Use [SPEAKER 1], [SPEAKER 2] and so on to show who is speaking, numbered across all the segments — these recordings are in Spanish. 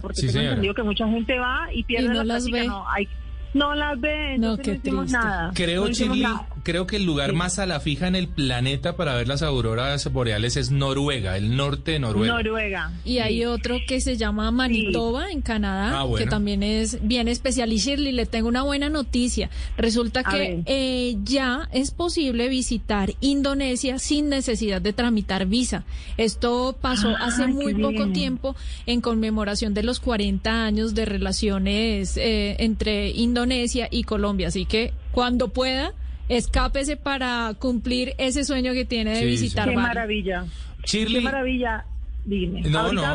[SPEAKER 1] porque
[SPEAKER 2] Sí,
[SPEAKER 1] tengo
[SPEAKER 2] señora.
[SPEAKER 1] entendido que mucha gente va y pierde
[SPEAKER 3] Y no
[SPEAKER 1] la
[SPEAKER 3] las
[SPEAKER 1] práctica,
[SPEAKER 3] ve.
[SPEAKER 1] No, hay- no las ve,
[SPEAKER 3] No, qué
[SPEAKER 1] no hicimos
[SPEAKER 3] triste.
[SPEAKER 1] nada.
[SPEAKER 2] Creo,
[SPEAKER 1] no hicimos
[SPEAKER 2] Chile,
[SPEAKER 1] nada.
[SPEAKER 2] Creo que el lugar
[SPEAKER 1] Sí.
[SPEAKER 2] más a la fija en el planeta para ver las auroras boreales es Noruega, el norte de Noruega.
[SPEAKER 1] Noruega.
[SPEAKER 3] Y hay otro que se llama Manitoba en Canadá,
[SPEAKER 2] Ah, bueno.
[SPEAKER 3] que también es bien especial. Y Shirley, le tengo una buena noticia. Resulta
[SPEAKER 1] A
[SPEAKER 3] que eh, ya es posible visitar Indonesia sin necesidad de tramitar visa. Esto pasó
[SPEAKER 1] Ah,
[SPEAKER 3] hace muy poco
[SPEAKER 1] bien.
[SPEAKER 3] tiempo en conmemoración de los 40 años de relaciones eh, entre Indonesia y Colombia. Así que cuando pueda, escápese para cumplir ese sueño que tiene de
[SPEAKER 2] Sí,
[SPEAKER 3] visitar
[SPEAKER 1] Qué maravilla.
[SPEAKER 2] Shirley,
[SPEAKER 1] Qué maravilla. Dime.
[SPEAKER 2] No,
[SPEAKER 1] Ahorita
[SPEAKER 2] no.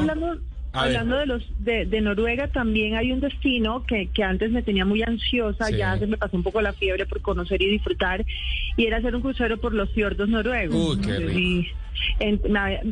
[SPEAKER 1] hablando, de los de, de Noruega, también hay un destino que, que antes me tenía muy ansiosa,
[SPEAKER 2] Sí.
[SPEAKER 1] ya se me pasó un poco la fiebre por conocer y disfrutar, y era hacer un crucero por los fiordos noruegos.
[SPEAKER 2] Uy, qué rico.
[SPEAKER 1] Y en-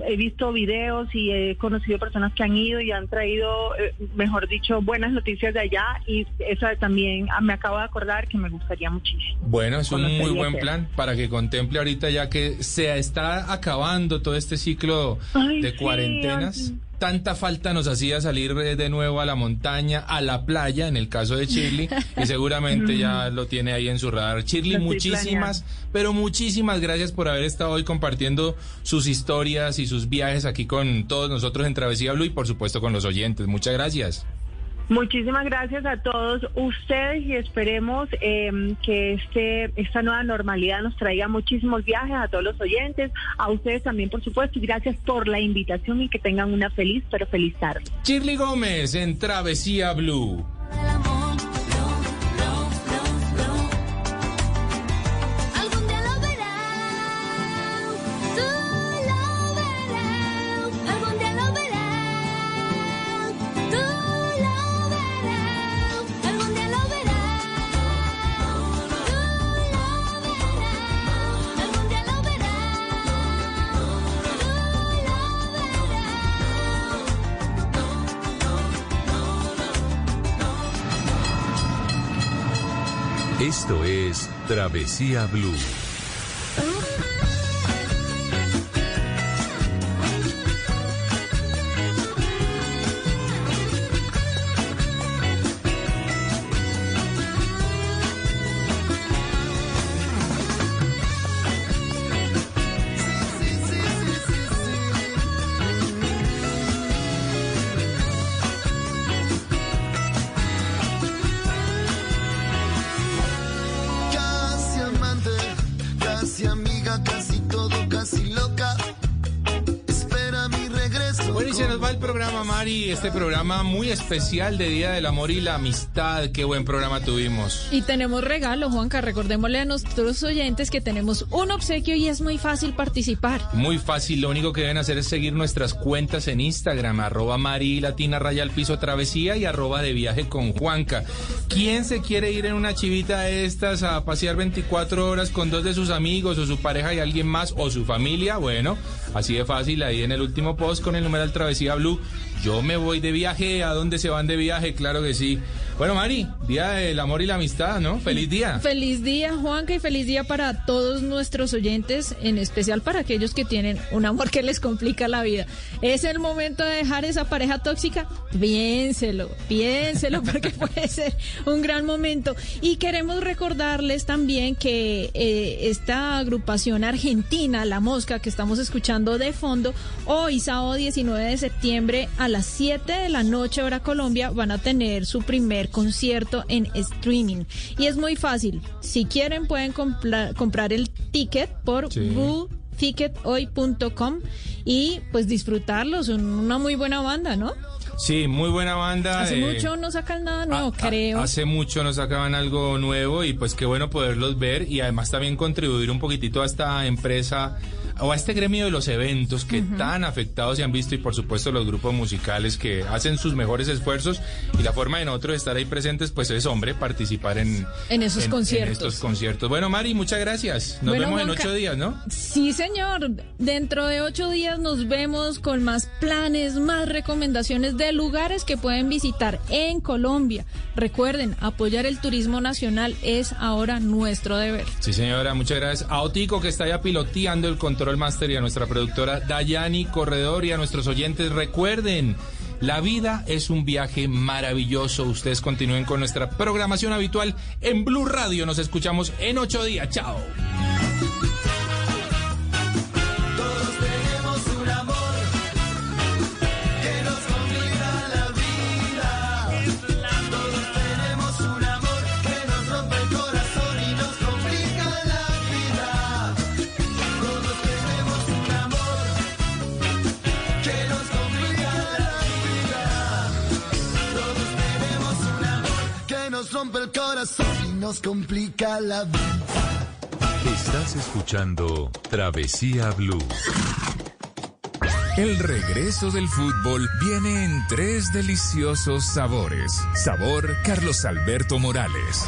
[SPEAKER 1] he visto videos y he conocido personas que han ido y han traído, eh, mejor dicho, buenas noticias de allá, y esa también ah, me acabo de acordar que me gustaría muchísimo.
[SPEAKER 2] Bueno, es un
[SPEAKER 1] Conocería
[SPEAKER 2] muy buen plan para que contemple ahorita ya que se está acabando todo este ciclo
[SPEAKER 1] Ay,
[SPEAKER 2] de
[SPEAKER 1] sí,
[SPEAKER 2] cuarentenas.
[SPEAKER 1] ay.
[SPEAKER 2] Tanta falta nos hacía salir de de nuevo a la montaña, a la playa, en el caso de Shirley, y seguramente ya lo tiene ahí en su radar. Shirley, muchísimas, pero muchísimas gracias por haber estado hoy compartiendo sus historias y sus viajes aquí con todos nosotros en Travesía Blue y por supuesto con los oyentes. Muchas gracias.
[SPEAKER 1] Muchísimas gracias a todos ustedes y esperemos eh, que este esta nueva normalidad nos traiga muchísimos viajes a todos los oyentes, a ustedes también por supuesto y gracias por la invitación y que tengan una feliz pero feliz tarde.
[SPEAKER 2] Shirley Gómez en Travesía Blue.
[SPEAKER 4] Travesía Blue.
[SPEAKER 2] Este programa muy especial de Día del Amor y la Amistad. Qué buen programa tuvimos.
[SPEAKER 3] Y tenemos regalo, Juanca. Recordémosle a nuestros oyentes que tenemos un obsequio y es muy fácil participar.
[SPEAKER 2] Muy fácil, lo único que deben hacer es seguir nuestras cuentas en Instagram, arroba Mari Latina Raya al Piso Travesía y arroba de viaje con Juanca. ¿Quién se quiere ir en una chivita de estas a pasear 24 horas con dos de sus amigos o su pareja y alguien más o su familia? Bueno, así de fácil, ahí en el último post con el numeral Travesía Blue. Yo me voy de viaje, ¿a dónde se van de viaje? Claro que sí. Bueno, Mari, Día del Amor y la Amistad, ¿no? Feliz día.
[SPEAKER 3] Feliz día, Juanca, y feliz día para todos nuestros oyentes, en especial para aquellos que tienen un amor que les complica la vida. ¿Es el momento de dejar esa pareja tóxica? Piénselo, piénselo, porque puede ser un gran momento. Y queremos recordarles también que eh, esta agrupación argentina, La Mosca, que estamos escuchando de fondo, hoy, sábado 19 de septiembre, a las 7 de la noche, hora Colombia, van a tener su primer concierto en streaming. Y es muy fácil. Si quieren, pueden compla- comprar el ticket por
[SPEAKER 2] Sí.
[SPEAKER 3] tickethoy.com y pues disfrutarlo. Son una muy buena banda, ¿no?
[SPEAKER 2] Sí, muy buena banda.
[SPEAKER 3] Hace
[SPEAKER 2] eh,
[SPEAKER 3] mucho no sacan nada nuevo,
[SPEAKER 2] a- a-
[SPEAKER 3] creo.
[SPEAKER 2] Hace mucho nos sacaban algo nuevo y pues qué bueno poderlos ver y además también contribuir un poquitito a esta empresa o a este gremio de los eventos que tan afectados se han visto y por supuesto los grupos musicales que hacen sus mejores esfuerzos y la forma de nosotros estar ahí presentes pues es hombre participar en,
[SPEAKER 3] En esos conciertos.
[SPEAKER 2] estos conciertos. Bueno Mari, muchas gracias. Nos
[SPEAKER 3] Bueno,
[SPEAKER 2] vemos en ocho días, ¿no?
[SPEAKER 3] Sí, señor. Dentro de ocho días nos vemos con más planes, más recomendaciones de lugares que pueden visitar en Colombia. Recuerden, apoyar el turismo nacional es ahora nuestro deber.
[SPEAKER 2] Sí, señora, muchas gracias. A Otico, que está ya piloteando el control master, y a nuestra productora Dayani Corredor y a nuestros oyentes, recuerden
[SPEAKER 5] La vida es un viaje maravilloso. Ustedes continúen con nuestra programación habitual en Blue Radio. Nos escuchamos en ocho días. Chao.
[SPEAKER 6] Nos rompe el corazón y nos complica la vida.
[SPEAKER 4] Estás escuchando Travesía Blue.
[SPEAKER 7] El regreso del fútbol viene en tres deliciosos sabores. Sabor Carlos Alberto Morales.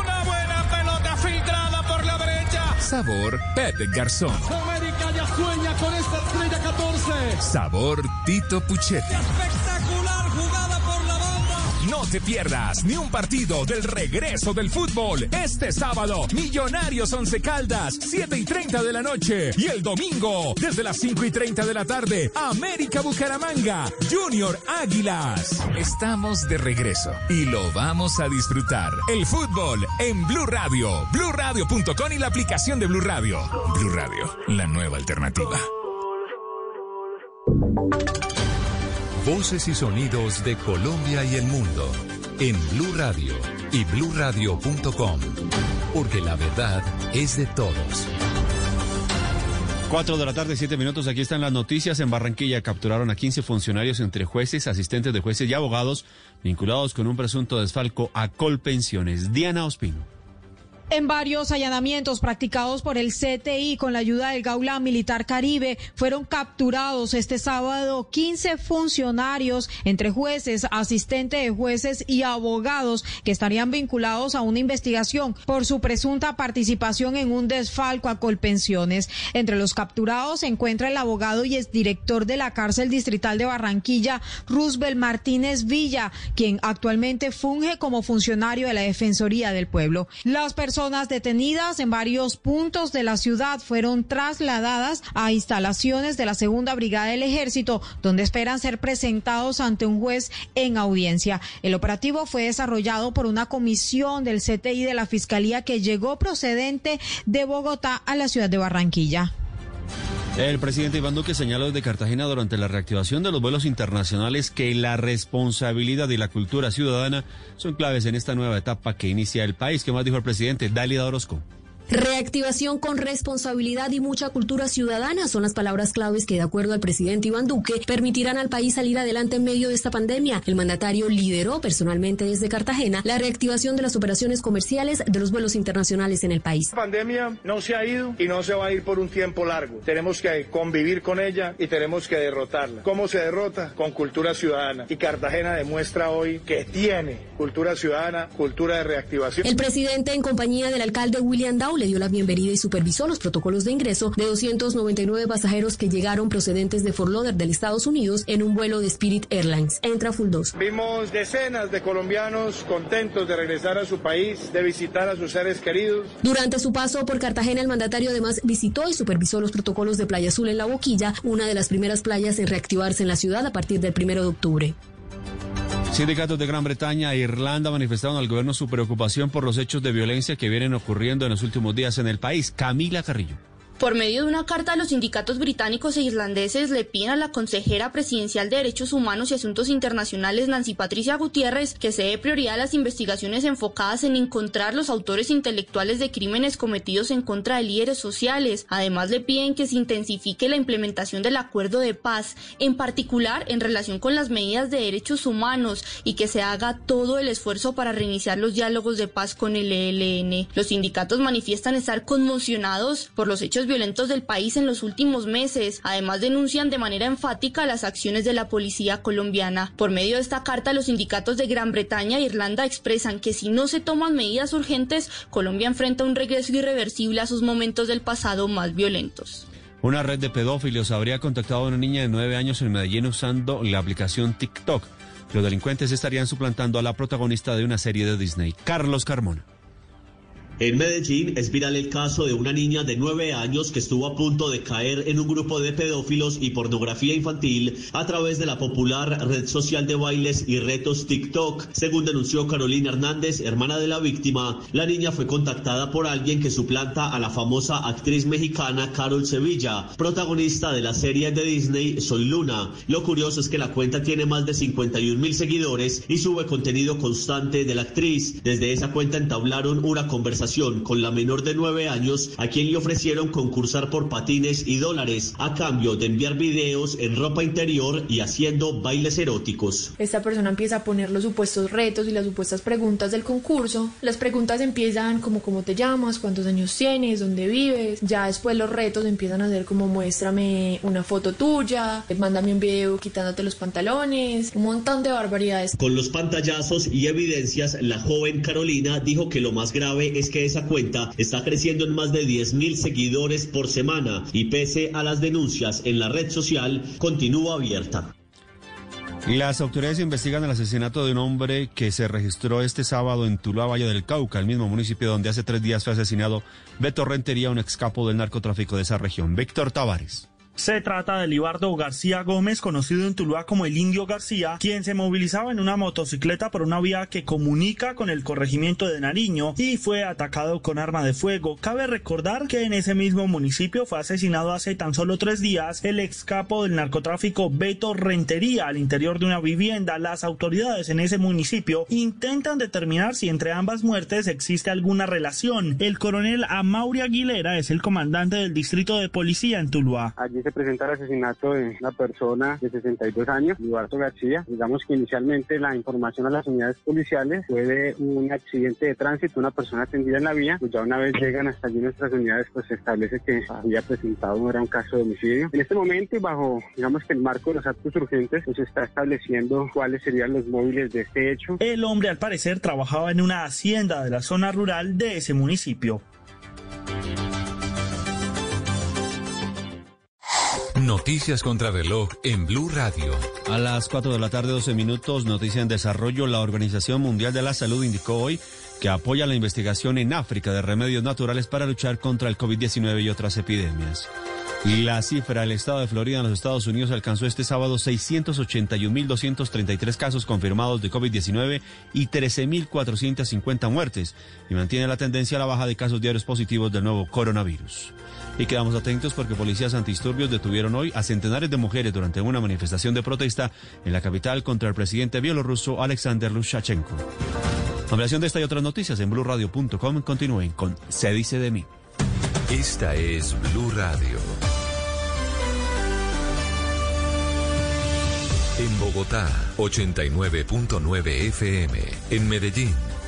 [SPEAKER 2] Una buena pelota filtrada por la derecha.
[SPEAKER 7] Sabor Pepe Garzón.
[SPEAKER 2] América ya sueña con esta estrella 14.
[SPEAKER 7] Sabor Tito Puchetti. Te pierdas ni un partido del regreso del fútbol. Este sábado, Millonarios Once Caldas, 7 y 30 de la noche. Y el domingo, desde las 5 y 30 de la tarde, América Bucaramanga, Junior Águilas. Estamos de regreso y lo vamos a disfrutar. El fútbol en Blue Radio, BlueRadio.com y la aplicación de Blue Radio. Blue Radio, la nueva alternativa.
[SPEAKER 4] Voces y sonidos de Colombia y el mundo en Blue Radio y bluradio.com. Porque la verdad es de todos.
[SPEAKER 8] 4 de la tarde, 7 minutos. Aquí están las noticias. En Barranquilla capturaron a 15 funcionarios entre jueces, asistentes de jueces y abogados vinculados con un presunto desfalco a Colpensiones. Diana Ospino.
[SPEAKER 9] En varios allanamientos practicados por el CTI con la ayuda del Gaula Militar Caribe, fueron capturados este sábado 15 funcionarios, entre jueces, asistentes de jueces y abogados, que estarían vinculados a una investigación por su presunta participación en un desfalco a Colpensiones. Entre los capturados se encuentra el abogado y exdirector de la cárcel distrital de Barranquilla, Roosevelt Martínez Villa, quien actualmente funge como funcionario de la Defensoría del Pueblo. Las personas detenidas en varios puntos de la ciudad fueron trasladadas a instalaciones de la Segunda Brigada del Ejército, donde esperan ser presentados ante un juez en audiencia. El operativo fue desarrollado por una comisión del CTI de la Fiscalía que llegó procedente de Bogotá a la ciudad de Barranquilla.
[SPEAKER 8] El presidente Iván Duque señaló desde Cartagena durante la reactivación de los vuelos internacionales que la responsabilidad y la cultura ciudadana son claves en esta nueva etapa que inicia el país. ¿Qué más dijo el presidente? Dálida Orozco.
[SPEAKER 10] Reactivación con responsabilidad y mucha cultura ciudadana son las palabras claves que, de acuerdo al presidente Iván Duque, permitirán al país salir adelante en medio de esta pandemia. El mandatario lideró personalmente desde Cartagena la reactivación de las operaciones comerciales de los vuelos internacionales en el país.
[SPEAKER 11] La pandemia no se ha ido y no se va a ir por un tiempo largo. Tenemos que convivir con ella y tenemos que derrotarla. ¿Cómo se derrota? Con cultura ciudadana. Y Cartagena demuestra hoy que tiene cultura ciudadana, cultura de reactivación.
[SPEAKER 10] El presidente, en compañía del alcalde William Dow, le dio la bienvenida y supervisó los protocolos de ingreso de 299 pasajeros que llegaron procedentes de Fort Lauderdale, Estados Unidos, en un vuelo de Spirit Airlines. Entra Full 2.
[SPEAKER 11] Vimos decenas de colombianos contentos de regresar a su país, de visitar a sus seres queridos.
[SPEAKER 10] Durante su paso por Cartagena, el mandatario además visitó y supervisó los protocolos de Playa Azul en La Boquilla, una de las primeras playas en reactivarse en la ciudad a partir del primero de octubre.
[SPEAKER 8] Sindicatos de Gran Bretaña e Irlanda manifestaron al gobierno su preocupación por los hechos de violencia que vienen ocurriendo en los últimos días en el país. Camila Carrillo.
[SPEAKER 12] Por medio de una carta, los sindicatos británicos e irlandeses le piden a la consejera presidencial de Derechos Humanos y Asuntos Internacionales, Nancy Patricia Gutiérrez, que se dé prioridad a las investigaciones enfocadas en encontrar los autores intelectuales de crímenes cometidos en contra de líderes sociales. Además, le piden que se intensifique la implementación del acuerdo de paz, en particular en relación con las medidas de derechos humanos, y que se haga todo el esfuerzo para reiniciar los diálogos de paz con el ELN. Los sindicatos manifiestan estar conmocionados por los hechos violentos del país en los últimos meses. Además, denuncian de manera enfática las acciones de la policía colombiana. Por medio de esta carta, los sindicatos de Gran Bretaña e Irlanda expresan que si no se toman medidas urgentes, Colombia enfrenta un regreso irreversible a sus momentos del pasado más violentos.
[SPEAKER 8] Una red de pedófilos habría contactado a una niña de nueve años en Medellín usando la aplicación TikTok. Los delincuentes estarían suplantando a la protagonista de una serie de Disney, Carlos Carmona.
[SPEAKER 13] En Medellín es viral el caso de una niña de nueve años que estuvo a punto de caer en un grupo de pedófilos y pornografía infantil a través de la popular red social de bailes y retos TikTok. Según denunció Carolina Hernández, hermana de la víctima, la niña fue contactada por alguien que suplanta a la famosa actriz mexicana Carol Sevilla, protagonista de la serie de Disney Soy Luna. Lo curioso es que la cuenta tiene más de 51 mil seguidores y sube contenido constante de la actriz. Desde esa cuenta entablaron una conversación con la menor de nueve años a quien le ofrecieron concursar por patines y dólares a cambio de enviar videos en ropa interior y haciendo bailes eróticos.
[SPEAKER 14] Esta persona empieza a poner los supuestos retos y las supuestas preguntas del concurso. Las preguntas empiezan como cómo te llamas, cuántos años tienes, dónde vives. Ya después los retos empiezan a ser como muéstrame una foto tuya, mándame un video quitándote los pantalones, un montón de barbaridades.
[SPEAKER 13] Con los pantallazos y evidencias, la joven Carolina dijo que lo más grave es que esa cuenta está creciendo en más de 10 mil seguidores por semana y pese a las denuncias en la red social, continúa abierta.
[SPEAKER 8] Las autoridades investigan el asesinato de un hombre que se registró este sábado en Tuluá, Valle del Cauca, el mismo municipio donde hace tres días fue asesinado Beto Rentería, un excapo del narcotráfico de esa región. Víctor Tavares.
[SPEAKER 11] Se trata de Libardo García Gómez, conocido en Tuluá como el Indio García, quien se movilizaba en una motocicleta por una vía que comunica con el corregimiento de Nariño y fue atacado con arma de fuego. Cabe recordar que en ese mismo municipio fue asesinado hace tan solo tres días el ex capo del narcotráfico Beto Rentería al interior de una vivienda. Las autoridades en ese municipio intentan determinar si entre ambas muertes existe alguna relación. El coronel Amaury Aguilera es el comandante del distrito de policía en Tuluá.
[SPEAKER 15] Presenta el asesinato de una persona de 62 años, Eduardo García. Digamos que inicialmente la información a las unidades policiales fue de un accidente de tránsito, una persona atendida en la vía. Pues ya una vez llegan hasta allí nuestras unidades, pues se establece que había presentado era un caso de homicidio. En este momento y bajo, digamos que el marco de los actos urgentes, pues se está estableciendo cuáles serían los móviles de este hecho.
[SPEAKER 11] El hombre al parecer trabajaba en una hacienda de la zona rural de ese municipio.
[SPEAKER 4] Noticias contra reloj en Blue Radio.
[SPEAKER 8] A las 4 de la tarde, 12 minutos, noticia en desarrollo. La Organización Mundial de la Salud indicó hoy que apoya la investigación en África de remedios naturales para luchar contra el COVID-19 y otras epidemias. La cifra del estado de Florida en los Estados Unidos alcanzó este sábado 681.233 casos confirmados de COVID-19 y 13.450 muertes y mantiene la tendencia a la baja de casos diarios positivos del nuevo coronavirus. Y quedamos atentos porque policías antidisturbios detuvieron hoy a centenares de mujeres durante una manifestación de protesta en la capital contra el presidente bielorruso Alexander Lukashenko. Ampliación de esta y otras noticias en blueradio.com. Continúen con Se dice de mí.
[SPEAKER 4] Esta es Blue Radio. En Bogotá, 89.9 FM. En Medellín,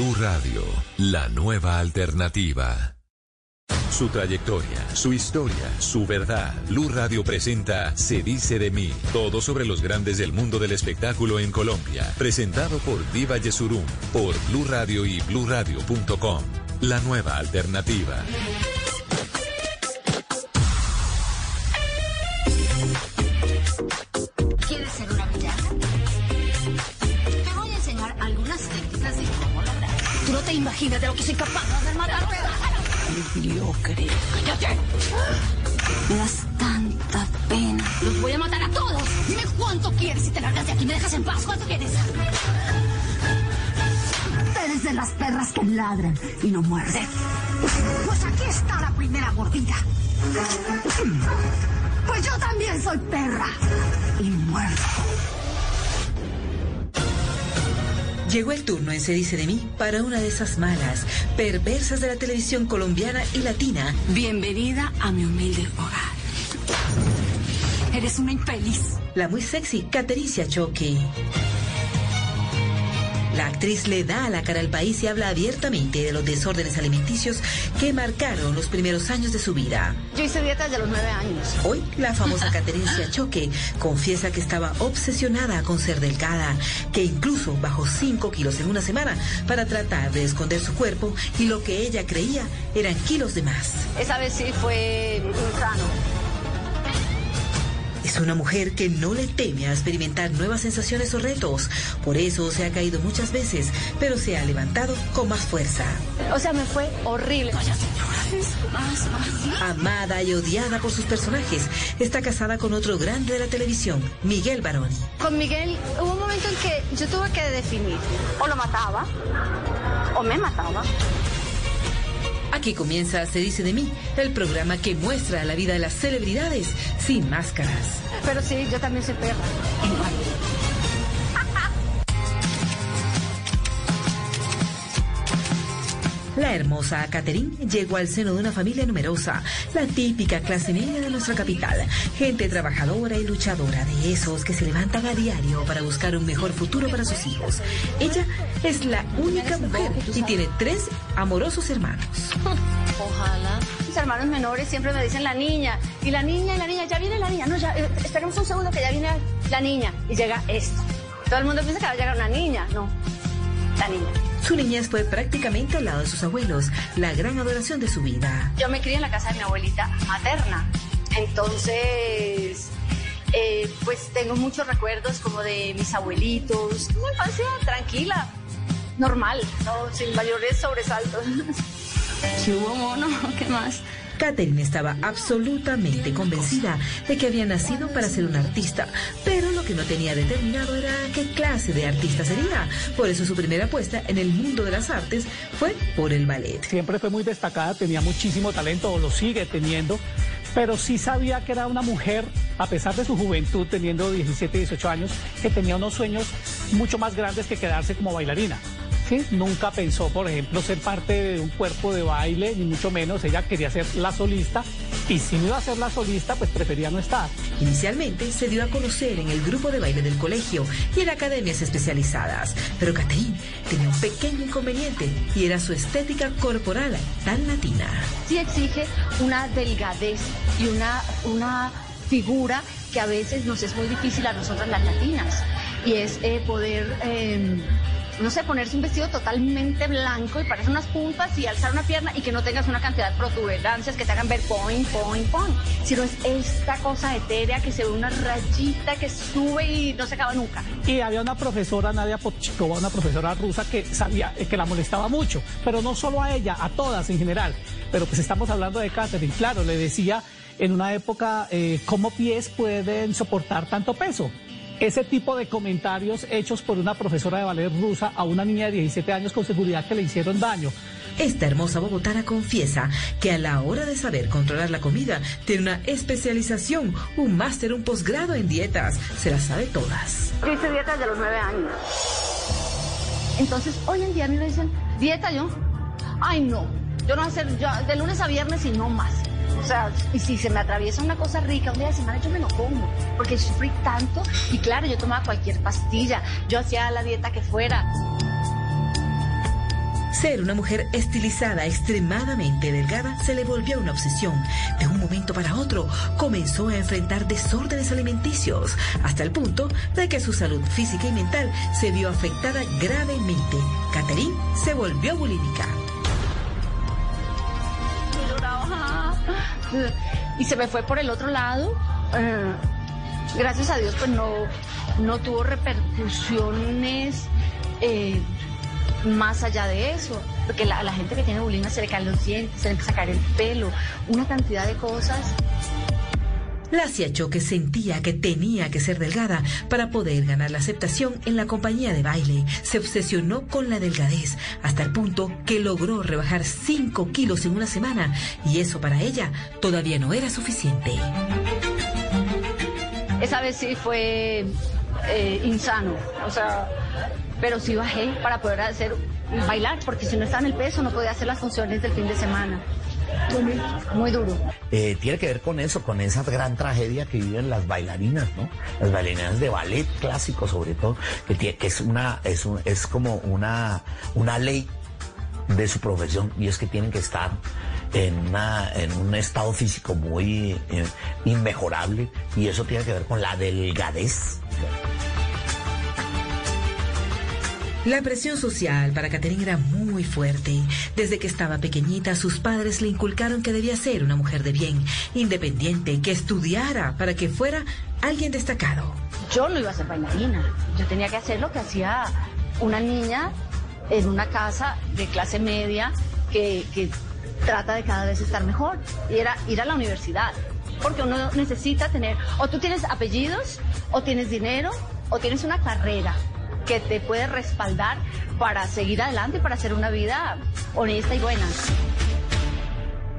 [SPEAKER 4] Blue Radio, la nueva alternativa. Su trayectoria, su historia, su verdad. Blue Radio presenta Se dice de mí, todo sobre los grandes del mundo del espectáculo en Colombia. Presentado por Diva Yesurum, por Blue Radio y bluradio.com. La nueva alternativa.
[SPEAKER 16] Te imaginas de lo que soy capaz de hacer, Mariano. Mediocre. ¡Cállate! Me das tanta pena. Los voy a matar a todos. Dime cuánto quieres si te largas de aquí. ¿Me dejas en paz? ¿Cuánto quieres? Desde
[SPEAKER 17] de las perras que ladran y no muerden. Pues aquí está la primera mordida. Pues yo también soy perra y muerdo.
[SPEAKER 18] Llegó el turno en Se dice de mí para una de esas malas, perversas de la televisión colombiana y latina.
[SPEAKER 17] Bienvenida a mi humilde hogar. Eres una infeliz.
[SPEAKER 18] La muy sexy Catericia Choque. La actriz le da la cara al país y habla abiertamente de los desórdenes alimenticios que marcaron los primeros años de su vida.
[SPEAKER 19] Yo hice dieta desde los nueve años.
[SPEAKER 18] Hoy, la famosa Catericia Choque confiesa que estaba obsesionada con ser delgada, que incluso bajó 5 kilos en una semana para tratar de esconder su cuerpo y lo que ella creía eran kilos de más.
[SPEAKER 19] Esa vez sí fue insano.
[SPEAKER 18] Es una mujer que no le teme a experimentar nuevas sensaciones o retos. Por eso se ha caído muchas veces, pero se ha levantado con más fuerza.
[SPEAKER 19] O sea, me fue horrible.
[SPEAKER 18] Amada y odiada por sus personajes, está casada con otro grande de la televisión, Miguel Baroni.
[SPEAKER 19] Con Miguel hubo un momento en que yo tuve que definir. O lo mataba, o me mataba.
[SPEAKER 18] Aquí comienza Se dice de mí, el programa que muestra la vida de las celebridades sin máscaras.
[SPEAKER 19] Pero sí, yo también soy perra.
[SPEAKER 18] La hermosa Catherine llegó al seno de una familia numerosa, la típica clase media de nuestra capital, gente trabajadora y luchadora, de esos que se levantan a diario para buscar un mejor futuro para sus hijos. Ella es la única mujer y tiene tres amorosos hermanos.
[SPEAKER 19] Ojalá. Mis hermanos menores siempre me dicen la niña. Y la niña, y la niña, ya viene la niña. No, ya, eh, esperemos un segundo que ya viene la niña. Y llega esto. Todo el mundo piensa que va a llegar una niña. No, la niña.
[SPEAKER 18] Su niñez fue prácticamente al lado de sus abuelos, la gran adoración de su vida.
[SPEAKER 19] Yo me crié en la casa de mi abuelita materna. Entonces, eh, pues tengo muchos recuerdos como de mis abuelitos. Una infancia tranquila, normal, no, sin mayores sobresaltos. ¿Qué hubo, mono? ¿Qué más?
[SPEAKER 18] Catherine estaba absolutamente convencida de que había nacido para ser una artista, pero lo que no tenía determinado era qué clase de artista sería. Por eso su primera apuesta en el mundo de las artes fue por el ballet.
[SPEAKER 20] Siempre fue muy destacada, tenía muchísimo talento, o lo sigue teniendo, pero sí sabía que era una mujer, a pesar de su juventud, teniendo 17, 18 años, que tenía unos sueños mucho más grandes que quedarse como bailarina. Nunca pensó, por ejemplo, ser parte de un cuerpo de baile, ni mucho menos. Ella quería ser la solista y si no iba a ser la solista, pues prefería no estar.
[SPEAKER 18] Inicialmente se dio a conocer en el grupo de baile del colegio y en academias especializadas, pero Catherine tenía un pequeño inconveniente y era su estética corporal tan latina.
[SPEAKER 19] Sí exige una delgadez y una, una figura que a veces nos es muy difícil a nosotras las latinas. Y es eh, poder... eh, no sé, ponerse un vestido totalmente blanco y parece unas puntas y alzar una pierna y que no tengas una cantidad de protuberancias que te hagan ver point, point, point. Sino es esta cosa etérea que se ve una rayita que sube y no se acaba nunca.
[SPEAKER 20] Y había una profesora, Nadia Podchikova, una profesora rusa que sabía eh, que la molestaba mucho, pero no solo a ella, a todas en general. Pero pues estamos hablando de Catherine, claro, le decía en una época eh, cómo pies pueden soportar tanto peso. Ese tipo de comentarios hechos por una profesora de ballet rusa a una niña de 17 años con seguridad que le hicieron daño.
[SPEAKER 18] Esta hermosa bogotana confiesa que a la hora de saber controlar la comida tiene una especialización, un máster, un posgrado en dietas. Se las sabe todas.
[SPEAKER 19] Yo hice dieta desde los nueve años. Entonces, hoy en día a mí me dicen, ¿dieta yo? Ay, no. Yo no voy a hacer yo, de lunes a viernes y no más. O sea, y si se me atraviesa una cosa rica un día de semana, yo me lo como. Porque sufrí tanto. Y claro, yo tomaba cualquier pastilla. Yo hacía la dieta que fuera.
[SPEAKER 18] Ser una mujer estilizada, extremadamente delgada, se le volvió una obsesión. De un momento para otro, comenzó a enfrentar desórdenes alimenticios, hasta el punto de que su salud física y mental se vio afectada gravemente. Catherine se volvió bulímica.
[SPEAKER 19] Y se me fue por el otro lado. Eh, gracias a Dios, pues no, no tuvo repercusiones eh, más allá de eso. Porque la, la gente que tiene bulimia se le caen los dientes, se le empieza a caer el pelo, una cantidad de cosas.
[SPEAKER 18] Lacia Choque sentía que tenía que ser delgada para poder ganar la aceptación en la compañía de baile. Se obsesionó con la delgadez hasta el punto que logró rebajar 5 kilos en una semana y eso para ella todavía no era suficiente.
[SPEAKER 19] Esa vez sí fue eh, insano, o sea, pero sí bajé para poder hacer bailar, porque si no estaba en el peso no podía hacer las funciones del fin de semana. Muy duro.
[SPEAKER 21] Eh, tiene que ver con eso, con esa gran tragedia que viven las bailarinas, ¿no? Las bailarinas de ballet clásico, sobre todo, que, tiene, que es una, es, un- es como una, una ley de su profesión y es que tienen que estar en, una, en un estado físico muy eh, inmejorable y eso tiene que ver con la delgadez.
[SPEAKER 18] La presión social para Catherine era muy fuerte. Desde que estaba pequeñita, sus padres le inculcaron que debía ser una mujer de bien, independiente, que estudiara para que fuera alguien destacado.
[SPEAKER 19] Yo no iba a ser bailarina, yo tenía que hacer lo que hacía una niña en una casa de clase media que, trata de cada vez estar mejor, y era ir a la universidad, porque uno necesita tener, o tú tienes apellidos, o tienes dinero, o tienes una carrera que te puede respaldar para seguir adelante y para hacer una vida honesta y buena.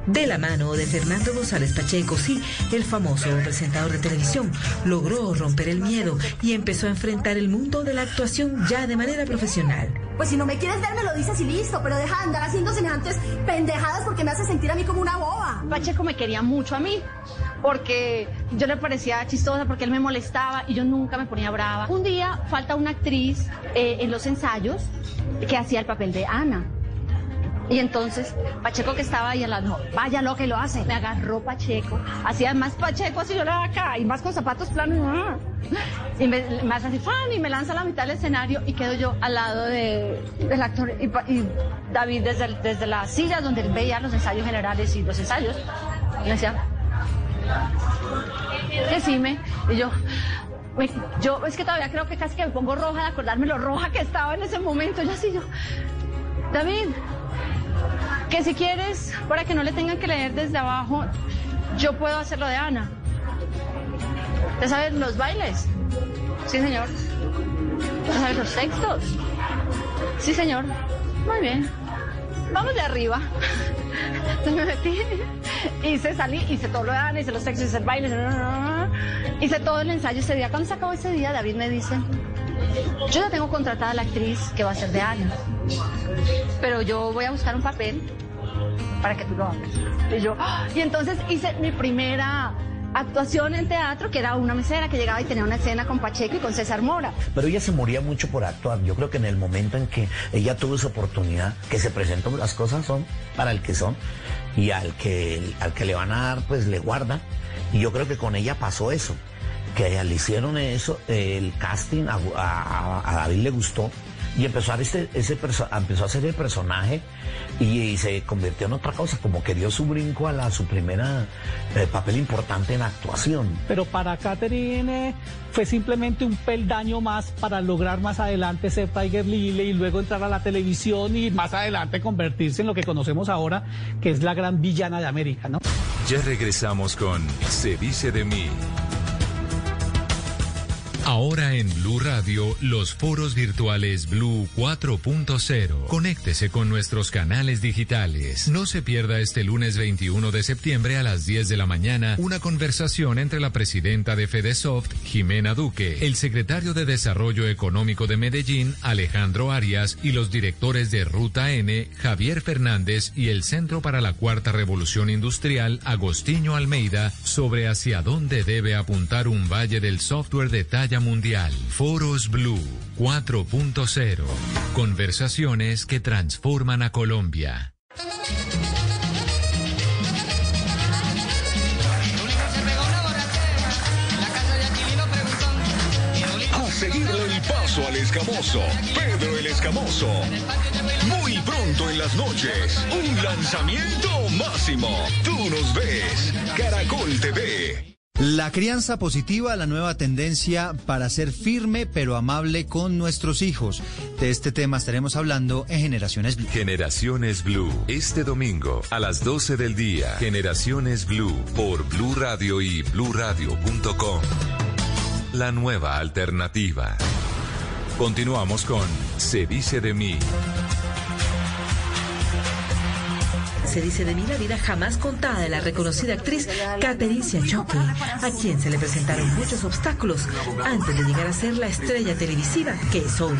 [SPEAKER 18] De la mano de Fernando González Pacheco, sí, el famoso presentador de televisión, logró romper el miedo y empezó a enfrentar el mundo de la actuación ya de manera profesional.
[SPEAKER 22] Pues si no me quieres ver, me lo dices y listo, pero deja de andar haciendo semejantes pendejadas porque me hace sentir a mí como una boba.
[SPEAKER 19] Pacheco me quería mucho a mí, porque yo le parecía chistosa, porque él me molestaba y yo nunca me ponía brava. Un día falta una actriz eh, en los ensayos que hacía el papel de Ana. Y entonces Pacheco que estaba ahí al lado, no, vaya lo que lo hace. Me agarró Pacheco, hacía más Pacheco así yo la acá y más con zapatos planos. Y me, me hace así, fan, y me lanza a la mitad del escenario y quedo yo al lado de, del actor. Y, y David desde, desde la silla donde él veía los ensayos generales y los ensayos, le decía, decime. Y yo, me- yo es que todavía creo que casi que me pongo roja de acordarme lo roja que estaba en ese momento. Yo así, yo, David, que si quieres, para que no le tengan que leer desde abajo, yo puedo hacerlo de Ana. ¿Te sabes los bailes? Sí, señor. ¿Te sabes los textos? Sí, señor. Muy bien. Vamos de arriba. Entonces me metí, hice, salí, hice todo lo de Ana, hice los textos, hice el baile, hice todo el ensayo ese día. Cuando se acabó ese día, David me dice, yo ya tengo contratada a la actriz que va a ser de Ana, pero yo voy a buscar un papel para que tú lo hagas. Y yo, ¡ah! y entonces hice mi primera actuación en teatro, que era una mesera que llegaba y tenía una escena con Pacheco y con César Mora.
[SPEAKER 21] Pero ella se moría mucho por actuar. Yo creo que en el momento en que ella tuvo esa oportunidad, que se presentó, las cosas son para el que son y al que, al que le van a dar, pues le guardan. Y yo creo que con ella pasó eso, que le hicieron eso, el casting a, a- a David le gustó y empezó a, este, ese perso- empezó a hacer el personaje y, y se convirtió en otra cosa, como que dio su brinco a la, su primera eh, papel importante en actuación.
[SPEAKER 20] Pero para Catherine eh, fue simplemente un peldaño más para lograr más adelante ser Tiger Lily y luego entrar a la televisión y más adelante convertirse en lo que conocemos ahora, que es la gran villana de América, ¿no?
[SPEAKER 4] Ya regresamos con Se dice de mí. Ahora en Blue Radio, los foros virtuales Blue 4.0. Conéctese con nuestros canales digitales. No se pierda este lunes 21 de septiembre a las 10 de la mañana una conversación entre la presidenta de Fedesoft, Jimena Duque, el secretario de Desarrollo Económico de Medellín, Alejandro Arias, y los directores de Ruta N, Javier Fernández, y el Centro para la Cuarta Revolución Industrial, Agostinho Almeida, sobre hacia dónde debe apuntar un valle del software de talla mundial. Foros Blue 4.0. Conversaciones que transforman a Colombia.
[SPEAKER 7] A seguirle el paso al escamoso, Pedro el Escamoso. Muy pronto en las noches, un lanzamiento máximo. Tú nos ves, Caracol TV.
[SPEAKER 23] La crianza positiva, la nueva tendencia para ser firme pero amable con nuestros hijos. De este tema estaremos hablando en Generaciones Blue.
[SPEAKER 4] Generaciones Blue, este domingo a las 12 del día. Generaciones Blue por Blue Radio y bluradio.com. La nueva alternativa. Continuamos con Se dice de mí.
[SPEAKER 18] Se dice de mí la vida jamás contada de la reconocida actriz Catherine Siachoque, a quien se le presentaron muchos obstáculos antes de llegar a ser la estrella televisiva que es hoy.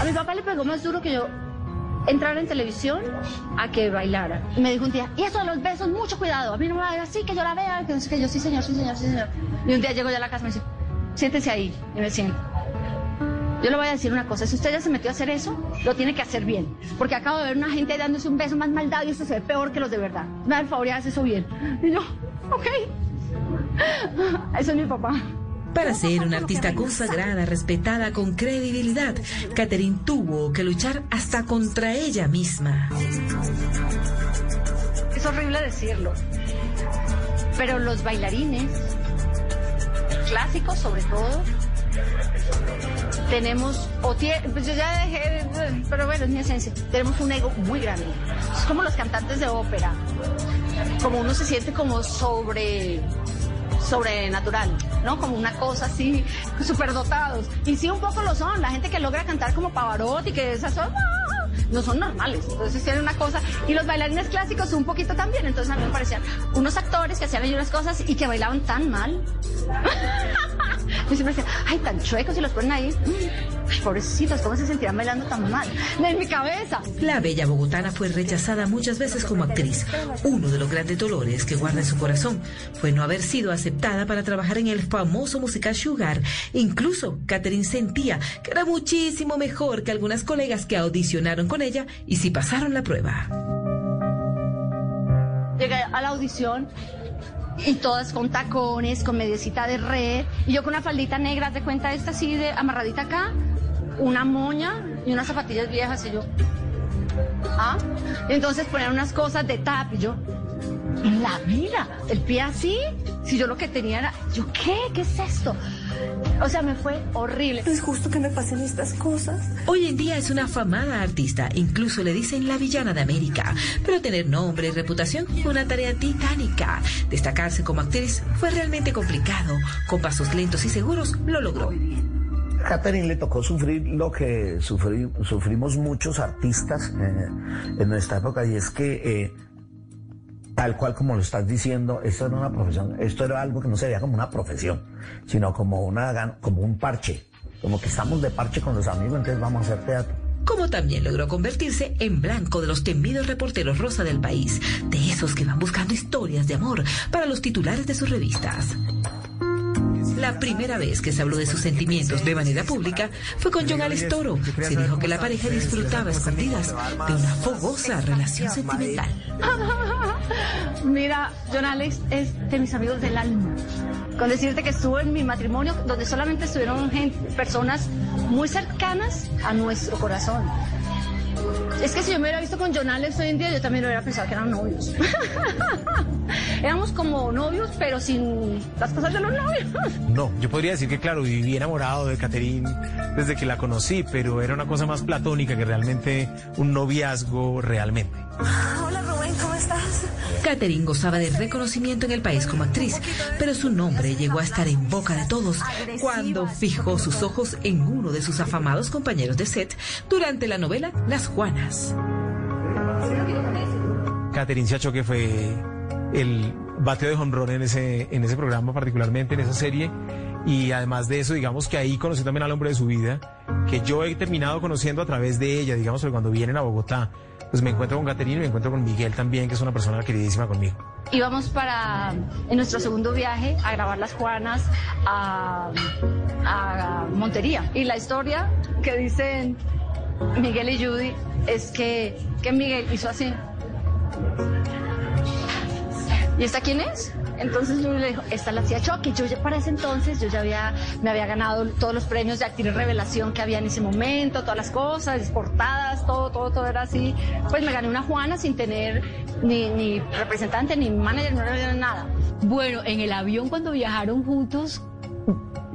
[SPEAKER 19] A mi papá le pegó más duro que yo entrar en televisión a que bailara. Y me dijo un día, y eso de los besos, mucho cuidado. A mí no me va a ver así, que yo la vea, que, qué". yo, sí señor, sí señor, sí señor. Y un día llego ya a la casa y me dice, siéntese ahí. Y me siento. Yo le voy a decir una cosa, si usted ya se metió a hacer eso, lo tiene que hacer bien. Porque acabo de ver una gente dándose un beso más maldad y esto se ve peor que los de verdad. Me da el favor y hace eso bien. Y yo, ok. Eso es mi papá.
[SPEAKER 18] Para ser una artista consagrada, respetada, con credibilidad, Catherine tuvo que luchar hasta contra ella misma.
[SPEAKER 19] Es horrible decirlo. Pero los bailarines, clásicos sobre todo, tenemos, o tie- pues yo ya dejé, pero bueno, es mi esencia, tenemos un ego muy grande. Es como los cantantes de ópera, como uno se siente como sobre sobrenatural, ¿no? Como una cosa así, superdotados. Y sí, un poco lo son, la gente que logra cantar como Pavarotti, que esas son. No son normales, entonces tienen una cosa. Y los bailarines clásicos un poquito también, entonces a mí me parecían unos actores que hacían ahí unas cosas y que bailaban tan mal. Yo siempre decía, ay, tan chuecos y los ponen ahí. Mm, pobrecitos, ¿cómo se sentirán bailando tan mal? En mi cabeza.
[SPEAKER 18] La bella bogotana fue rechazada muchas veces como actriz. Uno de los grandes dolores que guarda en su corazón fue no haber sido aceptada para trabajar en el famoso musical Sugar. Incluso Catherine sentía que era muchísimo mejor que algunas colegas que audicionaron con ella y sí pasaron la prueba.
[SPEAKER 19] Llegué a la audición y todas con tacones, con mediecita de red, y yo con una faldita negra, de cuenta esta así de amarradita acá, una moña y unas zapatillas viejas y yo. ¿Ah? Entonces ponían unas cosas de tap y yo. En la vida, el pie así, si yo lo que tenía era, yo qué, ¿qué es esto? O sea, me fue horrible.
[SPEAKER 18] No es justo que me pasen estas cosas. Hoy en día es una afamada artista, incluso le dicen la villana de América. Pero tener nombre y reputación fue una tarea titánica. Destacarse como actriz fue realmente complicado. Con pasos lentos y seguros lo logró.
[SPEAKER 21] Catherine le tocó sufrir lo que sufrí- sufrimos muchos artistas eh, en nuestra época y es que eh, tal cual como lo estás diciendo, esto era una profesión, esto era algo que no se veía como una profesión, sino como una como un parche, como que estamos de parche con los amigos, entonces vamos a hacer teatro.
[SPEAKER 18] Como también logró convertirse en blanco de los temidos reporteros rosa del país, de esos que van buscando historias de amor para los titulares de sus revistas. La primera vez que se habló de sus sentimientos de manera pública fue con John Alex Toro. Se dijo que la pareja disfrutaba escondidas de una fogosa relación sentimental.
[SPEAKER 19] Mira, John Alex es de mis amigos del alma. Con decirte que estuvo en mi matrimonio donde solamente estuvieron personas muy cercanas a nuestro corazón. Es que si yo me hubiera visto con John Alex hoy en día, yo también hubiera pensado que eran novios. Éramos como novios, pero sin las cosas de los novios.
[SPEAKER 24] No, yo podría decir que, claro, viví enamorado de Catherine desde que la conocí, pero era una cosa más platónica que realmente un noviazgo realmente.
[SPEAKER 18] Hola Rubén, ¿cómo estás? Catherine gozaba de reconocimiento en el país como actriz, pero su nombre llegó a estar en boca de todos cuando fijó sus ojos en uno de sus afamados compañeros de set durante la novela Las Juanas.
[SPEAKER 24] Catherine Siachoque fue el bateo de jonrón en ese, en ese programa, particularmente en esa serie. Y además de eso, digamos que ahí conocí también al hombre de su vida, que yo he terminado conociendo a través de ella, digamos que cuando vienen a Bogotá, pues me encuentro con Catherine y me encuentro con Miguel también, que es una persona queridísima conmigo.
[SPEAKER 19] Íbamos para, en nuestro segundo viaje, a grabar Las Juanas a, a Montería. Y la historia que dicen Miguel y Judy es que, que Miguel hizo así. ¿Y esta quién es? Entonces Judy le dijo, esta la hacía Chucky. Yo ya para ese entonces, yo ya había, me había ganado todos los premios de actriz revelación que había en ese momento, todas las cosas, portadas, todo, todo, todo era así. Pues me gané una Juana sin tener ni, representante, ni manager, no era nada.
[SPEAKER 25] Bueno, en el avión cuando viajaron juntos,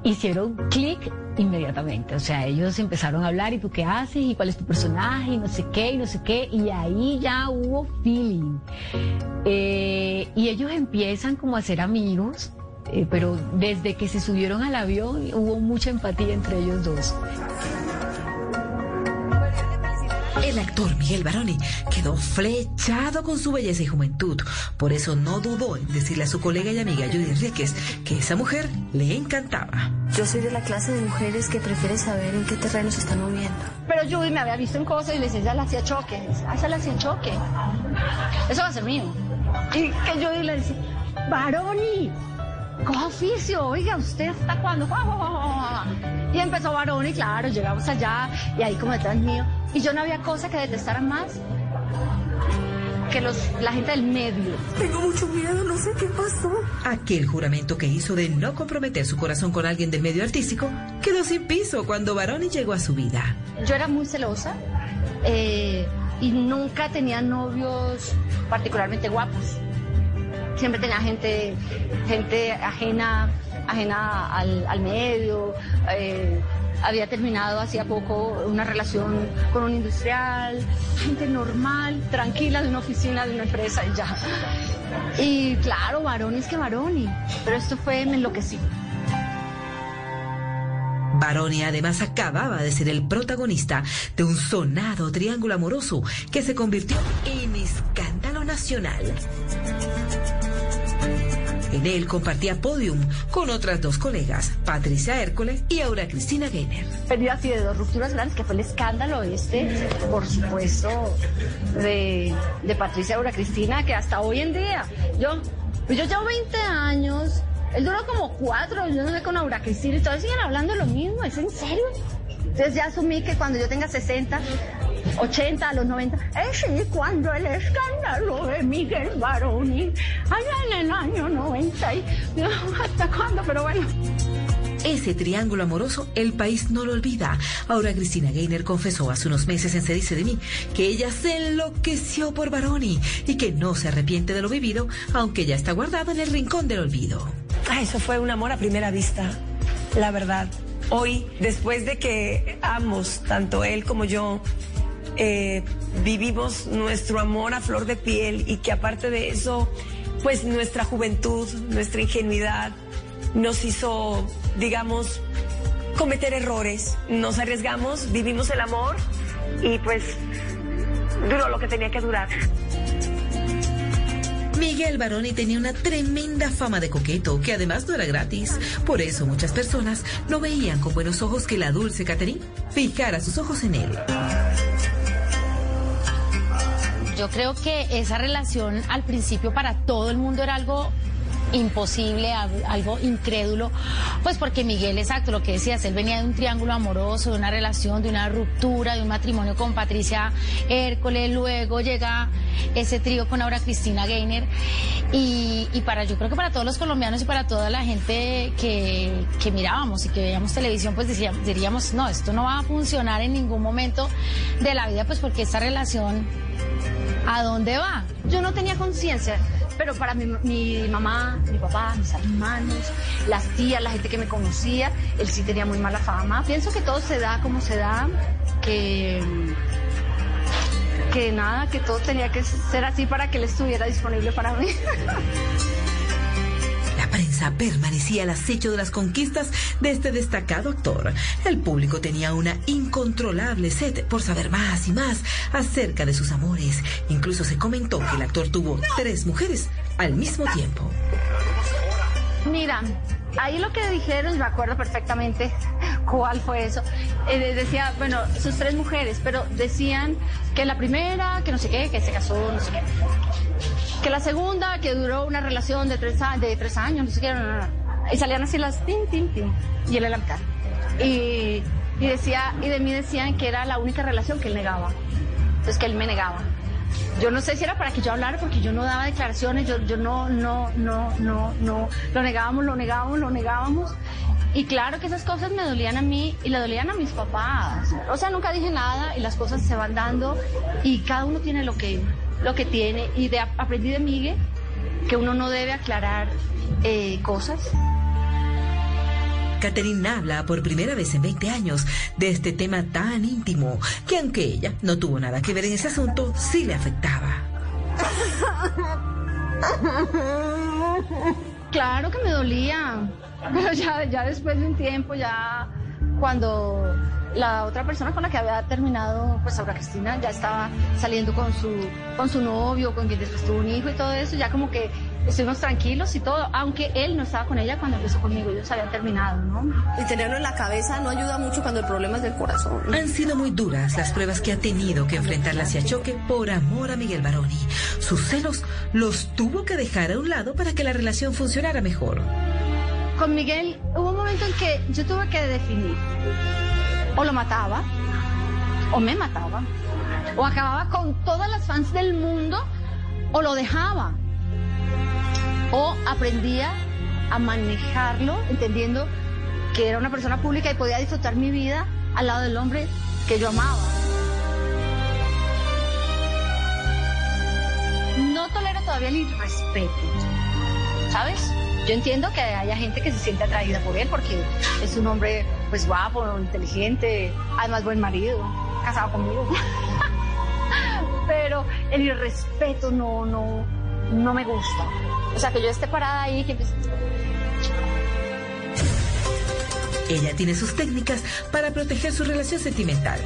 [SPEAKER 25] hicieron clic inmediatamente. O sea, ellos empezaron a hablar y tú qué haces y cuál es tu personaje y no sé qué y no sé qué. Y ahí ya hubo feeling. Eh, y ellos empiezan como a ser amigos. eh, pero desde que se subieron al avión hubo mucha empatía entre ellos dos.
[SPEAKER 18] El actor Miguel Baroni quedó flechado con su belleza y juventud. Por eso no dudó en decirle a su colega y amiga Judy Enríquez que esa mujer le encantaba.
[SPEAKER 22] Yo soy de la clase de mujeres que prefiere saber en qué terreno se están moviendo.
[SPEAKER 19] Pero Judy me había visto en cosas y le decía, ella la hacía choque. Ah, esa la hacía choque. Eso va a ser mío. Y que Judy le decía, Baroni, coja oficio, oiga, ¿usted guau, guau. Y empezó Baroni, claro, llegamos allá y ahí como detrás mío. Y yo no había cosa que detestara más que los, la gente del medio.
[SPEAKER 22] Tengo mucho miedo, no sé qué pasó.
[SPEAKER 18] Aquel juramento que hizo de no comprometer su corazón con alguien del medio artístico quedó sin piso cuando Baroni llegó a su vida.
[SPEAKER 19] Yo era muy celosa eh, y nunca tenía novios particularmente guapos. Siempre tenía gente, gente ajena, ajena al, al medio. eh, había terminado hacía poco una relación con un industrial, gente normal, tranquila de una oficina, de una empresa y ya. Y claro, varones que varones, pero esto fue, me enloquecí.
[SPEAKER 18] Baroni además acababa de ser el protagonista de un sonado triángulo amoroso que se convirtió en escándalo nacional. En él compartía podium con otras dos colegas, Patricia Hércole y Aura Cristina Gainer.
[SPEAKER 19] Perdió así de dos rupturas grandes, que fue el escándalo este, por supuesto, de, de Patricia Aura Cristina, que hasta hoy en día, yo, yo llevo 20 años, él duró como cuatro, yo no sé con Aura Cristina, y todavía siguen hablando lo mismo, ¿es en serio? Entonces ya asumí que cuando yo tenga 60, 80, a los 90, es sí, cuando el escándalo de Miguel Baroni, allá en el año 90, y, ¿hasta cuándo? Pero bueno.
[SPEAKER 18] Ese triángulo amoroso, el país no lo olvida. Ahora Cristina Gainer confesó hace unos meses en Se dice de mí que ella se enloqueció por Baroni y que no se arrepiente de lo vivido, aunque ya está guardado en el rincón del olvido.
[SPEAKER 26] Ah, eso fue un amor a primera vista, la verdad. Hoy, después de que ambos, tanto él como yo, eh, vivimos nuestro amor a flor de piel y que aparte de eso, pues nuestra juventud, nuestra ingenuidad nos hizo, digamos, cometer errores. Nos arriesgamos, vivimos el amor y pues duró lo que tenía que durar.
[SPEAKER 18] Miguel Baroni tenía una tremenda fama de coqueto, que además no era gratis. Por eso muchas personas no veían con buenos ojos que la dulce Catherine fijara sus ojos en él.
[SPEAKER 27] Yo creo que esa relación al principio para todo el mundo era algo imposible, al- algo incrédulo, pues porque Miguel, exacto, lo que decías, él venía de un triángulo amoroso, de una relación, de una ruptura, de un matrimonio con Patricia Hércole, luego llega ese trío con Aura Cristina Gainer y, y para, yo creo que para todos los colombianos y para toda la gente que, que mirábamos y que veíamos televisión, pues decíamos, diríamos, no, esto no va a funcionar en ningún momento de la vida, pues porque esta relación, ¿a dónde va?
[SPEAKER 19] Yo no tenía conciencia, pero para mi, mi mamá, mi papá, mis hermanos, las tías, la gente que me conocía, él sí tenía muy mala fama. Pienso que todo se da como se da, que, que nada, que todo tenía que ser así para que él estuviera disponible para mí.
[SPEAKER 18] Prensa permanecía al acecho de las conquistas de este destacado actor. El público tenía una incontrolable sed por saber más y más acerca de sus amores. Incluso se comentó que el actor tuvo tres mujeres al mismo tiempo.
[SPEAKER 19] Mira, ahí lo que dijeron, me acuerdo perfectamente cuál fue eso. Eh, decía, bueno, sus tres mujeres, pero decían que la primera, que no sé qué, que se casó, no sé qué. Que la segunda, que duró una relación de tres, de tres años, no sé qué. no, no, no. Y salían así las tin, tin, tin. Y él era la mitad. Y, y decía, y de mí decían que era la única relación que él negaba. Entonces que él me negaba. Yo no sé si era para que yo hablara porque yo no daba declaraciones, yo, yo no, no, no, no, no, lo negábamos, lo negábamos, lo negábamos. Y claro que esas cosas me dolían a mí y le dolían a mis papás. O sea, nunca dije nada y las cosas se van dando y cada uno tiene lo que, lo que tiene. Y de, aprendí de Miguel que uno no debe aclarar eh, cosas.
[SPEAKER 18] Catherine habla por primera vez en 20 años de este tema tan íntimo que aunque ella no tuvo nada que ver en ese asunto, sí le afectaba.
[SPEAKER 19] Claro que me dolía, pero ya, ya después de un tiempo, ya cuando la otra persona con la que había terminado, pues Aura Cristina, ya estaba saliendo con su, con su novio, con quien después tuvo un hijo y todo eso, ya como que estuvimos tranquilos y todo, aunque él no estaba con ella cuando empezó conmigo, ellos habían terminado, ¿no?
[SPEAKER 22] Y tenerlo en la cabeza no ayuda mucho cuando el problema es del corazón.
[SPEAKER 18] Han sido muy duras las pruebas que ha tenido que enfrentar la Choque por amor a Miguel Baroni. Sus celos los tuvo que dejar a un lado para que la relación funcionara mejor.
[SPEAKER 19] Con Miguel hubo un momento en que yo tuve que definir, o lo mataba, o me mataba, o acababa con todas las fans del mundo, o lo dejaba o aprendía a manejarlo, entendiendo que era una persona pública y podía disfrutar mi vida al lado del hombre que yo amaba. No tolero todavía el irrespeto, ¿sabes? Yo entiendo que haya gente que se siente atraída por él porque es un hombre pues guapo, inteligente, además buen marido, casado conmigo. Pero el irrespeto no, no, no me gusta. O sea, que yo esté parada ahí y que empiece...
[SPEAKER 18] Ella tiene sus técnicas para proteger su relación sentimental.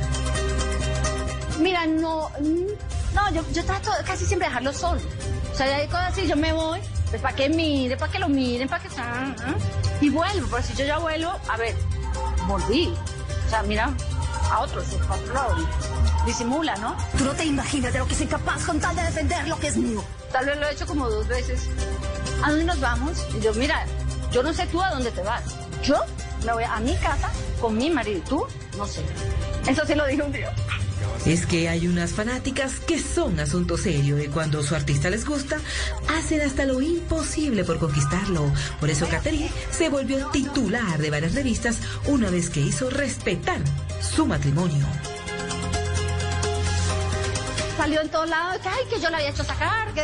[SPEAKER 19] Mira, no, no, yo, yo trato casi siempre dejarlo solo. O sea, ya hay cosas así, yo me voy, pues para que mire, para que lo miren, para que... Y vuelvo, por si yo ya vuelvo, a ver, volví. O sea, mira, a otros, a otro lado. Disimula, ¿no?
[SPEAKER 22] Tú no te imaginas de lo que soy capaz con tal de defender lo que es mío.
[SPEAKER 19] Tal vez lo he hecho como dos veces. ¿A dónde nos vamos? Y yo, mira, yo no sé tú a dónde te vas. Yo me voy a mi casa con mi marido. Tú, no sé. Eso sí lo dije un día.
[SPEAKER 18] Es que hay unas fanáticas que son asunto serio y cuando su artista les gusta, hacen hasta lo imposible por conquistarlo. Por eso Catherine se volvió titular de varias revistas una vez que hizo respetar su matrimonio
[SPEAKER 19] salió en todos lados, que, ay, que yo la había hecho sacar, que,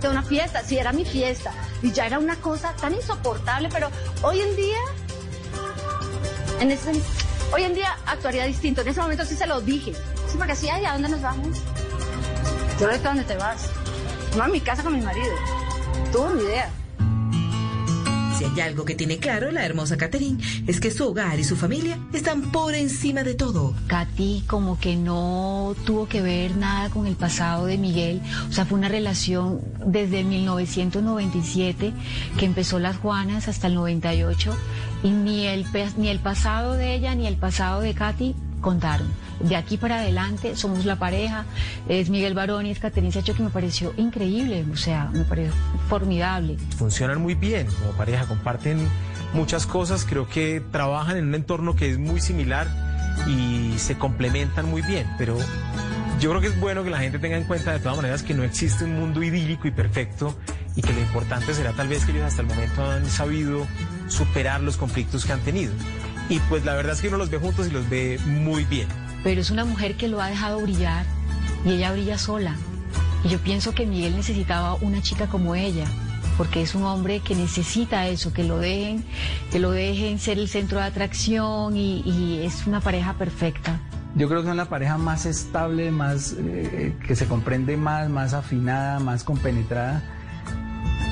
[SPEAKER 19] de una fiesta, sí, era mi fiesta. Y ya era una cosa tan insoportable, pero hoy en día, hoy en día actuaría distinto. En ese momento sí se lo dije. Sí, porque así, ay, ¿a dónde nos vamos? Yo no sé a dónde te vas. No a mi casa con mi marido. Tuvo ni idea.
[SPEAKER 18] Si hay algo que tiene claro la hermosa Catherine es que su hogar y su familia están por encima de todo.
[SPEAKER 25] Katy como que no tuvo que ver nada con el pasado de Miguel, o sea, fue una relación desde 1997 que empezó las Juanas hasta el 98 y ni el, ni el pasado de ella ni el pasado de Katy contaron. De aquí para adelante somos la pareja, es Miguel Barón y es Caterina Sacho que me pareció increíble, o sea, me pareció formidable.
[SPEAKER 24] Funcionan muy bien como pareja, comparten muchas cosas, creo que trabajan en un entorno que es muy similar y se complementan muy bien, pero yo creo que es bueno que la gente tenga en cuenta de todas maneras que no existe un mundo idílico y perfecto y que lo importante será tal vez que ellos hasta el momento han sabido superar los conflictos que han tenido. Y pues la verdad es que uno los ve juntos y los ve muy bien.
[SPEAKER 25] Pero es una mujer que lo ha dejado brillar y ella brilla sola. Y yo pienso que Miguel necesitaba una chica como ella, porque es un hombre que necesita eso, que lo dejen, que lo dejen ser el centro de atracción y, es una pareja perfecta.
[SPEAKER 28] Yo creo que es la pareja más estable, más eh, que se comprende más, más afinada, más compenetrada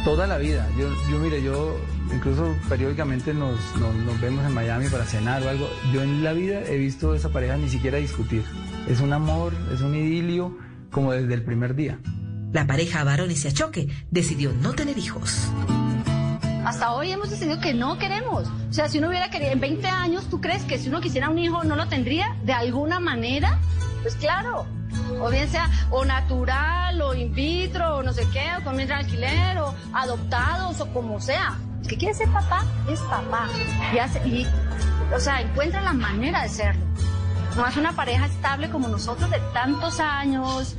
[SPEAKER 28] toda la vida. Yo, yo mire, yo incluso periódicamente nos, nos, vemos en Miami para cenar o algo. Yo en la vida he visto a esa pareja ni siquiera discutir. Es un amor, es un idilio, como desde el primer día.
[SPEAKER 18] La pareja varones y Achoque decidió no tener hijos.
[SPEAKER 19] Hasta hoy hemos decidido que no queremos. O sea, si uno hubiera querido en 20 años, ¿tú crees que si uno quisiera un hijo no lo tendría de alguna manera? Pues claro, o bien sea o natural o in vitro o no sé qué, o con alquiler o adoptados o como sea. El que quiere ser papá es papá. Y, o sea, encuentra la manera de serlo. No es una pareja estable como nosotros de tantos años.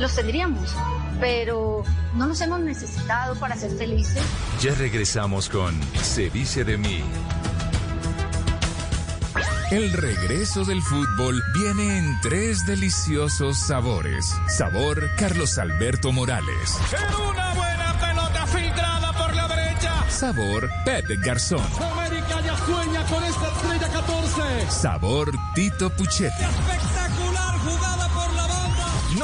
[SPEAKER 19] los tendríamos, pero no los hemos necesitado para ser felices.
[SPEAKER 4] Ya regresamos con Se dice de mí.
[SPEAKER 7] El regreso del fútbol viene en tres deliciosos sabores. Sabor Carlos Alberto Morales.
[SPEAKER 29] Una buena pelota filtrada por la derecha.
[SPEAKER 7] Sabor Pepe Garzón.
[SPEAKER 29] América ya sueña con esta estrella 14.
[SPEAKER 7] Sabor Tito Puchetti.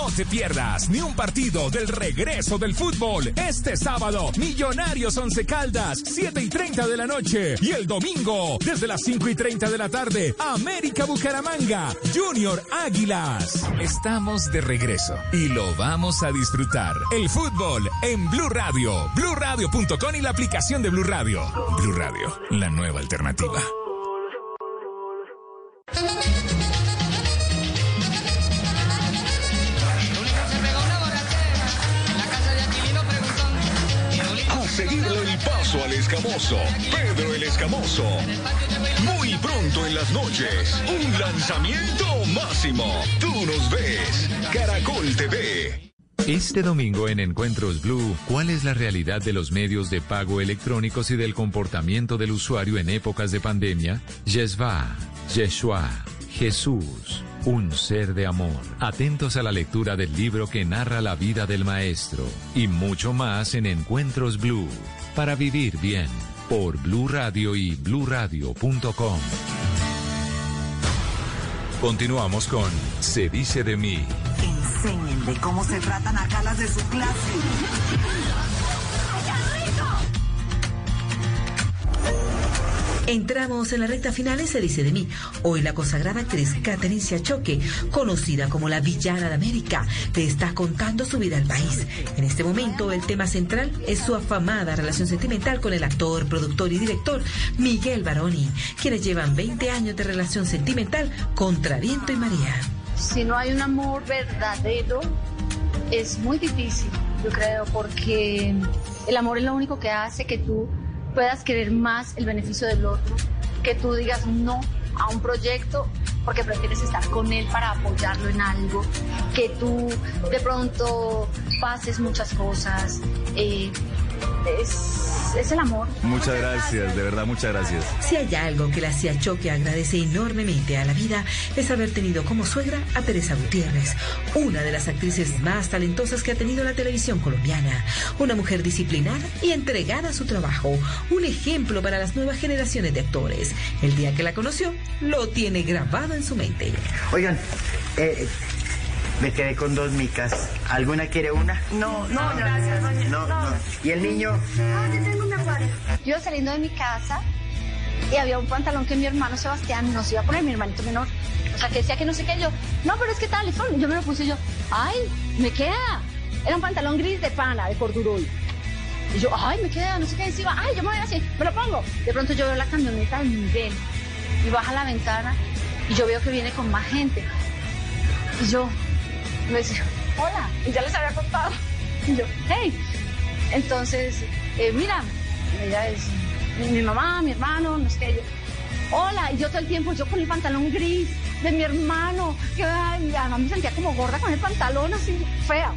[SPEAKER 7] No te pierdas ni un partido del regreso del fútbol. Este sábado, Millonarios Once Caldas, 7 y 30 de la noche. Y el domingo, desde las 5 y 30 de la tarde, América Bucaramanga, Junior Águilas. Estamos de regreso y lo vamos a disfrutar. El fútbol en Blue Radio, BlueRadio.com y la aplicación de Blue Radio. Blue Radio, la nueva alternativa.
[SPEAKER 30] Escamoso, Pedro el Escamoso. Muy pronto en las noches, un lanzamiento máximo. Tú nos ves, Caracol TV.
[SPEAKER 4] Este domingo en Encuentros Blue, ¿cuál es la realidad de los medios de pago electrónicos y del comportamiento del usuario en épocas de pandemia? Yeshua, Yeshua, Jesús, un ser de amor. Atentos a la lectura del libro que narra la vida del maestro y mucho más en Encuentros Blue, para vivir bien, por Blue Radio y bluradio.com. Continuamos con Se dice de mí.
[SPEAKER 16] Enséñenle cómo se tratan acá las de su clase.
[SPEAKER 18] Entramos en la recta final en Se dice de mí. Hoy la consagrada actriz Catherine Siachoque, conocida como la villana de América, te está contando su vida al país. En este momento el tema central es su afamada relación sentimental con el actor, productor y director Miguel Baroni, quienes llevan 20 años de relación sentimental contra viento y María.
[SPEAKER 19] Si no hay un amor verdadero, es muy difícil, yo creo, porque el amor es lo único que hace que tú puedas querer más el beneficio del otro, que tú digas no a un proyecto porque prefieres estar con él para apoyarlo en algo, que tú de pronto pases muchas cosas. eh, es, es el amor.
[SPEAKER 31] Muchas gracias, de verdad, muchas gracias.
[SPEAKER 18] Si hay algo que la Siachoque agradece enormemente a la vida es haber tenido como suegra a Teresa Gutiérrez, una de las actrices más talentosas que ha tenido la televisión colombiana, una mujer disciplinada y entregada a su trabajo, un ejemplo para las nuevas generaciones de actores. El día que la conoció, lo tiene grabado en su mente.
[SPEAKER 32] Oigan, eh, me quedé con dos micas. ¿Alguna quiere una?
[SPEAKER 19] No, no, gracias, doña.
[SPEAKER 32] No, no. ¿Y el niño?
[SPEAKER 19] Yo iba saliendo de mi casa y había un pantalón que mi hermano Sebastián nos iba a poner, mi hermanito menor. O sea, que decía que no sé qué. Yo, no, pero es que tal. Yo me lo puse y yo, ay, me queda. Era un pantalón gris de pana, de corduroy. Y yo, ay, me queda, no sé qué decía. Ay, yo me voy así, me lo pongo. De pronto yo veo la camioneta de Miguel y baja la ventana y yo veo que viene con más gente. Y yo me decía, hola, y ya les había contado. Y yo, hey. Entonces, eh, mira, ella es mi, mamá, mi hermano, no sé qué. Yo, hola, y yo todo el tiempo, yo con el pantalón gris de mi hermano, que ay, además me sentía como gorda con el pantalón así, fea.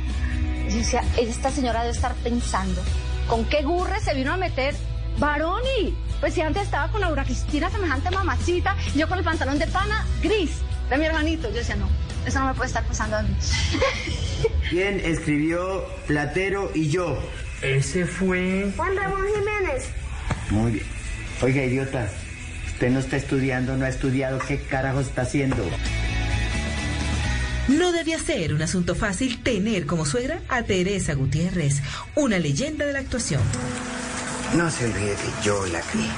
[SPEAKER 19] Y yo decía, esta señora debe estar pensando, ¿con qué gurre se vino a meter Baroni? Pues si antes estaba con Aura Cristina, semejante mamacita, yo con el pantalón de pana gris de mi hermanito. Yo decía, no, eso no me puede estar pasando a mí.
[SPEAKER 32] ¿Quién escribió Platero y yo? Ese fue...
[SPEAKER 22] Juan Ramón Jiménez.
[SPEAKER 32] Muy bien. Oiga, idiota, usted no está estudiando, no ha estudiado, ¿qué carajos está haciendo?
[SPEAKER 18] No debía ser un asunto fácil tener como suegra a Teresa Gutiérrez, una leyenda de la actuación.
[SPEAKER 32] No se olvide que yo la crié.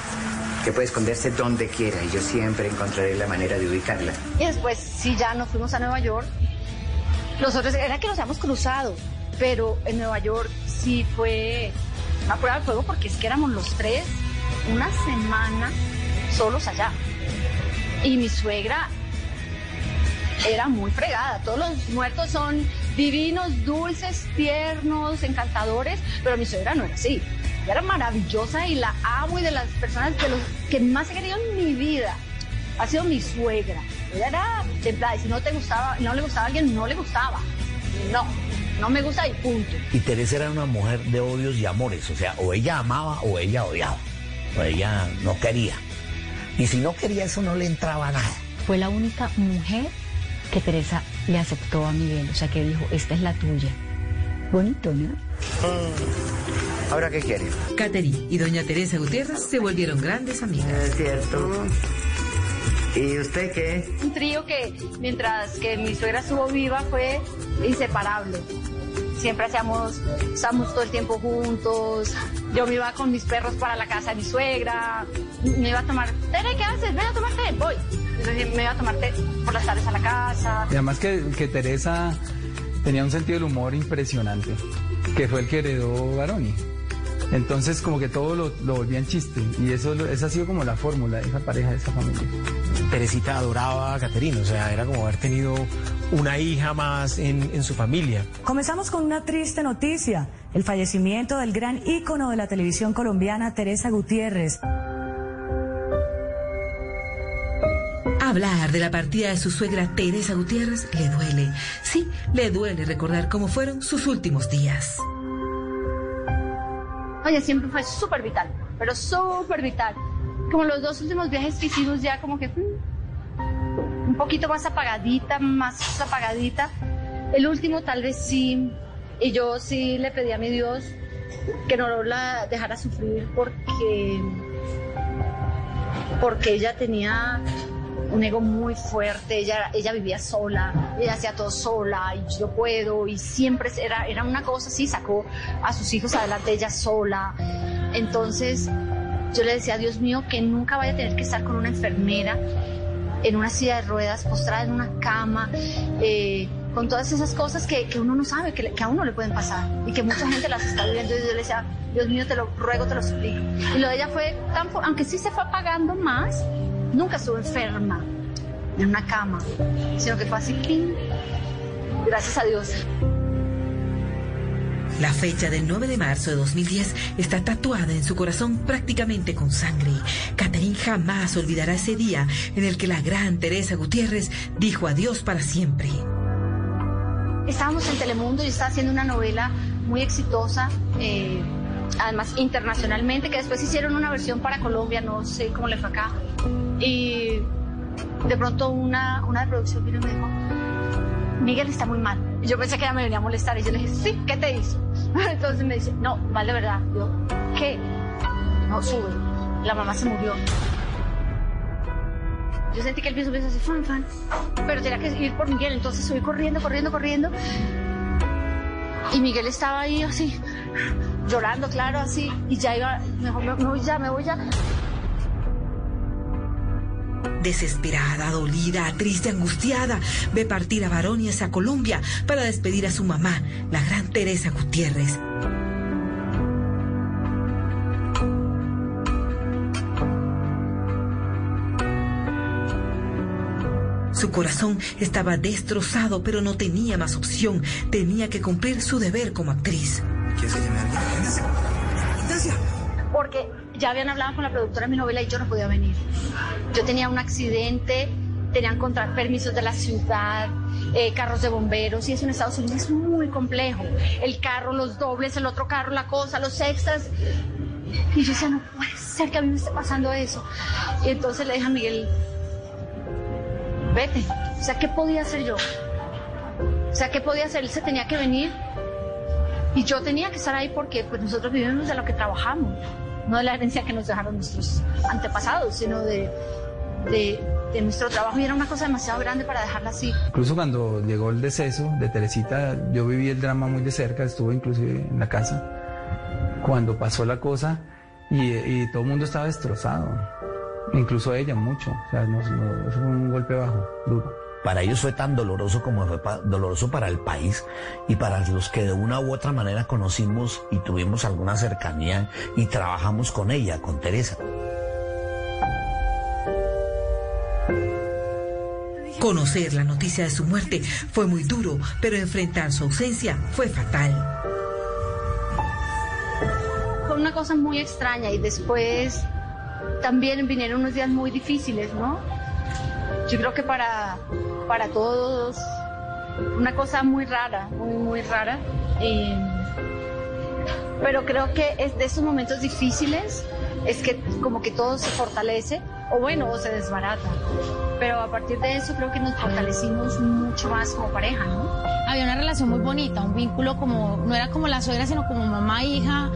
[SPEAKER 32] Que puede esconderse donde quiera y yo siempre encontraré la manera de ubicarla.
[SPEAKER 19] Y después, sí, ya nos fuimos a Nueva York. Nosotros, era que nos habíamos cruzado, pero en Nueva York sí fue una prueba de fuego porque es que éramos los tres una semana solos allá. Y mi suegra era muy fregada. Todos los muertos son divinos, dulces, tiernos, encantadores, pero mi suegra no era así. Ella era maravillosa y la amo y de las personas de los que más he querido en mi vida ha sido mi suegra. Ella era templada y si no te gustaba, no le gustaba a alguien, no le gustaba. No. no me gusta y punto.
[SPEAKER 21] Y Teresa era una mujer de odios y amores, o sea, o ella amaba o ella odiaba, o ella no quería. Y si no quería eso no le entraba nada.
[SPEAKER 25] Fue la única mujer que Teresa le aceptó a Miguel, o sea que dijo, esta es la tuya. Bonito, ¿no?
[SPEAKER 32] ¿Ahora qué quiere?
[SPEAKER 18] Caterín y doña Teresa Gutiérrez se volvieron grandes amigas.
[SPEAKER 32] Es cierto. ¿Y usted qué?
[SPEAKER 19] Un trío que mientras que mi suegra estuvo viva fue inseparable. Siempre hacíamos, estábamos todo el tiempo juntos. Yo me iba con mis perros para la casa de mi suegra. Me iba a tomar, Tere, ¿qué haces? Ven a tomar té, voy. Entonces me iba a tomar té por las tardes a la casa.
[SPEAKER 28] Y además que, que Teresa tenía un sentido del humor impresionante, que fue el que heredó Baroni. Entonces como que todo lo, lo volvían chiste y eso, lo- esa ha sido como la fórmula de esa pareja, de esa familia.
[SPEAKER 24] Teresita adoraba a Caterina, o sea, era como haber tenido una hija más en, en su familia.
[SPEAKER 33] Comenzamos con una triste noticia, el fallecimiento del gran ícono de la televisión colombiana, Teresa Gutiérrez.
[SPEAKER 18] Hablar de la partida de su suegra Teresa Gutiérrez le duele. Sí, le duele recordar cómo fueron sus últimos días.
[SPEAKER 19] Oye, siempre fue súper vital, pero súper vital. Como los dos últimos viajes que hicimos ya como que mm, un poquito más apagadita, más apagadita. El último tal vez sí, y yo sí le pedí a mi Dios que no la dejara sufrir porque, porque ella tenía un ego muy fuerte, ella, ella vivía sola, ella hacía todo sola y yo puedo y siempre era, era una cosa así, sacó a sus hijos adelante ella sola. Entonces yo le decía, Dios mío, que nunca vaya a tener que estar con una enfermera en una silla de ruedas, postrada en una cama, eh, con todas esas cosas que, que uno no sabe, que, que a uno le pueden pasar y que mucha gente las está viviendo. Y yo le decía, Dios mío, te lo ruego, te lo suplico. Y lo de ella fue tan, aunque sí se fue apagando más, nunca estuvo enferma en una cama, sino que fue así, ¡ping! gracias a Dios.
[SPEAKER 18] La fecha del 9 de marzo de 2010 está tatuada en su corazón prácticamente con sangre. Catherine jamás olvidará ese día en el que la gran Teresa Gutiérrez dijo adiós para siempre.
[SPEAKER 19] Estábamos en Telemundo y estaba haciendo una novela muy exitosa, eh, además internacionalmente, que después hicieron una versión para Colombia, no sé cómo le fue acá. Y de pronto una, una de producción vino y me dijo, Miguel está muy mal. Y yo pensé que ella me venía a molestar y yo le dije, sí, ¿qué te hizo? Entonces me dice, no, mal de verdad. Yo, ¿qué? No, sube. La mamá se murió. Yo sentí que el piso empezó así, fan, fan. Pero tenía que ir por Miguel, entonces subí corriendo, corriendo, corriendo. Y Miguel estaba ahí así, llorando, claro, así. Y ya iba, mejor me, me voy ya, me voy ya.
[SPEAKER 18] Desesperada, dolida, triste, angustiada, ve partir a Baroni hacia Colombia para despedir a su mamá, la gran Teresa Gutiérrez. Su corazón estaba destrozado, pero no tenía más opción. Tenía que cumplir su deber como actriz.
[SPEAKER 19] Porque ya habían hablado con la productora de mi novela y yo no podía venir. Yo tenía un accidente, tenían contra permisos de la ciudad, eh, carros de bomberos, y eso en Estados Unidos es muy complejo. El carro, los dobles, el otro carro, la cosa, los extras. Y yo decía, no puede ser que a mí me esté pasando eso. Y entonces le dije a Miguel, vete. O sea, ¿qué podía hacer yo? O sea, ¿qué podía hacer? Él se tenía que venir y yo tenía que estar ahí porque pues, nosotros vivimos de lo que trabajamos, no de la herencia que nos dejaron nuestros antepasados, sino de, de, nuestro trabajo. Y era una cosa demasiado grande para dejarla así.
[SPEAKER 28] Incluso cuando llegó el deceso de Teresita, yo viví el drama muy de cerca, estuve inclusive en la casa, cuando pasó la cosa y, todo el mundo estaba destrozado, incluso ella mucho, o sea, nos- eso fue un golpe bajo, duro.
[SPEAKER 21] Para ellos fue tan doloroso como fue pa- doloroso para el país y para los que de una u otra manera conocimos y tuvimos alguna cercanía y trabajamos con ella, con Teresa.
[SPEAKER 18] Conocer la noticia de su muerte fue muy duro, pero enfrentar su ausencia fue fatal.
[SPEAKER 19] Fue una cosa muy extraña y después también vinieron unos días muy difíciles, ¿no? Yo creo que para, para todos una cosa muy rara, muy, muy rara. Eh, pero creo que es de esos momentos difíciles es que como que todo se fortalece, o bueno, o se desbarata. Pero a partir de eso creo que nos fortalecimos mucho más como pareja, ¿no?
[SPEAKER 27] Había una relación muy bonita, un vínculo como, no era como la suegra, sino como mamá e hija,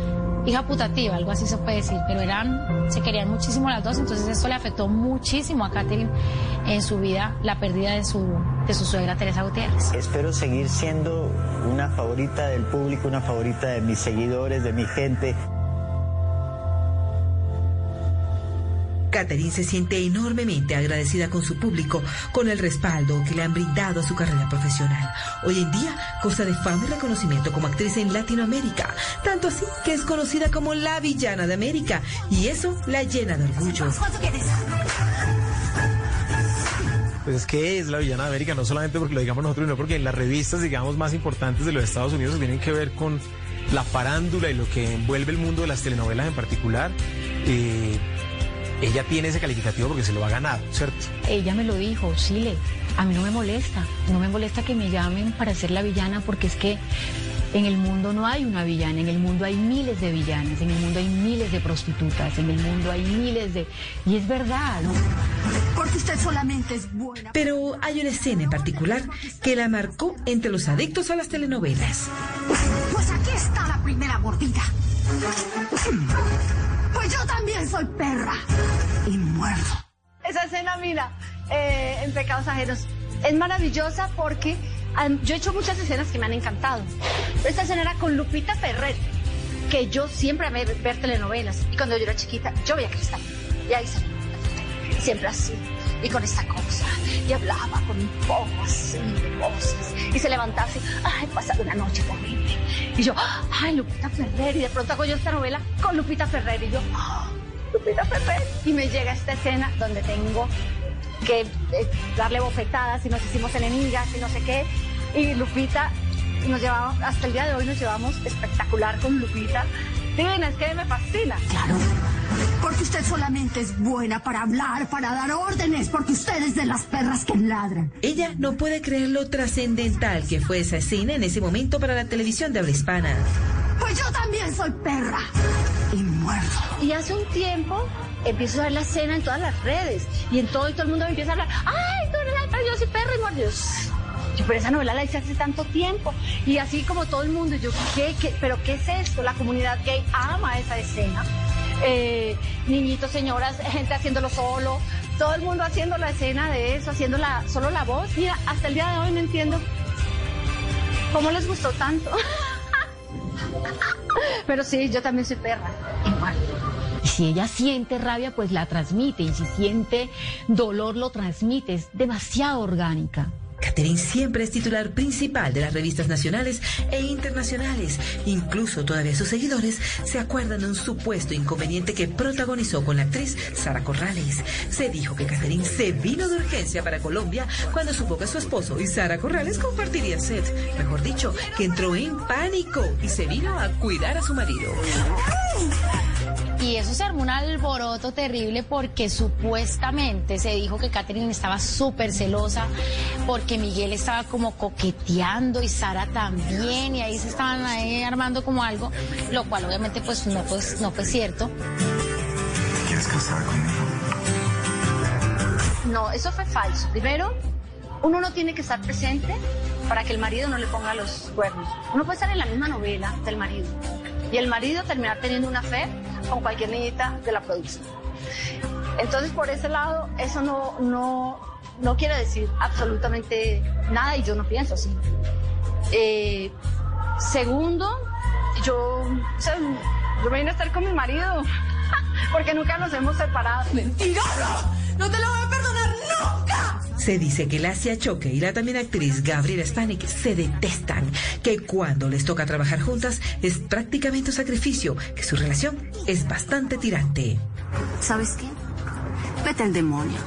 [SPEAKER 27] hija putativa, algo así se puede decir, pero eran, se querían muchísimo las dos, entonces esto le afectó muchísimo a Catherine en su vida, la pérdida de su, de su suegra Teresa Gutiérrez.
[SPEAKER 34] Espero seguir siendo una favorita del público, una favorita de mis seguidores, de mi gente.
[SPEAKER 18] Catherine se siente enormemente agradecida con su público, con el respaldo que le han brindado a su carrera profesional. Hoy en día goza de fama y reconocimiento como actriz en Latinoamérica, tanto así que es conocida como la villana de América, y eso la llena de orgullo.
[SPEAKER 24] Pues es que es la villana de América, no solamente porque lo digamos nosotros, sino porque en las revistas, digamos, más importantes de los Estados Unidos tienen que ver con la farándula y lo que envuelve el mundo de las telenovelas en particular. Eh, ella tiene ese calificativo porque se lo ha ganado, ¿cierto?
[SPEAKER 25] Ella me lo dijo, Chile, a mí no me molesta, no me molesta que me llamen para ser la villana porque es que en el mundo no hay una villana, en el mundo hay miles de villanas, en el mundo hay miles de prostitutas, en el mundo hay miles de... Y es verdad. ¿no?
[SPEAKER 16] Porque usted solamente es buena.
[SPEAKER 18] Pero hay una escena en particular que la marcó entre los adictos a las telenovelas.
[SPEAKER 16] Pues aquí está la primera gordita. Pues yo también soy perra. Y muerdo.
[SPEAKER 19] Esa escena, mira, eh, en Pecados Ajenos, es maravillosa porque um, yo he hecho muchas escenas que me han encantado. Esta escena era con Lupita Ferrer, que yo siempre a ver, telenovelas. Y cuando yo era chiquita, yo veía Cristal. Y ahí y siempre así, y con esta cosa, y hablaba con un poco así de voces, y se levantaba así, ay, pasado una noche horrible. Y yo, ay, Lupita Ferrer, y de pronto hago yo esta novela con Lupita Ferrer, y yo, "Ah, Lupita Ferrer, y me llega esta escena donde tengo que eh, darle bofetadas, y nos hicimos enemigas, y no sé qué, y Lupita, nos llevamos, hasta el día de hoy nos llevamos espectacular con Lupita. Divina, es que me fascina.
[SPEAKER 16] Claro. Porque usted solamente es buena para hablar, para dar órdenes, porque usted es de las perras que ladran.
[SPEAKER 18] Ella no puede creer lo trascendental que fue esa escena en ese momento para la televisión de habla hispana.
[SPEAKER 16] Pues yo también soy perra. Y muerdo.
[SPEAKER 19] Y hace un tiempo empiezo a ver la escena en todas las redes y en todo y todo el mundo me empieza a hablar, ay, tú eres la yo soy perra y muerdo. Yo, pero esa novela la hice hace tanto tiempo y así como todo el mundo, yo, ¿qué, pero qué es esto? La comunidad gay ama esa escena. Eh, niñitos, señoras, gente haciéndolo solo, todo el mundo haciendo la escena de eso, haciendo solo la voz. Mira, hasta el día de hoy no entiendo cómo les gustó tanto. Pero sí, yo también soy perra. Igual.
[SPEAKER 25] Si ella siente rabia, pues la transmite. Y si siente dolor, lo transmite. Es demasiado orgánica.
[SPEAKER 18] Catherine siempre es titular principal de las revistas nacionales e internacionales. Incluso todavía sus seguidores se acuerdan de un supuesto inconveniente que protagonizó con la actriz Sara Corrales. Se dijo que Catherine se vino de urgencia para Colombia cuando supo que su esposo y Sara Corrales compartirían set. Mejor dicho, que entró en pánico y se vino a cuidar a su marido.
[SPEAKER 27] Y eso se armó un alboroto terrible porque supuestamente se dijo que Catherine estaba súper celosa porque Miguel estaba como coqueteando y Sara también y ahí se estaban ahí armando como algo, lo cual obviamente pues no, pues, no fue cierto.
[SPEAKER 32] ¿Quieres casar conmigo?
[SPEAKER 19] No, eso fue falso. Primero, uno no tiene que estar presente para que el marido no le ponga los cuernos. Uno puede estar en la misma novela del marido y el marido terminar teniendo una fe con cualquier niñita de la producción. Entonces, por ese lado, eso no, no, no quiere decir absolutamente nada y yo no pienso así. Eh, segundo, yo, o yo me vine a estar con mi marido porque nunca nos hemos separado.
[SPEAKER 16] ¡Mentiroso! ¡No te lo voy a perdonar nunca!
[SPEAKER 18] Se dice que Lacia Choque y la también actriz Gabriela Spanik se detestan, que cuando les toca trabajar juntas es prácticamente un sacrificio, que su relación es bastante tirante.
[SPEAKER 16] ¿Sabes qué? Vete al demonio.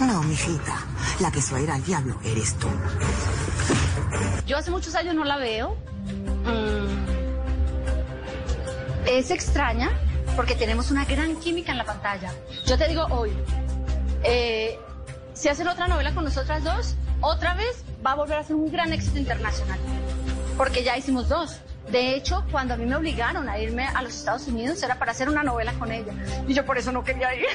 [SPEAKER 16] No, mijita. La que se va a ir al diablo eres tú.
[SPEAKER 19] Yo hace muchos años no la veo. Mm, Es extraña porque tenemos una gran química en la pantalla. Yo te digo hoy, eh, si hacen otra novela con nosotras dos, otra vez va a volver a ser un gran éxito internacional, porque ya hicimos dos. De hecho, cuando a mí me obligaron a irme a los Estados Unidos era para hacer una novela con ella. Y yo por eso no quería ir.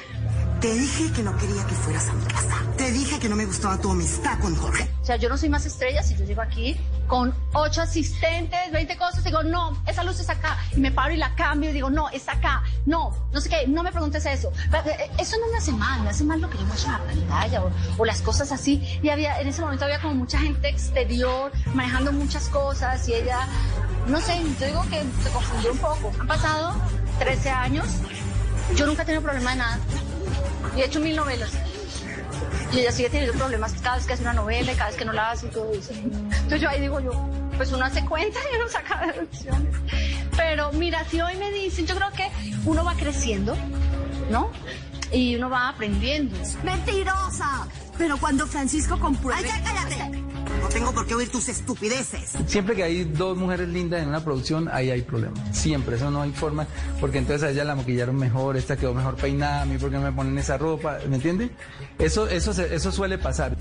[SPEAKER 35] Te dije que no quería que fueras a mi casa. Te dije que no me gustaba tu amistad con Jorge.
[SPEAKER 19] O sea, yo no soy más estrella si yo llego aquí con ocho asistentes, 20 cosas, digo, no, esa luz es acá. Y me paro y la cambio y digo, no, es acá. No, no sé qué, no me preguntes eso. Eh, eso no me hace mal, me hace mal lo que yo muestro en la pantalla o, o, las cosas así. Y había, en ese momento había como mucha gente exterior manejando muchas cosas y ella, no sé, yo digo que se confundió un poco. Han pasado 13 años, yo nunca he tenido problema de nada. Y he hecho mil novelas. Y ella sigue teniendo problemas cada vez que hace una novela y cada vez que no la hace y todo eso. Entonces yo ahí digo yo, pues uno hace cuenta y uno saca deducciones. Pero mira, si hoy me dicen, yo creo que uno va creciendo, ¿no? Y uno va aprendiendo.
[SPEAKER 16] ¡Mentirosa! Pero cuando Francisco compruebe...
[SPEAKER 35] ¡Ay, ya cállate! No tengo por qué oír tus estupideces.
[SPEAKER 28] Siempre que hay dos mujeres lindas en una producción, ahí hay problemas. Siempre, eso no hay forma, porque entonces a ella la maquillaron mejor, esta quedó mejor peinada, a mí porque me ponen esa ropa, ¿me entiendes? Eso, eso, eso suele pasar.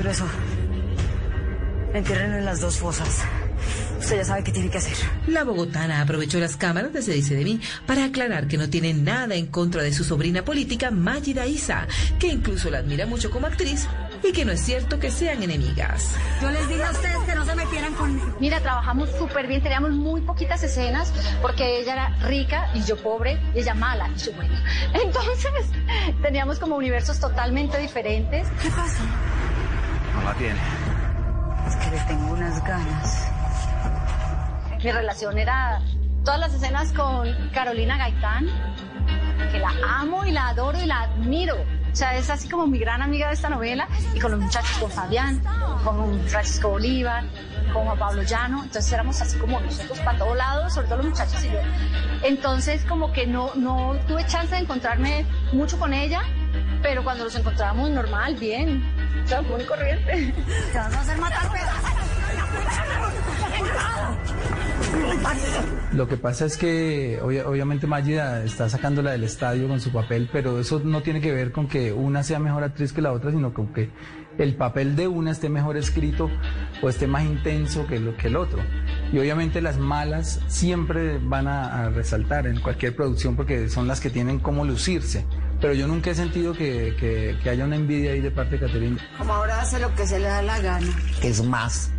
[SPEAKER 36] Grueso. Entierren en las dos fosas. Usted ya sabe qué tiene que hacer.
[SPEAKER 18] La bogotana aprovechó las cámaras de Se dice de mí para aclarar que no tiene nada en contra de su sobrina política Magida Isa, que incluso la admira mucho como actriz y que no es cierto que sean enemigas.
[SPEAKER 16] Yo les dije a ustedes que no se metieran conmigo.
[SPEAKER 19] Mira, trabajamos súper bien, teníamos muy poquitas escenas porque ella era rica y yo pobre, y ella mala y yo buena. Entonces, teníamos como universos totalmente diferentes.
[SPEAKER 36] ¿Qué pasa?
[SPEAKER 31] No la tiene.
[SPEAKER 36] Es que le tengo unas ganas.
[SPEAKER 19] Mi relación era todas las escenas con Carolina Gaitán, que la amo y la adoro y la admiro. O sea, es así como mi gran amiga de esta novela, y con los muchachos, con Fabián, con Francisco Bolívar, con Pablo Llano, entonces éramos así como nosotros para todos lados, sobre todo los muchachos y yo. Entonces como que no, no tuve chance de encontrarme mucho con ella, pero cuando nos encontrábamos normal, bien, o sea, muy corriente.
[SPEAKER 16] Te vas a hacer matar
[SPEAKER 28] Lo que pasa es que obviamente Magida está sacándola del estadio con su papel, pero eso no tiene que ver con que una sea mejor actriz que la otra, sino con que el papel de una esté mejor escrito o esté más intenso que, lo, que el otro. Y obviamente las malas siempre van a, a resaltar en cualquier producción porque son las que tienen cómo lucirse pero yo nunca he sentido que, que, que, haya una envidia ahí de parte de Caterina.
[SPEAKER 36] Como ahora hace lo que se le da la gana.
[SPEAKER 21] Es más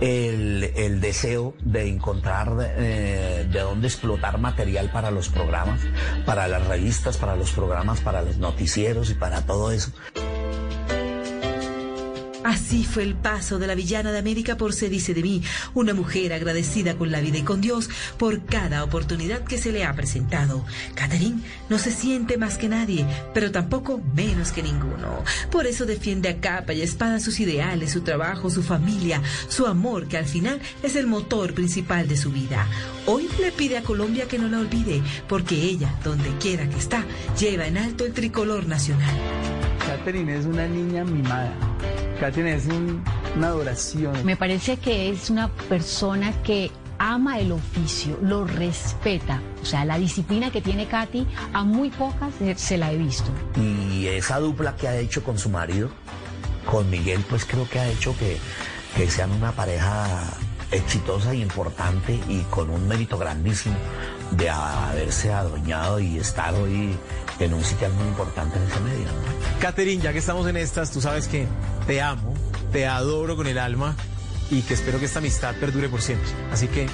[SPEAKER 21] el, deseo de encontrar eh, de dónde explotar material para los programas, para las revistas, para los programas, para los noticieros y para todo eso.
[SPEAKER 18] Así fue el paso de la villana de América por Se dice de mí, una mujer agradecida con la vida y con Dios por cada oportunidad que se le ha presentado. Catherine no se siente más que nadie, pero tampoco menos que ninguno. Por eso defiende a capa y espada sus ideales, su trabajo, su familia, su amor, que al final es el motor principal de su vida. Hoy le pide a Colombia que no la olvide, porque ella, donde quiera que está, lleva en alto el tricolor nacional.
[SPEAKER 28] Catherine es una niña mimada. Catherine es un, una adoración.
[SPEAKER 25] Me parece que es una persona que ama el oficio, lo respeta. O sea, la disciplina que tiene Katy, a muy pocas se la he visto.
[SPEAKER 21] Y esa dupla que ha hecho con su marido, con Miguel, pues creo que ha hecho que, que sean una pareja exitosa y importante y con un mérito grandísimo de haberse adueñado y estar hoy en un sitio muy importante en ese medio.
[SPEAKER 24] Catherine, ya que estamos en estas, tú sabes que te amo, te adoro con el alma y que espero que esta amistad perdure por siempre. Así que,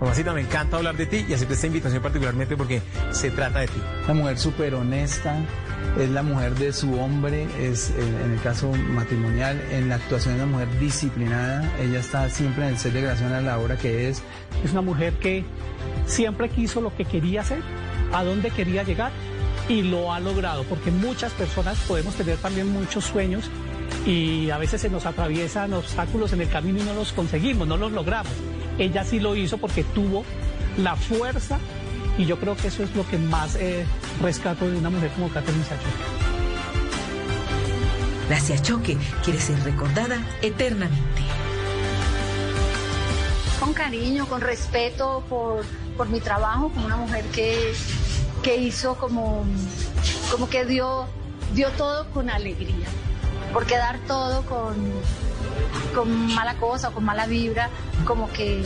[SPEAKER 24] mamacita, me encanta hablar de ti y hacerte esta invitación particularmente porque se trata de ti.
[SPEAKER 28] Una mujer súper honesta, es la mujer de su hombre, es en el caso matrimonial, en la actuación es una mujer disciplinada, ella está siempre en el set de grabación a la hora que es.
[SPEAKER 20] Es una mujer que siempre quiso lo que quería hacer, a dónde quería llegar y lo ha logrado, porque muchas personas podemos tener también muchos sueños y a veces se nos atraviesan obstáculos en el camino y no los conseguimos, no los logramos. Ella sí lo hizo porque tuvo la fuerza y yo creo que eso es lo que más eh, rescato de una mujer como Catherine Sachoque.
[SPEAKER 18] La Siachoque quiere ser recordada eternamente.
[SPEAKER 19] Con cariño, con respeto por, por mi trabajo, como una mujer que, que hizo como, como que dio, dio todo con alegría, porque dar todo con, con mala cosa o con mala vibra, como que,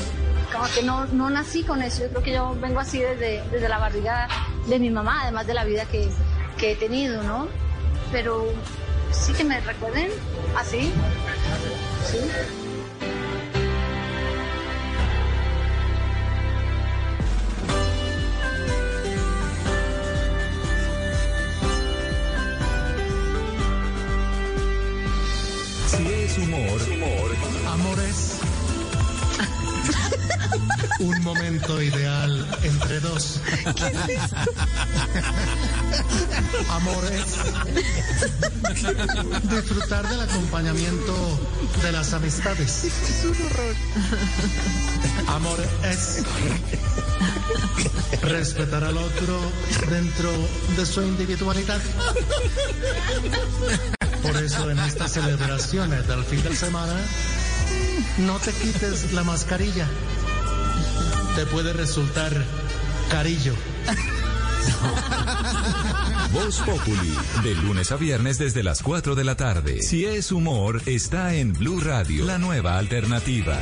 [SPEAKER 19] como que no, no nací con eso. Yo creo que yo vengo así desde, desde la barriga de mi mamá, además de la vida que, que he tenido, ¿no? Pero sí que me recuerden así. Sí.
[SPEAKER 37] Un momento ideal entre dos. Amor es disfrutar del acompañamiento de las amistades.
[SPEAKER 9] Es un horror.
[SPEAKER 37] Amor es respetar al otro dentro de su individualidad. Por eso en estas celebraciones del fin de semana, no te quites la mascarilla. Te puede resultar carillo.
[SPEAKER 4] Voz Populi, de lunes a viernes desde las 4 de la tarde. Si es humor, está en Blue Radio, la nueva alternativa.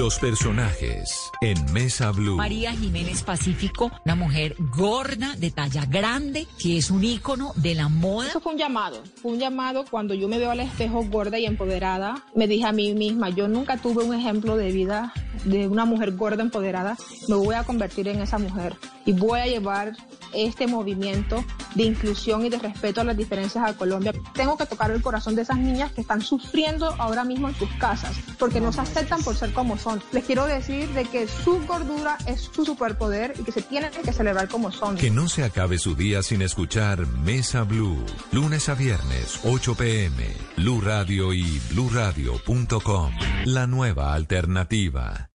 [SPEAKER 4] Los personajes en Mesa Blue.
[SPEAKER 38] María Jiménez Pacífico, una mujer gorda, de talla grande, que es un ícono de la moda.
[SPEAKER 39] Eso fue un llamado, fue un llamado cuando yo me veo al espejo gorda y empoderada, me dije a mí misma, yo nunca tuve un ejemplo de vida de una mujer gorda empoderada, me voy a convertir en esa mujer y voy a llevar este movimiento de inclusión y de respeto a las diferencias a Colombia. Tengo que tocar el corazón de esas niñas que están sufriendo ahora mismo en sus casas porque no se aceptan por ser como son. Les quiero decir de que su gordura es su superpoder y que se tienen que celebrar como son.
[SPEAKER 4] Que no se acabe su día sin escuchar Mesa Blue. Lunes a viernes, 8 pm. Blue Radio y bluradio.com. La nueva alternativa.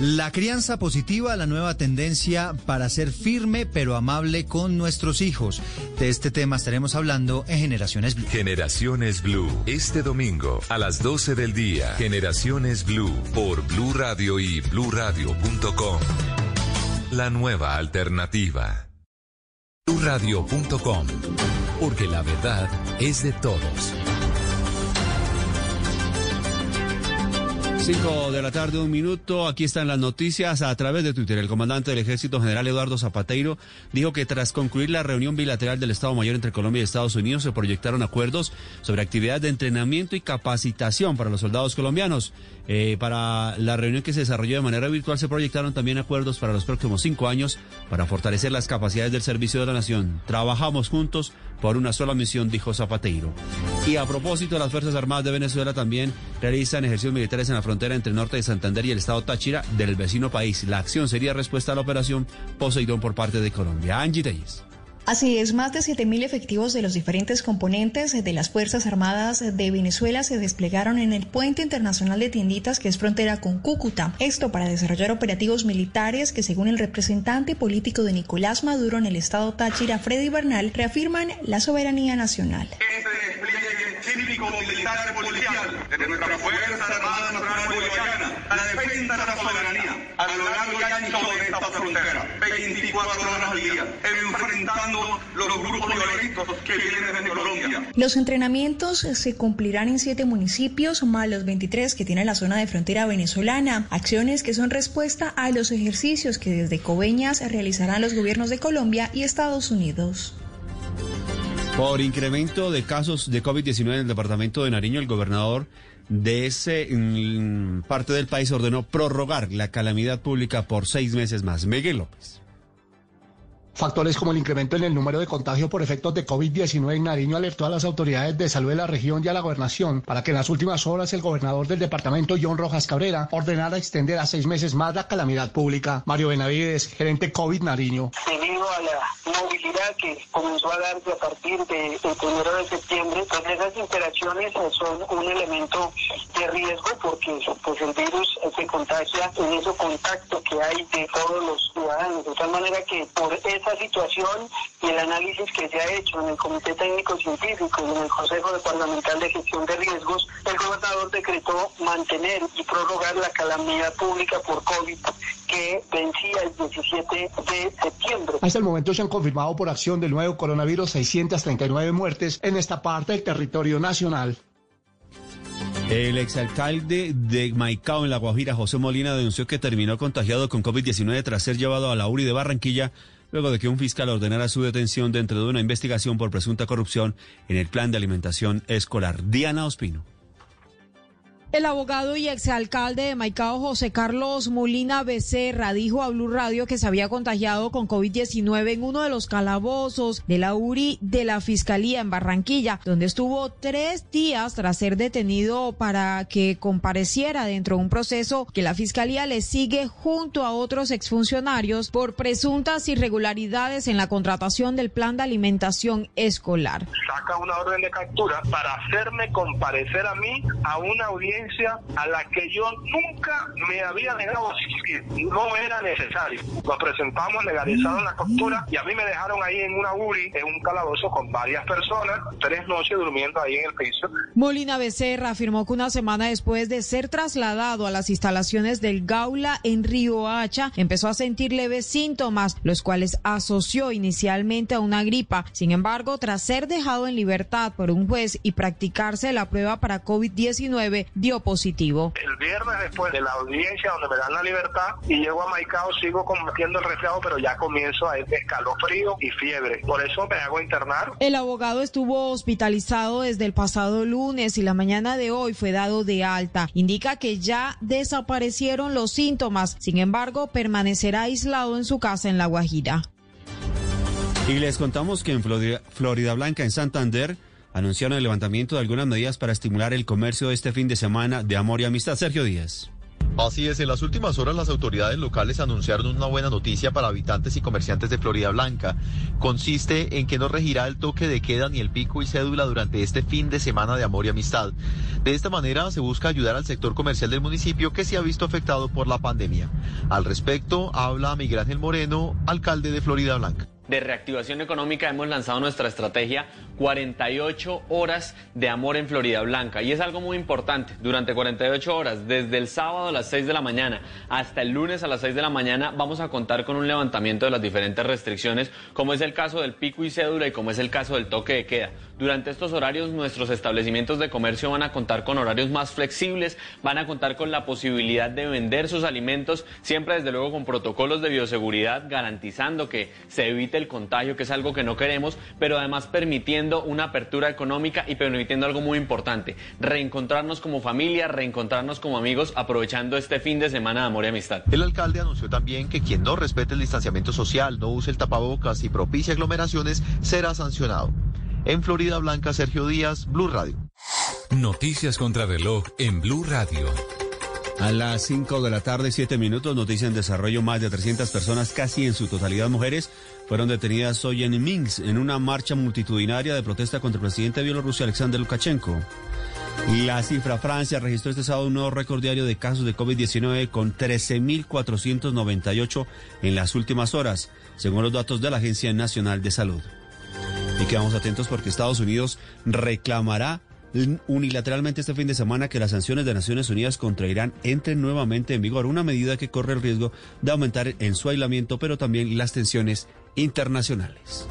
[SPEAKER 40] La crianza positiva, la nueva tendencia para ser firme pero amable con nuestros hijos. De este tema estaremos hablando en Generaciones Blue.
[SPEAKER 4] Generaciones Blue. Este domingo a las 12 del día. Generaciones Blue por Blue Radio y bluradio.com. La nueva alternativa. Bluradio.com. Porque la verdad es de todos.
[SPEAKER 8] 5 de la tarde, un minuto. Aquí están las noticias a través de Twitter. El comandante del Ejército General Eduardo Zapateiro dijo que tras concluir la reunión bilateral del Estado Mayor entre Colombia y Estados Unidos se proyectaron acuerdos sobre actividades de entrenamiento y capacitación para los soldados colombianos. Eh, para la reunión que se desarrolló de manera virtual se proyectaron también acuerdos para los próximos cinco años para fortalecer las capacidades del servicio de la nación. Trabajamos juntos por una sola misión, dijo Zapateiro. Y a propósito, las Fuerzas Armadas de Venezuela también realizan ejercicios militares en la frontera entre Norte de Santander y el estado Táchira del vecino país. La acción sería respuesta a la operación Poseidón por parte de Colombia. Angie Telles.
[SPEAKER 41] Así es, más de 7.000 efectivos de los diferentes componentes de las Fuerzas Armadas de Venezuela se desplegaron en el puente internacional de Tienditas que es frontera con Cúcuta. Esto para desarrollar operativos militares que según el representante político de Nicolás Maduro en el estado Táchira, Freddy Bernal, reafirman la soberanía nacional.
[SPEAKER 42] Este cívico militar y policial de nuestra Fuerza Armada Nacional Bolivariana, la defensa de la soberanía a lo largo y ancho de esta frontera, 24 horas al día, enfrentando los grupos violentos que vienen desde Colombia.
[SPEAKER 41] Los entrenamientos se cumplirán en siete municipios, más los 23 que tiene la zona de frontera venezolana. Acciones que son respuesta a los ejercicios que desde Coveñas realizarán los gobiernos de Colombia y Estados Unidos.
[SPEAKER 8] Por incremento de casos de COVID-19 en el departamento de Nariño, el gobernador de ese mm, parte del país ordenó prorrogar la calamidad pública por seis meses más. Miguel López.
[SPEAKER 43] Factores como el incremento en el número de contagios por efectos de COVID-19 en Nariño alertó a las autoridades de salud de la región y a la gobernación para que en las últimas horas el gobernador del departamento, John Rojas Cabrera, ordenara extender a seis meses más la calamidad pública. Mario Benavides, gerente COVID Nariño.
[SPEAKER 44] Debido a la movilidad que comenzó a darse a partir del primero de septiembre, pues esas interacciones son un elemento de riesgo porque pues, el virus se contagia en ese contacto que hay de todos los ciudadanos. De tal manera que por ese
[SPEAKER 45] esta situación y el análisis que se ha hecho en el Comité Técnico Científico y en el Consejo Departamental de Gestión de Riesgos, el gobernador decretó mantener y prorrogar la calamidad pública por COVID que vencía el 17 de septiembre.
[SPEAKER 43] Hasta el momento se han confirmado por acción del nuevo coronavirus 639 muertes en esta parte del territorio nacional.
[SPEAKER 8] El exalcalde de Maicao en La Guajira, José Molina, denunció que terminó contagiado con COVID-19 tras ser llevado a la URI de Barranquilla luego de que un fiscal ordenara su detención dentro de una investigación por presunta corrupción en el plan de alimentación escolar. Diana Ospino.
[SPEAKER 9] El abogado y exalcalde de Maicao, José Carlos Molina Becerra, dijo a Blue Radio que se había contagiado con COVID-19 en uno de los calabozos de la URI de la Fiscalía en Barranquilla, donde estuvo tres días tras ser detenido para que compareciera dentro de un proceso que la Fiscalía le sigue junto a otros exfuncionarios por presuntas irregularidades en la contratación del plan de alimentación escolar.
[SPEAKER 45] Saca una orden de captura para hacerme comparecer a mí a una a la que yo nunca me había negado asistir. No era necesario. Nos presentamos, legalizaron la captura y a mí me dejaron ahí en una URI, en un calabozo con varias personas, tres noches durmiendo ahí en el piso.
[SPEAKER 9] Molina Becerra afirmó que una semana después de ser trasladado a las instalaciones del Gaula en Río Hacha, empezó a sentir leves síntomas, los cuales asoció inicialmente a una gripa. Sin embargo, tras ser dejado en libertad por un juez y practicarse la prueba para COVID-19, dio positivo.
[SPEAKER 45] El viernes después de la audiencia donde me dan la libertad y llego a Maicao sigo combatiendo el resfriado, pero ya comienzo a escalofrío y fiebre. Por eso me hago internar.
[SPEAKER 9] El abogado estuvo hospitalizado desde el pasado lunes y la mañana de hoy fue dado de alta. Indica que ya desaparecieron los síntomas, sin embargo permanecerá aislado en su casa en La Guajira.
[SPEAKER 8] Y les contamos que en Florida, Florida Blanca, en Santander, anunciaron el levantamiento de algunas medidas para estimular el comercio este fin de semana de amor y amistad. Sergio Díaz.
[SPEAKER 46] Así es, en las últimas horas las autoridades locales anunciaron una buena noticia para habitantes y comerciantes de Florida Blanca. Consiste en que no regirá el toque de queda ni el pico y cédula durante este fin de semana de amor y amistad. De esta manera se busca ayudar al sector comercial del municipio que se ha visto afectado por la pandemia. Al respecto, habla Miguel Ángel Moreno, alcalde de Florida Blanca
[SPEAKER 47] de reactivación económica hemos lanzado nuestra estrategia 48 horas de amor en Florida Blanca. Y es algo muy importante. Durante 48 horas, desde el sábado a las 6 de la mañana hasta el lunes a las 6 de la mañana, vamos a contar con un levantamiento de las diferentes restricciones, como es el caso del pico y cédula y como es el caso del toque de queda. Durante estos horarios, nuestros establecimientos de comercio van a contar con horarios más flexibles, van a contar con la posibilidad de vender sus alimentos, siempre desde luego con protocolos de bioseguridad, garantizando que se evite el contagio, que es algo que no queremos, pero además permitiendo una apertura económica y permitiendo algo muy importante, reencontrarnos como familia, reencontrarnos como amigos, aprovechando este fin de semana de amor y amistad.
[SPEAKER 46] El alcalde anunció también que quien no respete el distanciamiento social, no use el tapabocas y propicie aglomeraciones, será sancionado. En Florida Blanca, Sergio Díaz, Blue Radio.
[SPEAKER 4] Noticias contra reloj en Blue Radio.
[SPEAKER 8] A las 5 de la tarde, 7 minutos, noticia en desarrollo, más de 300 personas, casi en su totalidad mujeres, fueron detenidas hoy en Minsk en una marcha multitudinaria de protesta contra el presidente de Bielorrusia, Alexander Lukashenko. La cifra Francia registró este sábado un nuevo récord diario de casos de COVID-19 con 13.498 en las últimas horas, según los datos de la Agencia Nacional de Salud. Y quedamos atentos porque Estados Unidos reclamará unilateralmente este fin de semana que las sanciones de Naciones Unidas contra Irán entren nuevamente en vigor, una medida que corre el riesgo de aumentar en su aislamiento, pero también las tensiones internacionales.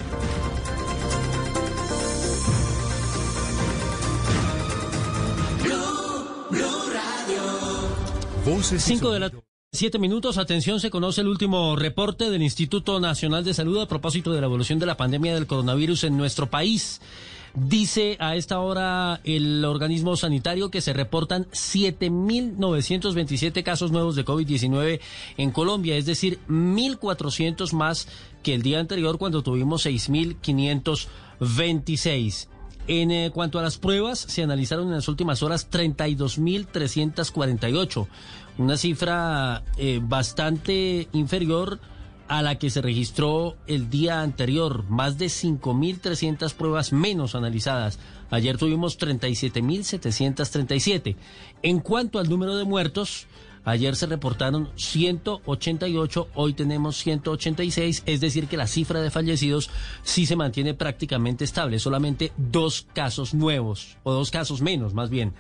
[SPEAKER 48] Cinco de la Siete minutos, atención, se conoce el último reporte del Instituto Nacional de Salud a propósito de la evolución de la pandemia del coronavirus en nuestro país. Dice a esta hora el organismo sanitario que se reportan 7.927 casos nuevos de COVID-19 en Colombia, es decir, 1.400 más que el día anterior cuando tuvimos 6.526. En eh, cuanto a las pruebas, se analizaron en las últimas horas 32.348 una cifra eh, bastante inferior a la que se registró el día anterior, más de 5.300 pruebas menos analizadas. Ayer tuvimos 37.737. En cuanto al número de muertos, Ayer se reportaron 188, hoy tenemos 186, es decir que la cifra de fallecidos sí se mantiene prácticamente estable, solamente dos casos nuevos, o dos casos menos más bien.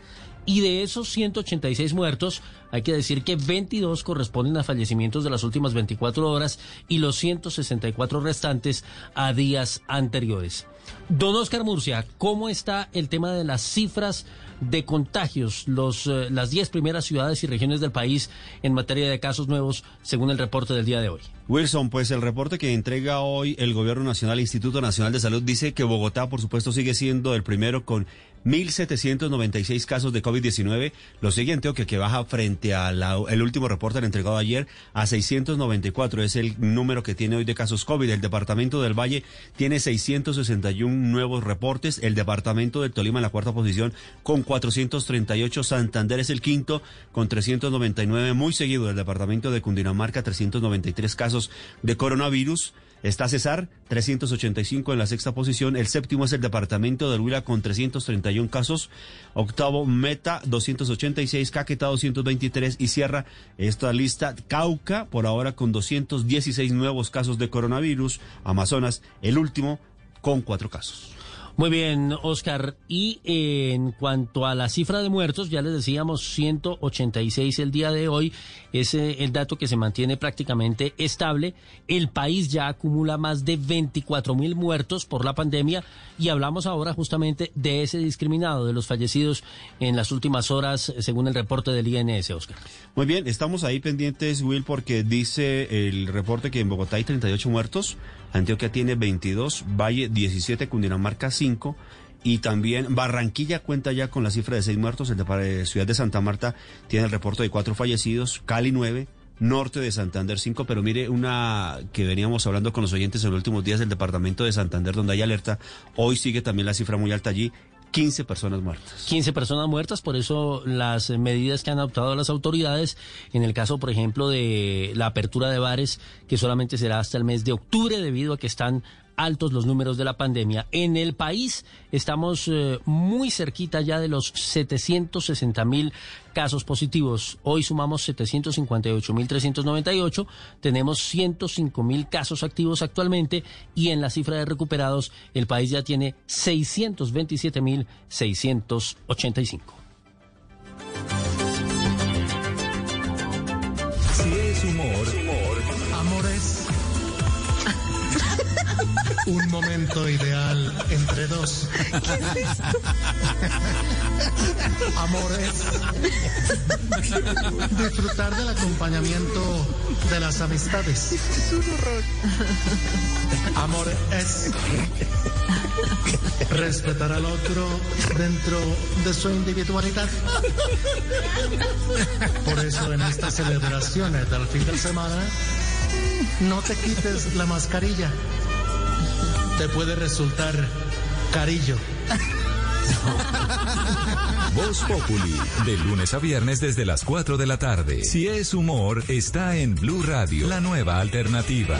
[SPEAKER 48] Y de esos 186 muertos, hay que decir que 22 corresponden a fallecimientos de las últimas 24 horas y los 164 restantes a días anteriores. Don Oscar Murcia, ¿cómo está el tema de las cifras de contagios, los, eh, las 10 primeras ciudades y regiones del país en materia de casos nuevos, según el reporte del día de hoy?
[SPEAKER 8] Wilson, pues el reporte que entrega hoy el Gobierno Nacional, Instituto Nacional de Salud, dice que Bogotá, por supuesto, sigue siendo el primero con 1.796 casos de COVID-19. Lo sigue Antioquia, que baja frente al último reporte entregado ayer a 694. Es el número que tiene hoy de casos COVID. El departamento del Valle tiene 661 nuevos reportes. El departamento del Tolima en la cuarta posición con 438. Santander es el quinto con 399. Muy seguido del departamento de Cundinamarca, 393 casos de coronavirus. Está Cesar, 385 en la sexta posición. El séptimo es el departamento de Huila con 331 casos. Octavo, Meta, 286. Caquetá, 223. Y cierra esta lista Cauca, por ahora con 216 nuevos casos de coronavirus. Amazonas, el último, con cuatro casos.
[SPEAKER 48] Muy bien, Oscar. Y en cuanto a la cifra de muertos, ya les decíamos 186 el día de hoy. Es el dato que se mantiene prácticamente estable. El país ya acumula más de 24 mil muertos por la pandemia y hablamos ahora justamente de ese discriminado, de los fallecidos en las últimas horas, según el reporte del INS, Oscar.
[SPEAKER 8] Muy bien, estamos ahí pendientes, Will, porque dice el reporte que en Bogotá hay 38 muertos. Antioquia tiene 22, Valle 17, Cundinamarca 5 y también Barranquilla cuenta ya con la cifra de 6 muertos, el de Ciudad de Santa Marta tiene el reporte de 4 fallecidos, Cali 9, Norte de Santander 5, pero mire una que veníamos hablando con los oyentes en los últimos días del departamento de Santander donde hay alerta, hoy sigue también la cifra muy alta allí, 15 personas muertas.
[SPEAKER 48] 15 personas muertas, por eso las medidas que han adoptado las autoridades, en el caso, por ejemplo, de la apertura de bares, que solamente será hasta el mes de octubre debido a que están altos los números de la pandemia. En el país estamos eh, muy cerquita ya de los 760 mil casos positivos. Hoy sumamos 758 mil 398, tenemos 105 mil casos activos actualmente y en la cifra de recuperados el país ya tiene 627 mil 685.
[SPEAKER 4] Si es humor,
[SPEAKER 37] Un momento ideal entre dos. ¿Qué es esto? Amores. Disfrutar del acompañamiento de las amistades. Es un horror. Amor es respetar al otro dentro de su individualidad. Por eso en estas celebraciones del fin de semana, no te quites la mascarilla te puede resultar carillo.
[SPEAKER 4] Voz Populi, de lunes a viernes desde las 4 de la tarde. Si es humor, está en Blue Radio, la nueva alternativa.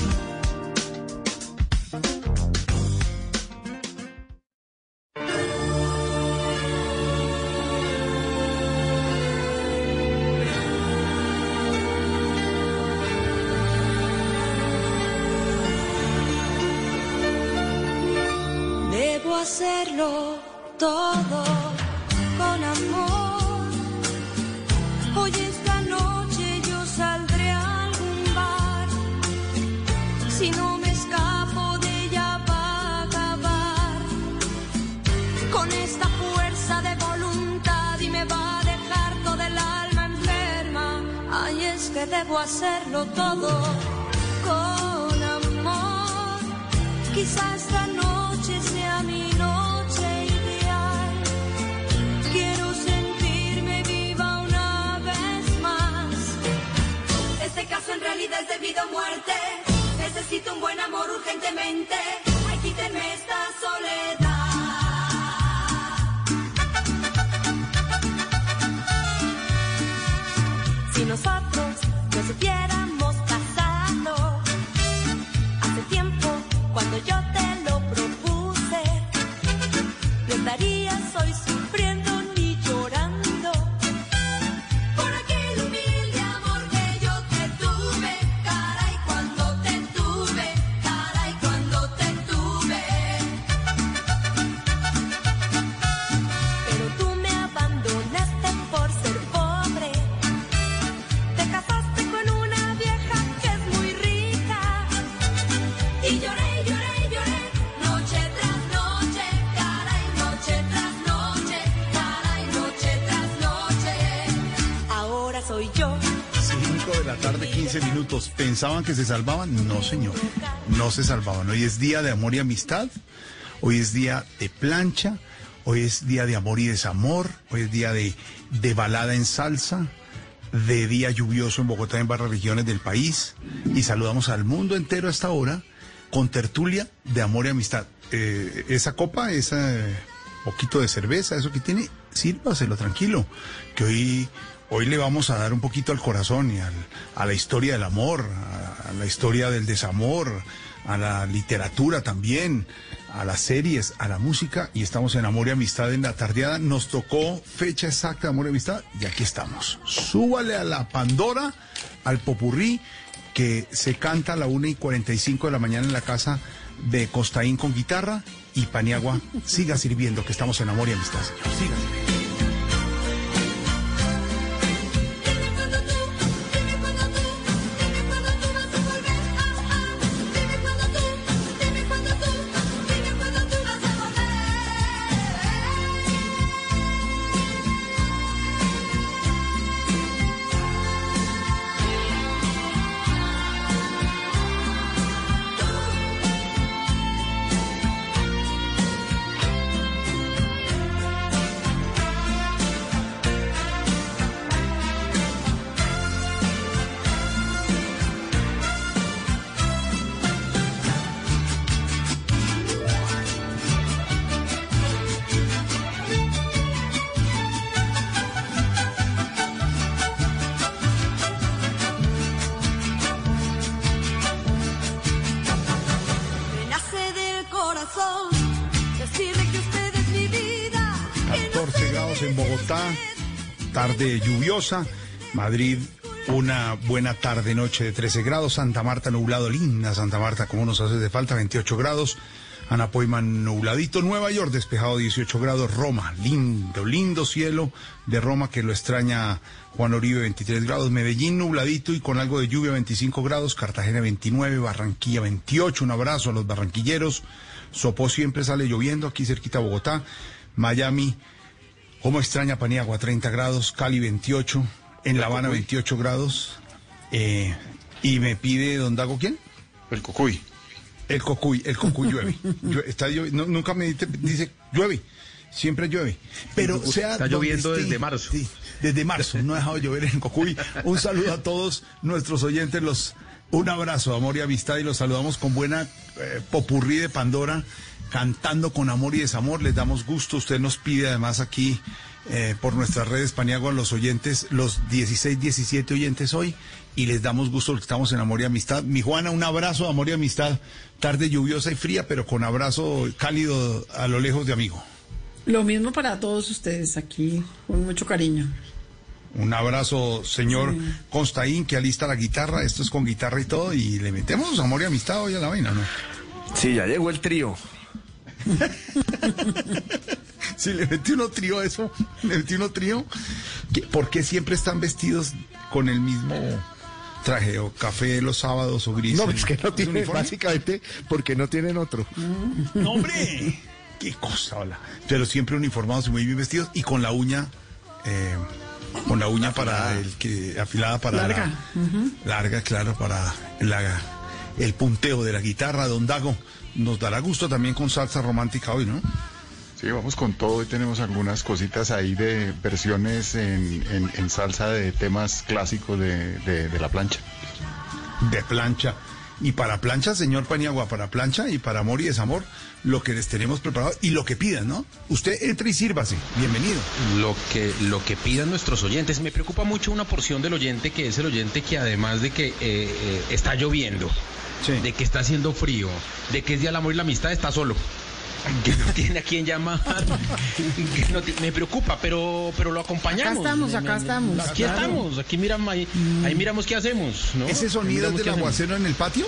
[SPEAKER 45] Todo con amor. Hoy esta noche yo saldré a algún bar. Si no me escapo de ella va a acabar. Con esta fuerza de voluntad y me va a dejar todo el alma enferma. Ay, es que debo hacerlo todo con amor. Quizás esta pido muerte. Necesito un buen amor urgentemente. Ay, quítenme esta soledad. Si nosotros nos hubiéramos
[SPEAKER 49] 15 minutos. ¿Pensaban que se salvaban? No, señor. No se salvaban. Hoy es día de amor y amistad. Hoy es día de plancha. Hoy es día de amor y desamor. Hoy es día de, de balada en salsa. De día lluvioso en Bogotá, en varias regiones del país. Y saludamos al mundo entero a esta hora con tertulia de amor y amistad. Eh, esa copa, ese poquito de cerveza, eso que tiene, sírvaselo tranquilo. Que hoy Hoy le vamos a dar un poquito al corazón y a la historia del amor, a, la historia del desamor, a la literatura también, a las series, a la música y estamos en Amor y Amistad en la tardeada. Nos tocó fecha exacta de Amor y Amistad y aquí estamos. Súbale a la Pandora, al Popurrí, que se canta a la 1 y 45 de la mañana en la casa de Costaín con guitarra y Paniagua. Siga sirviendo, que estamos en Amor y Amistad. Siga sirviendo. Madrid, una buena tarde, noche de 13 grados. Santa Marta, nublado, linda Santa Marta, como nos hace de falta, 28 grados. Anapoiman, nubladito. Nueva York, despejado, 18 grados. Roma, lindo, lindo cielo de Roma que lo extraña Juan Oribe, 23 grados. Medellín, nubladito y con algo de lluvia, 25 grados. Cartagena, 29. Barranquilla, 28. Un abrazo a los barranquilleros. Sopó siempre sale lloviendo aquí cerquita a Bogotá. Miami, como extraña Paniagua, 30 grados. Cali, 28. En La Habana, 28 grados. Eh, y me pide don Dago, ¿quién?
[SPEAKER 50] El Cocuy.
[SPEAKER 49] El Cocuy, el Cocuy llueve. Está no, nunca me dice, dice llueve. Siempre llueve. Pero
[SPEAKER 50] Está
[SPEAKER 49] sea donde
[SPEAKER 50] lloviendo
[SPEAKER 49] esté-
[SPEAKER 50] desde marzo.
[SPEAKER 49] Sí, desde marzo. No ha dejado de llover en Cocuy. Un saludo a todos nuestros oyentes. Los, un abrazo, amor y amistad. Y los saludamos con buena eh, popurrí de Pandora, cantando con amor y desamor. Les damos gusto. Usted nos pide además aquí eh, por nuestras redes Paniagua a los oyentes, los 16, 17 oyentes hoy. Y les damos gusto porque estamos en amor y amistad. Mi Juana, un abrazo, amor y amistad. Tarde lluviosa y fría, pero con abrazo cálido a lo lejos de amigo.
[SPEAKER 51] Lo mismo para todos ustedes aquí, con mucho cariño.
[SPEAKER 49] Un abrazo, señor
[SPEAKER 51] Sí.
[SPEAKER 49] Constaín, que alista la guitarra. Esto es con guitarra y todo. Y le metemos amor y amistad hoy a la vaina, ¿no?
[SPEAKER 50] Sí, ya llegó el trío.
[SPEAKER 49] Si le metí uno trío a eso, le metí uno trío. ¿Qué- ¿Por qué siempre están vestidos con el mismo traje? ¿O café los sábados o gris?
[SPEAKER 50] No, es que no
[SPEAKER 49] ¿Es
[SPEAKER 50] tienen,
[SPEAKER 49] uniforme?
[SPEAKER 50] básicamente, porque no tienen otro.
[SPEAKER 49] ¡No, hombre! ¡Qué cosa, hola! Pero siempre uniformados y muy bien vestidos y con la uña, eh, con la uña para el que, afilada para
[SPEAKER 51] Larga.
[SPEAKER 49] la-
[SPEAKER 51] Ujú.
[SPEAKER 49] larga, claro, para la, el punteo de la guitarra, don Dago. Nos dará gusto también con salsa romántica hoy, ¿no?
[SPEAKER 50] Sí, vamos con todo. Hoy tenemos algunas cositas ahí de versiones en, en- en salsa de temas clásicos de, de- de la plancha.
[SPEAKER 49] de plancha. Y para plancha, señor Paniagua, para plancha y para amor y desamor, lo que les tenemos preparado y lo que pidan, ¿no? Usted entre y sírvase. Bienvenido.
[SPEAKER 52] Lo que, lo que pidan nuestros oyentes. Me preocupa mucho una porción del oyente que es el oyente que además de que eh, eh, está lloviendo, de que está haciendo frío, de que es día del amor y la amistad, está solo. Que no tiene a quién llamar. que no me preocupa, pero, pero lo acompañamos.
[SPEAKER 51] Acá estamos, acá estamos.
[SPEAKER 52] Aquí
[SPEAKER 51] Claro.
[SPEAKER 52] estamos, aquí miramos, ahí, ahí miramos qué hacemos. ¿no?
[SPEAKER 49] ¿Ese sonido es del
[SPEAKER 52] hacemos.
[SPEAKER 49] aguacero en el patio?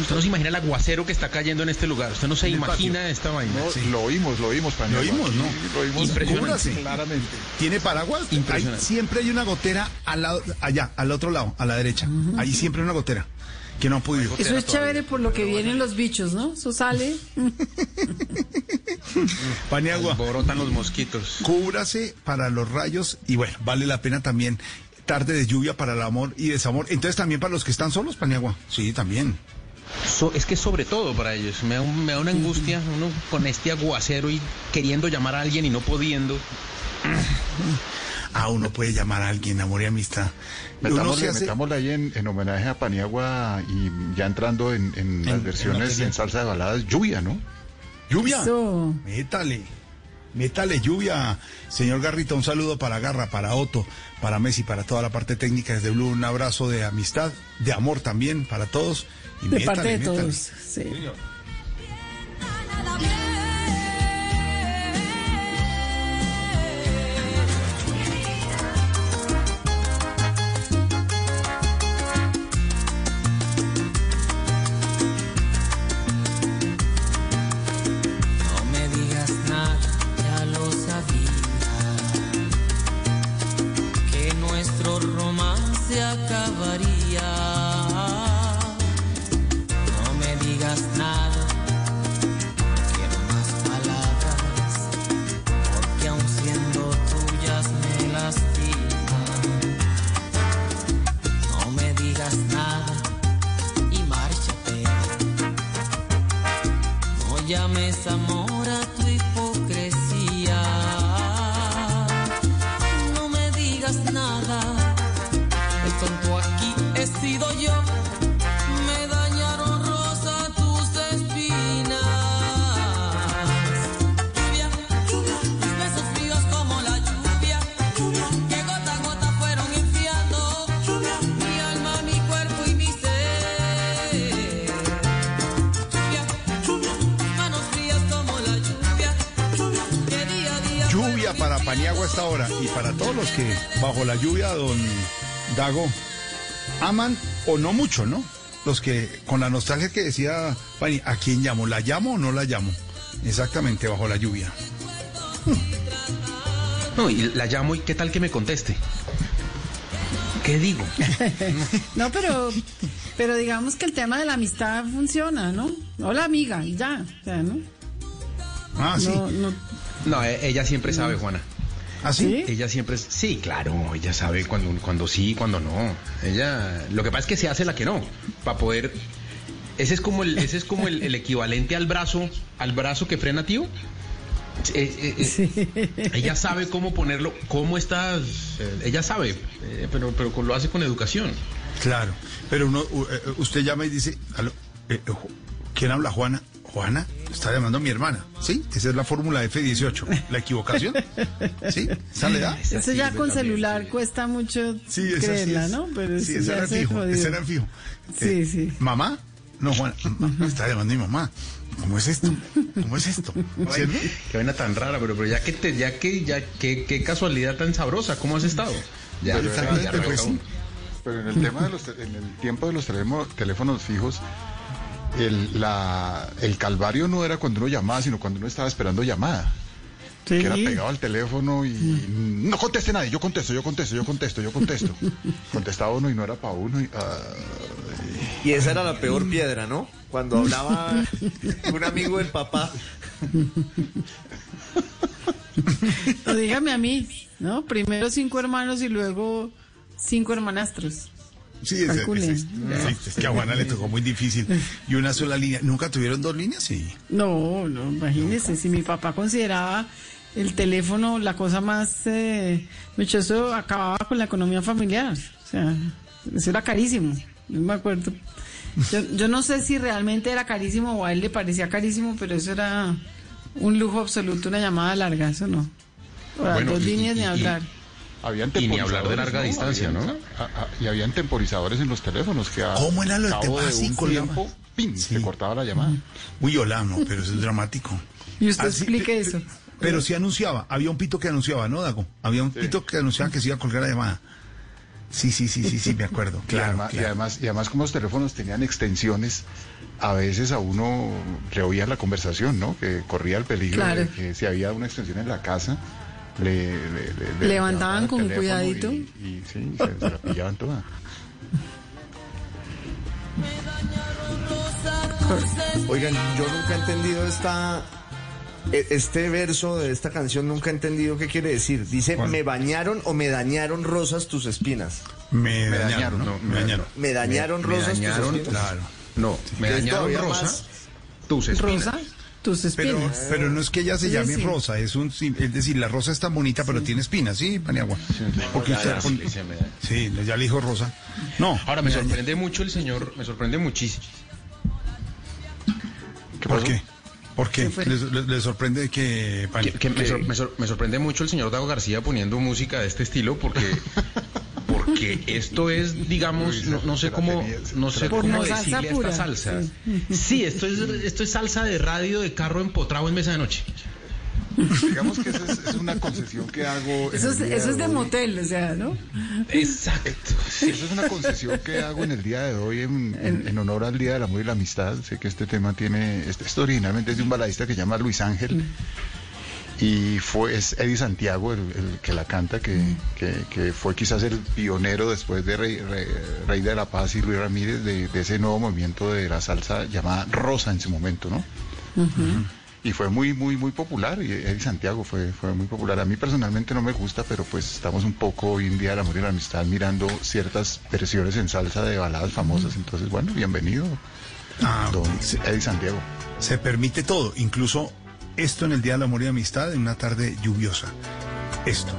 [SPEAKER 52] Usted no se imagina el aguacero que está cayendo en este lugar. Usted no se imagina
[SPEAKER 50] patio.
[SPEAKER 52] esta vaina.
[SPEAKER 50] No, Lo oímos, lo oímos,
[SPEAKER 49] Lo oímos, ¿no?
[SPEAKER 50] Lo oímos
[SPEAKER 52] Impresionante.
[SPEAKER 49] Cúbrase.
[SPEAKER 50] claramente.
[SPEAKER 49] ¿Tiene paraguas?
[SPEAKER 52] Impresionante.
[SPEAKER 49] Siempre hay una gotera al lado, allá, al otro lado, a la derecha. Ahí siempre hay una gotera que no han podido.
[SPEAKER 51] Eso es chévere por lo que vienen los bichos, ¿no? Eso sale.
[SPEAKER 49] Paniagua,
[SPEAKER 52] Brotan los mosquitos.
[SPEAKER 49] cúbrase para los rayos y bueno, vale la pena también tarde de lluvia para el amor y desamor. Entonces también para los que están solos, Paniagua. Sí, también.
[SPEAKER 52] So- es que sobre todo para ellos. Me da, un- me da una angustia uno con este aguacero y queriendo llamar a alguien y no pudiendo.
[SPEAKER 49] Ah, uno puede llamar a alguien, amor y amistad.
[SPEAKER 50] Metámosle,
[SPEAKER 49] hace-
[SPEAKER 50] metámosle ahí en, en homenaje a Paniagua y ya entrando en, en las
[SPEAKER 49] en
[SPEAKER 50] versiones en salsa de baladas, lluvia, ¿no?
[SPEAKER 49] Lluvia.
[SPEAKER 51] Eso.
[SPEAKER 49] Métale. Métale lluvia. Señor Garrita, un saludo para Garra, para Otto, para Messi, para toda la parte técnica desde Blue. Un abrazo de amistad, de amor también para todos. Y
[SPEAKER 51] De
[SPEAKER 49] métale,
[SPEAKER 51] parte de
[SPEAKER 49] métale.
[SPEAKER 51] todos. Sí.
[SPEAKER 53] Llames amor a
[SPEAKER 49] esta hora y para todos los que bajo la lluvia, don Dago, aman o no mucho, ¿no? Los que con la nostalgia que decía Pani, ¿a quién llamo? ¿La llamo o no la llamo? Exactamente, bajo la lluvia.
[SPEAKER 52] No, y la llamo y qué tal que me conteste. ¿Qué digo?
[SPEAKER 51] No, pero, pero digamos que el tema de la amistad funciona, ¿no? Hola amiga, y ya. O sea, ¿no?
[SPEAKER 49] Ah, sí.
[SPEAKER 51] No, no,
[SPEAKER 52] No, e- ella siempre sabe, Juana.
[SPEAKER 49] ¿Ah, sí?
[SPEAKER 52] Ella siempre es- sí, claro, ella sabe cuando, cuando sí, cuando no. Ella, lo que pasa es que se hace la que no, para poder. Ese es como el, ese es como el, el equivalente al brazo, al brazo que frena tío. Eh, eh, eh, Ella sabe cómo ponerlo, cómo estás, eh, ella sabe, eh, pero, pero lo hace con educación.
[SPEAKER 49] Claro, pero uno, usted llama y dice, "Aló, eh, eh, Ju- ¿quién habla? Juana. Juana, está llamando a mi hermana. ¿Sí? Esa es la fórmula F18. ¿La equivocación? ¿Sí? ¿Esa le da?
[SPEAKER 51] Eso ya con celular cuesta mucho
[SPEAKER 49] Sí, esa sí
[SPEAKER 51] creerla,
[SPEAKER 49] es.
[SPEAKER 51] ¿no? Pero
[SPEAKER 49] sí, ese
[SPEAKER 51] ya
[SPEAKER 49] era fijo, ese era fijo.
[SPEAKER 51] Sí,
[SPEAKER 49] Eh,
[SPEAKER 51] sí.
[SPEAKER 49] ¿Mamá? No, Juana, mamá, está llamando a mi mamá. ¿Cómo es esto? ¿Cómo es esto? ¿Cierto?
[SPEAKER 52] Qué vaina tan rara, pero, pero ya que te, ya que, ya que, qué casualidad tan sabrosa, ¿cómo has estado? Ya,
[SPEAKER 50] Pero,
[SPEAKER 52] ya, ya
[SPEAKER 50] pues, sí. Pero en el tema de los en el tiempo de los teléfonos, teléfonos fijos, el, la, el calvario no era cuando uno llamaba, sino cuando uno estaba esperando llamada.
[SPEAKER 51] Sí.
[SPEAKER 50] Que era pegado al teléfono y no conteste nadie, yo contesto, yo contesto, yo contesto, yo contesto. Contestaba uno y no era para uno. Y, ay.
[SPEAKER 54] Y esa era la peor piedra, ¿no? Cuando hablaba un amigo del papá.
[SPEAKER 51] O dígame a mí, ¿no? Primero cinco hermanos y luego cinco hermanastros.
[SPEAKER 49] Sí, sí, es que a Juana le tocó muy difícil. Y una sola línea. ¿Nunca tuvieron dos líneas? Sí.
[SPEAKER 51] No, no, imagínese, si mi papá consideraba el teléfono la cosa más... Eh, mucho eso acababa con la economía familiar. O sea, eso era carísimo. no me acuerdo. Yo, yo no sé si realmente era carísimo o a él le parecía carísimo, pero eso era un lujo absoluto, una llamada larga, eso no. Ahora,
[SPEAKER 50] Bueno,
[SPEAKER 51] dos líneas
[SPEAKER 50] y-
[SPEAKER 51] ni
[SPEAKER 50] y-
[SPEAKER 51] hablar.
[SPEAKER 50] Habían
[SPEAKER 52] Y ni hablar de
[SPEAKER 50] temporizadores,
[SPEAKER 52] larga distancia,
[SPEAKER 50] Habían-
[SPEAKER 52] ¿no?
[SPEAKER 50] a- a- y habían temporizadores en los teléfonos que a
[SPEAKER 49] ¿Cómo era lo del tema?
[SPEAKER 50] de un tiempo, ¡pim! se cortaba la llamada.
[SPEAKER 49] Uy, hola, no, pero eso es dramático.
[SPEAKER 51] Y usted
[SPEAKER 49] Así-
[SPEAKER 51] explique
[SPEAKER 49] pe-
[SPEAKER 51] eso.
[SPEAKER 49] pe- Pero sí anunciaba, había un pito que anunciaba, ¿no, Dago? Había un pito que anunciaba que se iba a colgar la llamada. Sí, sí, sí, sí, sí, me acuerdo.
[SPEAKER 50] Y
[SPEAKER 49] Claro,
[SPEAKER 50] y además, y además como los teléfonos tenían extensiones, a veces a uno le oía la conversación, ¿no? Que corría el peligro
[SPEAKER 51] Claro.
[SPEAKER 50] de que si había una extensión en la casa, le, le- le- le
[SPEAKER 51] Levantaban con cuidadito.
[SPEAKER 50] Y, y sí, se, se la pillaban toda.
[SPEAKER 54] Oigan, yo nunca he entendido esta e- este verso de esta canción nunca he entendido qué quiere decir. Dice, me bañaron o me dañaron rosas tus espinas.
[SPEAKER 49] Me,
[SPEAKER 50] Me
[SPEAKER 49] dañaron,
[SPEAKER 50] dañaron,
[SPEAKER 49] ¿no?
[SPEAKER 50] ¿no?
[SPEAKER 49] Me dañaron.
[SPEAKER 54] Me dañaron
[SPEAKER 52] Me
[SPEAKER 54] rosas
[SPEAKER 52] dañaron,
[SPEAKER 54] tus espinas.
[SPEAKER 49] Claro.
[SPEAKER 52] No, me dañaron
[SPEAKER 54] todavía
[SPEAKER 52] rosa,
[SPEAKER 54] más-
[SPEAKER 52] tus espinas.
[SPEAKER 51] Rosa, tus
[SPEAKER 49] Pero,
[SPEAKER 51] espinas.
[SPEAKER 49] pero no es que ella se llame Rosa, es un es decir, la rosa es tan bonita, pero tiene espinas, ¿sí, Paniagua? Porque usted
[SPEAKER 52] ya,
[SPEAKER 49] pon-
[SPEAKER 52] sí,
[SPEAKER 49] ya le dijo Rosa. No.
[SPEAKER 52] Ahora me sorprende mucho el señor, me sorprende muchísimo.
[SPEAKER 49] ¿Por qué? ¿Por qué?
[SPEAKER 51] ¿Qué?
[SPEAKER 49] ¿Le, le- le sorprende que, Pani-
[SPEAKER 52] Que, que me, sor- me sor- me sorprende mucho el señor Dago García poniendo música de este estilo porque porque esto es digamos no, no sé cómo no sé cómo decirle a
[SPEAKER 51] pura,
[SPEAKER 52] esta salsa
[SPEAKER 51] sí.
[SPEAKER 52] sí esto es esto es salsa de radio de carro empotrado en mesa de noche
[SPEAKER 50] Digamos que esa es, es una concesión que hago.
[SPEAKER 51] Eso es, eso es de motel, o sea, ¿no?
[SPEAKER 52] exacto
[SPEAKER 50] Esa es una concesión que hago en el día de hoy en, en- en honor al Día del Amor y la Amistad. Sé que este tema tiene, este- esto originalmente es de un baladista que se llama Luis Ángel y fue es Eddie Santiago el, el que la canta, que, que- que fue quizás el pionero después de Rey, Rey- Rey de la Paz y Luis Ramírez de, de ese nuevo movimiento de la salsa llamada Rosa en su momento, ¿no? Y fue muy, muy, muy popular. Y Eddie Santiago fue, fue muy popular. A mí personalmente no me gusta, pero pues estamos un poco hoy en día del amor y la amistad mirando ciertas versiones en salsa de baladas famosas. Entonces, bueno, bienvenido,
[SPEAKER 49] Ah,
[SPEAKER 50] don
[SPEAKER 49] se,
[SPEAKER 50] Eddie Santiago.
[SPEAKER 49] se permite todo, incluso esto en el Día del Amor y Amistad en una tarde lluviosa. Esto.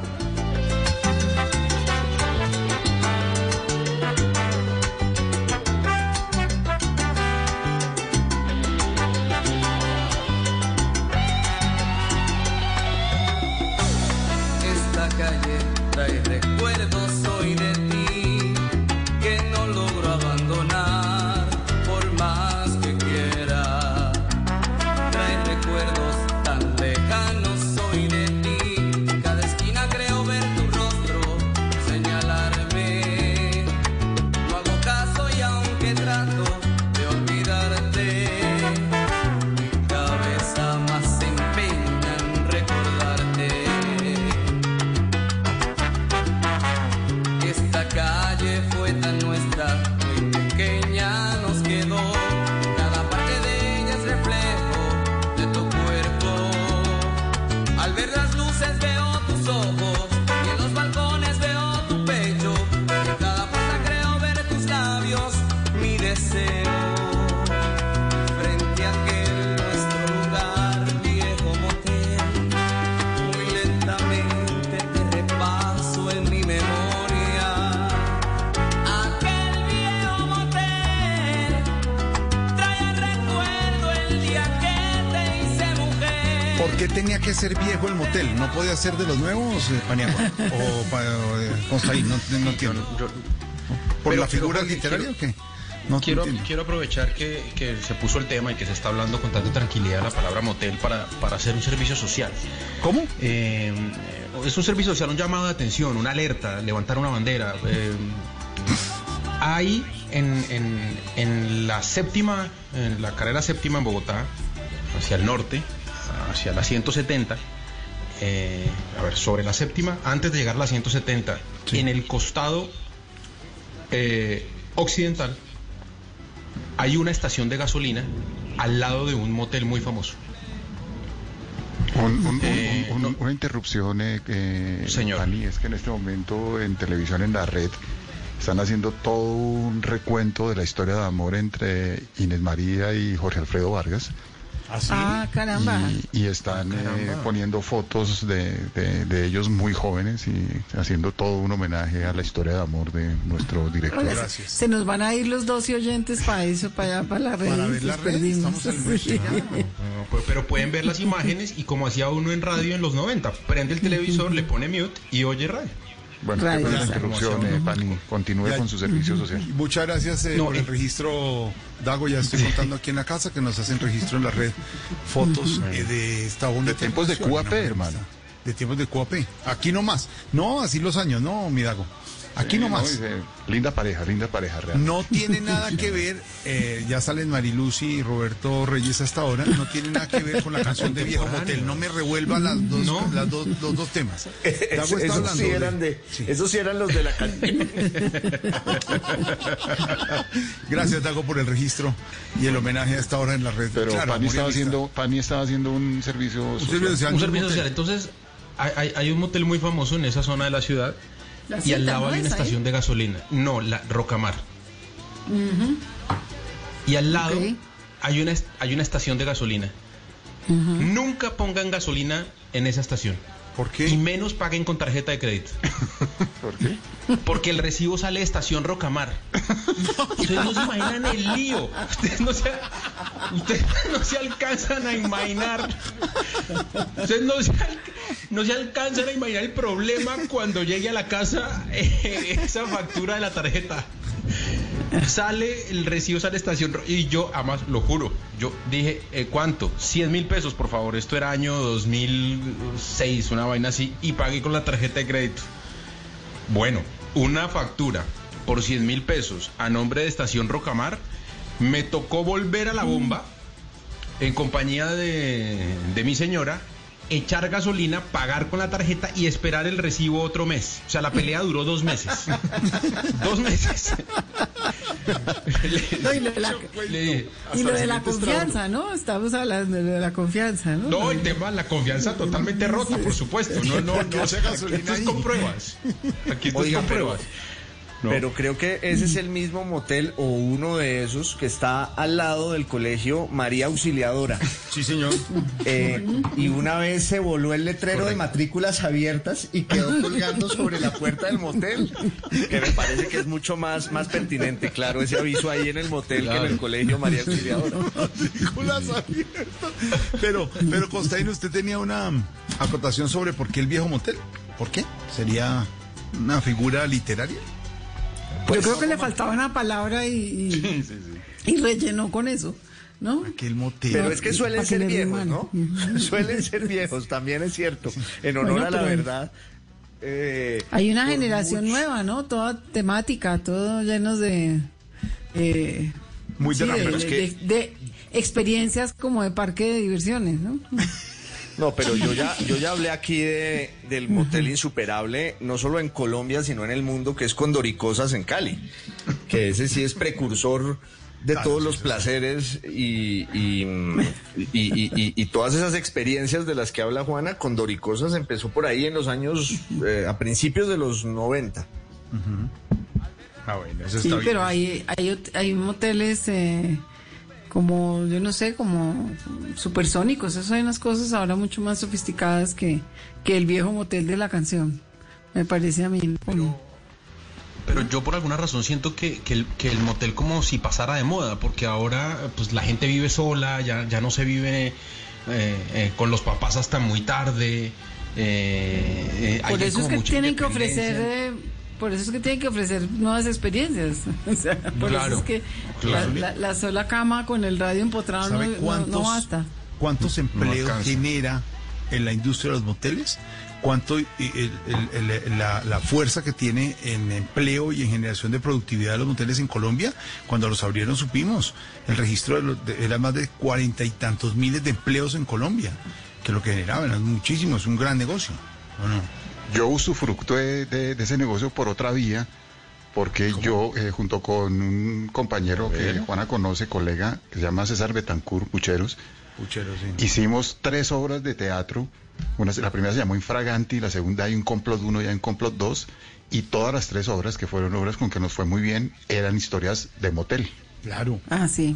[SPEAKER 49] Podía ser de los nuevos, eh, Paniagua? ¿O pa- eh, Constaín? No, no entiendo. ¿Por la figura literaria o qué? No
[SPEAKER 52] quiero, quiero aprovechar que, que se puso el tema y que se está hablando con tanta tranquilidad la palabra motel para, para hacer un servicio social.
[SPEAKER 49] ¿Cómo?
[SPEAKER 52] Eh, es un servicio social, un llamado de atención, una alerta, levantar una bandera. Eh, hay en, en- en la séptima, en la carrera séptima en Bogotá, hacia el norte, hacia la 170, eh, a ver, sobre la séptima, antes de llegar a la 170, en el costado eh, occidental, hay una estación de gasolina al lado de un motel muy famoso.
[SPEAKER 50] Un- un- un-
[SPEAKER 52] Eh,
[SPEAKER 50] un- un- Una interrupción, eh, eh,
[SPEAKER 52] Señor.
[SPEAKER 50] Dani, es que en este momento en televisión, en la red, están haciendo todo un recuento de la historia de amor entre Inés María y Jorge Alfredo Vargas.
[SPEAKER 51] Ah, caramba.
[SPEAKER 50] Y, y están eh, poniendo fotos de, de- de ellos muy jóvenes y haciendo todo un homenaje a la historia de amor de nuestro director.
[SPEAKER 51] Oiga, se- Se nos van a ir los 12 oyentes para eso, para allá, para la red.
[SPEAKER 49] Para ver la red,
[SPEAKER 51] perdimos.
[SPEAKER 49] estamos en
[SPEAKER 51] Sí.
[SPEAKER 52] No, pero pueden ver las imágenes y como hacía uno en radio en los 90, prende el televisor, le pone mute y oye radio.
[SPEAKER 50] Bueno, interrupción, eh, Pani. Continúe
[SPEAKER 49] Ya-
[SPEAKER 50] con su servicio social.
[SPEAKER 49] Muchas gracias eh,
[SPEAKER 52] No,
[SPEAKER 49] por el
[SPEAKER 52] eh.
[SPEAKER 49] registro, Dago. Ya estoy contando aquí en la casa que nos hacen registro en la red fotos eh, de esta onda
[SPEAKER 50] De tiempos de QAP,
[SPEAKER 49] ¿no?
[SPEAKER 50] hermano.
[SPEAKER 49] De tiempos de QAP. Aquí nomás. No, así los años, no, mi Dago. Aquí nomás.
[SPEAKER 50] no, dice, linda pareja, linda pareja, real.
[SPEAKER 49] No tiene nada que ver, eh, ya salen Mariluz y Roberto Reyes hasta ahora, no tiene nada que ver con la canción de Viejo Motel. No me revuelva las dos, las dos, los dos temas. Dago está
[SPEAKER 54] esos,
[SPEAKER 49] hablando
[SPEAKER 54] sí
[SPEAKER 49] de-
[SPEAKER 54] eran de, esos sí eran los de la canción.
[SPEAKER 49] Gracias, Dago, por el registro y el homenaje a esta hora en la red.
[SPEAKER 50] Pero
[SPEAKER 49] Claro,
[SPEAKER 50] Pani, estaba haciendo, Pani estaba haciendo un servicio social.
[SPEAKER 49] servicio social.
[SPEAKER 52] Un
[SPEAKER 49] Hay un
[SPEAKER 52] servicio social. Entonces, hay- hay un motel muy famoso en esa zona de la ciudad
[SPEAKER 51] La
[SPEAKER 52] y al lado
[SPEAKER 51] ¿no
[SPEAKER 52] hay una
[SPEAKER 51] ahí?
[SPEAKER 52] estación de gasolina. No, la Rocamar. Y al lado hay, una, hay una estación de gasolina. Nunca pongan gasolina en esa estación.
[SPEAKER 49] ¿Por qué?
[SPEAKER 52] Y menos paguen con tarjeta de crédito.
[SPEAKER 50] ¿Por qué?
[SPEAKER 52] Porque el recibo sale de estación Rocamar. Ustedes no se imaginan el lío. Ustedes no se, ustedes no se alcanzan a imaginar. Ustedes no se, no se alcanzan a imaginar el problema cuando llegue a la casa eh, esa factura de la tarjeta. Sale el recibo, sale estación y yo, además, lo juro, yo dije, eh, ¿cuánto? 100 mil pesos, por favor. Esto era año 2006, una vaina así, y pagué con la tarjeta de crédito. Bueno, una factura por 100 mil pesos a nombre de Estación Rocamar, me tocó volver a la bomba en compañía de mi señora, echar gasolina, pagar con la tarjeta y esperar el recibo otro mes. O sea, la pelea duró dos meses. dos meses.
[SPEAKER 51] No, y lo de la,
[SPEAKER 52] Le dije,
[SPEAKER 51] y lo
[SPEAKER 52] hasta
[SPEAKER 51] de
[SPEAKER 52] el
[SPEAKER 51] la
[SPEAKER 52] siguiente
[SPEAKER 51] confianza, ¿no? Estamos hablando de lo de la confianza, ¿no?
[SPEAKER 52] No, el tema de la confianza totalmente rota, por supuesto. No, no, no.
[SPEAKER 49] hace gasolina
[SPEAKER 52] Esto es con pruebas. Aquí esto es
[SPEAKER 54] Oiga, pero,
[SPEAKER 52] pruebas. No.
[SPEAKER 54] pero creo que ese es el mismo motel o uno de esos que está al lado del colegio María Auxiliadora.
[SPEAKER 49] Sí, señor.
[SPEAKER 54] Eh, y una vez se voló el letrero de matrículas abiertas y quedó colgando sobre la puerta del motel. Que me parece que es mucho más, más pertinente, claro, ese aviso ahí en el motel que en el colegio María Auxiliadora.
[SPEAKER 49] Matrículas abiertas. Pero, pero Costaín, usted tenía una acotación sobre por qué el viejo motel. ¿Por qué? ¿Sería una figura literaria?
[SPEAKER 51] Yo creo que le faltaba una palabra y, y, y rellenó con eso, ¿no?
[SPEAKER 49] Aquel motel.
[SPEAKER 54] Pero es que suelen ser viejos. ¿no? Suelen ser viejos, también es cierto. En honor
[SPEAKER 51] Bueno,
[SPEAKER 54] a la verdad. eh,
[SPEAKER 51] Hay una generación
[SPEAKER 54] mucho-
[SPEAKER 51] nueva, ¿no? Toda temática, todo llenos de... eh,
[SPEAKER 49] Muy
[SPEAKER 51] sí,
[SPEAKER 49] de,
[SPEAKER 51] de,
[SPEAKER 49] pero es que-
[SPEAKER 51] de- de experiencias como de parque de diversiones, ¿no?
[SPEAKER 54] No, pero yo ya, yo ya hablé aquí de, del motel insuperable, no solo en Colombia, sino en el mundo, que es Condoricosas en Cali. Que ese sí es precursor de todos los placeres y, y, y- y- y- y todas esas experiencias de las que habla Juana. Condoricosas empezó por ahí en los años, eh, a principios de los 90.
[SPEAKER 49] Ah, bueno, eso
[SPEAKER 51] Sí,
[SPEAKER 49] bien.
[SPEAKER 51] pero hay, hay, hay moteles eh, como, yo no sé, como supersónicos. Eso hay unas cosas ahora mucho más sofisticadas que, que el viejo motel de la canción. Me parece a mí. como-
[SPEAKER 52] Pero yo por alguna razón siento que, que el, que el motel como si pasara de moda, porque ahora pues la gente vive sola, ya, ya no se vive eh, eh, con los papás hasta muy tarde. eh, eh,
[SPEAKER 51] Por eso es que tienen que ofrecer, por eso es que tienen que ofrecer nuevas experiencias. O sea, por
[SPEAKER 52] Claro,
[SPEAKER 51] eso es que
[SPEAKER 49] claro.
[SPEAKER 51] la, la- la sola cama con el radio empotrado no,
[SPEAKER 49] ¿Sabe
[SPEAKER 51] no-
[SPEAKER 49] cuántos,
[SPEAKER 51] no basta.
[SPEAKER 49] cuántos empleos
[SPEAKER 52] alcanza.
[SPEAKER 49] genera en la industria de los moteles? ¿Cuánto y- el- el- el- la, la fuerza que tiene en empleo y en generación de productividad de los moteles en Colombia? Cuando los abrieron supimos, el registro de los- de- era más de cuarenta y tantos miles de empleos en Colombia, que lo que generaban es muchísimo, es un gran negocio. ¿o no?
[SPEAKER 50] Yo usufructo de, de- de ese negocio por otra vía, porque yo, eh, junto con un compañero que Juana conoce, colega, que se llama César Betancourt Pucheros,
[SPEAKER 49] Puchero, sí.
[SPEAKER 50] hicimos tres obras de teatro. Una, la primera se llamó Infraganti, la segunda hay un complot 1 y hay un complot 2, y todas las tres obras, que fueron obras con que nos fue muy bien, eran historias de motel.
[SPEAKER 49] Claro.
[SPEAKER 51] Ah, sí.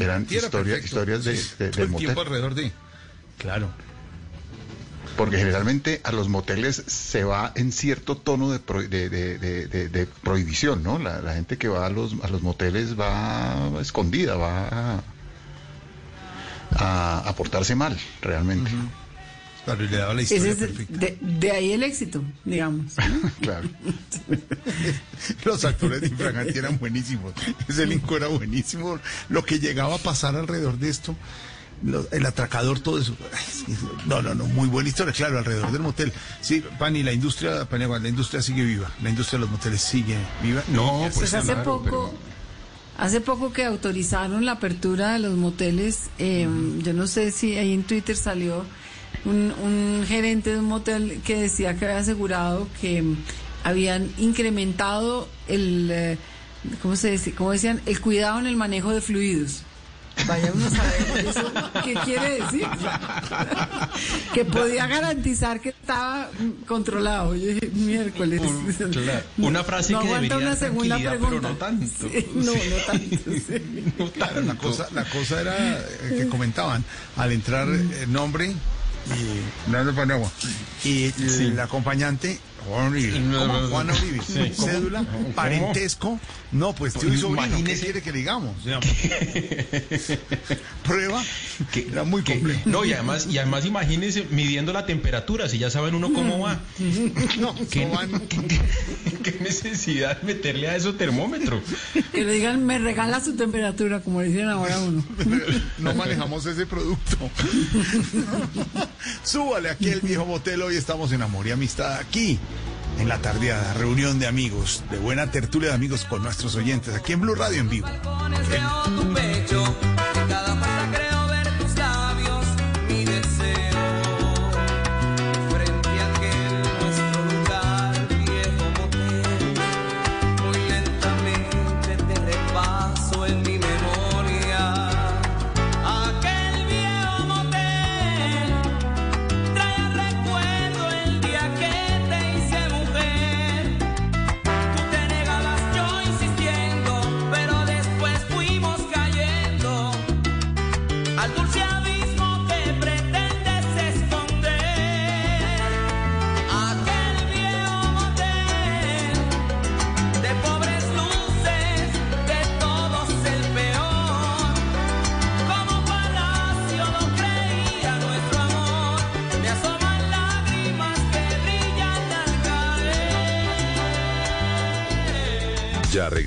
[SPEAKER 50] Eran historia- historias de,
[SPEAKER 53] Sí,
[SPEAKER 50] de-
[SPEAKER 53] todo
[SPEAKER 50] del
[SPEAKER 53] el
[SPEAKER 50] motel.
[SPEAKER 53] tiempo alrededor de. Claro.
[SPEAKER 50] Porque generalmente a los moteles se va en cierto tono de, pro- de- de- de- de- de prohibición, ¿no? La, la gente que va a los, a los moteles va escondida, va a, a- portarse mal, realmente.
[SPEAKER 53] Claro, y le daba la historia
[SPEAKER 51] es
[SPEAKER 53] perfecta.
[SPEAKER 51] de, de ahí el éxito, digamos.
[SPEAKER 50] claro.
[SPEAKER 53] Los actores de Infraganti eran buenísimos. Ese elenco era buenísimo. Lo que llegaba a pasar alrededor de esto, lo- el atracador, todo eso. No, no, no, muy buena historia, claro, alrededor del motel. Sí, Pani, la industria, Paniagua, la industria sigue viva. La industria de los moteles sigue viva. No, pues,
[SPEAKER 51] Pues hace
[SPEAKER 53] claro,
[SPEAKER 51] poco, hace poco que autorizaron la apertura de los moteles, eh, yo no sé si ahí en Twitter salió un, un gerente de un motel que decía que había asegurado que mm, habían incrementado el, eh, ¿cómo se dice? ¿Cómo decían? El cuidado en el manejo de fluidos. Vaya uno a saber eso qué quiere decir. que podía garantizar que estaba mm, controlado. Yo dije, miércoles.
[SPEAKER 52] claro. Una frase
[SPEAKER 51] no
[SPEAKER 52] que
[SPEAKER 51] aguanta
[SPEAKER 52] debería
[SPEAKER 51] una segunda pregunta.
[SPEAKER 52] pero no tanto.
[SPEAKER 51] Sí, no, no tanto. sí.
[SPEAKER 53] Claro, la cosa, la cosa era eh, que comentaban, al entrar el nombre y Leandro Paniagua y el acompañante Juan Uribe. Juan Uribe.
[SPEAKER 52] Sí.
[SPEAKER 53] Cédula,
[SPEAKER 52] ¿Cómo?
[SPEAKER 53] parentesco. No, pues tío y sobrino. ¿Qué
[SPEAKER 52] Imagínese.
[SPEAKER 53] quiere que le digamos? Prueba. era muy complejo.
[SPEAKER 52] No, y además, y además imagínense midiendo la temperatura, si ya saben uno cómo va.
[SPEAKER 53] No,
[SPEAKER 52] ¿Qué,
[SPEAKER 53] no van.
[SPEAKER 52] qué- qué necesidad meterle a eso termómetro?
[SPEAKER 51] Que le digan, me regala su temperatura, como le dicen ahora a uno.
[SPEAKER 53] No manejamos ese producto. Súbale aquí el viejo motel. Hoy estamos en Amor y Amistad aquí. En la tardeada, reunión de amigos, de buena tertulia de amigos con nuestros oyentes, aquí en Blue Radio en vivo.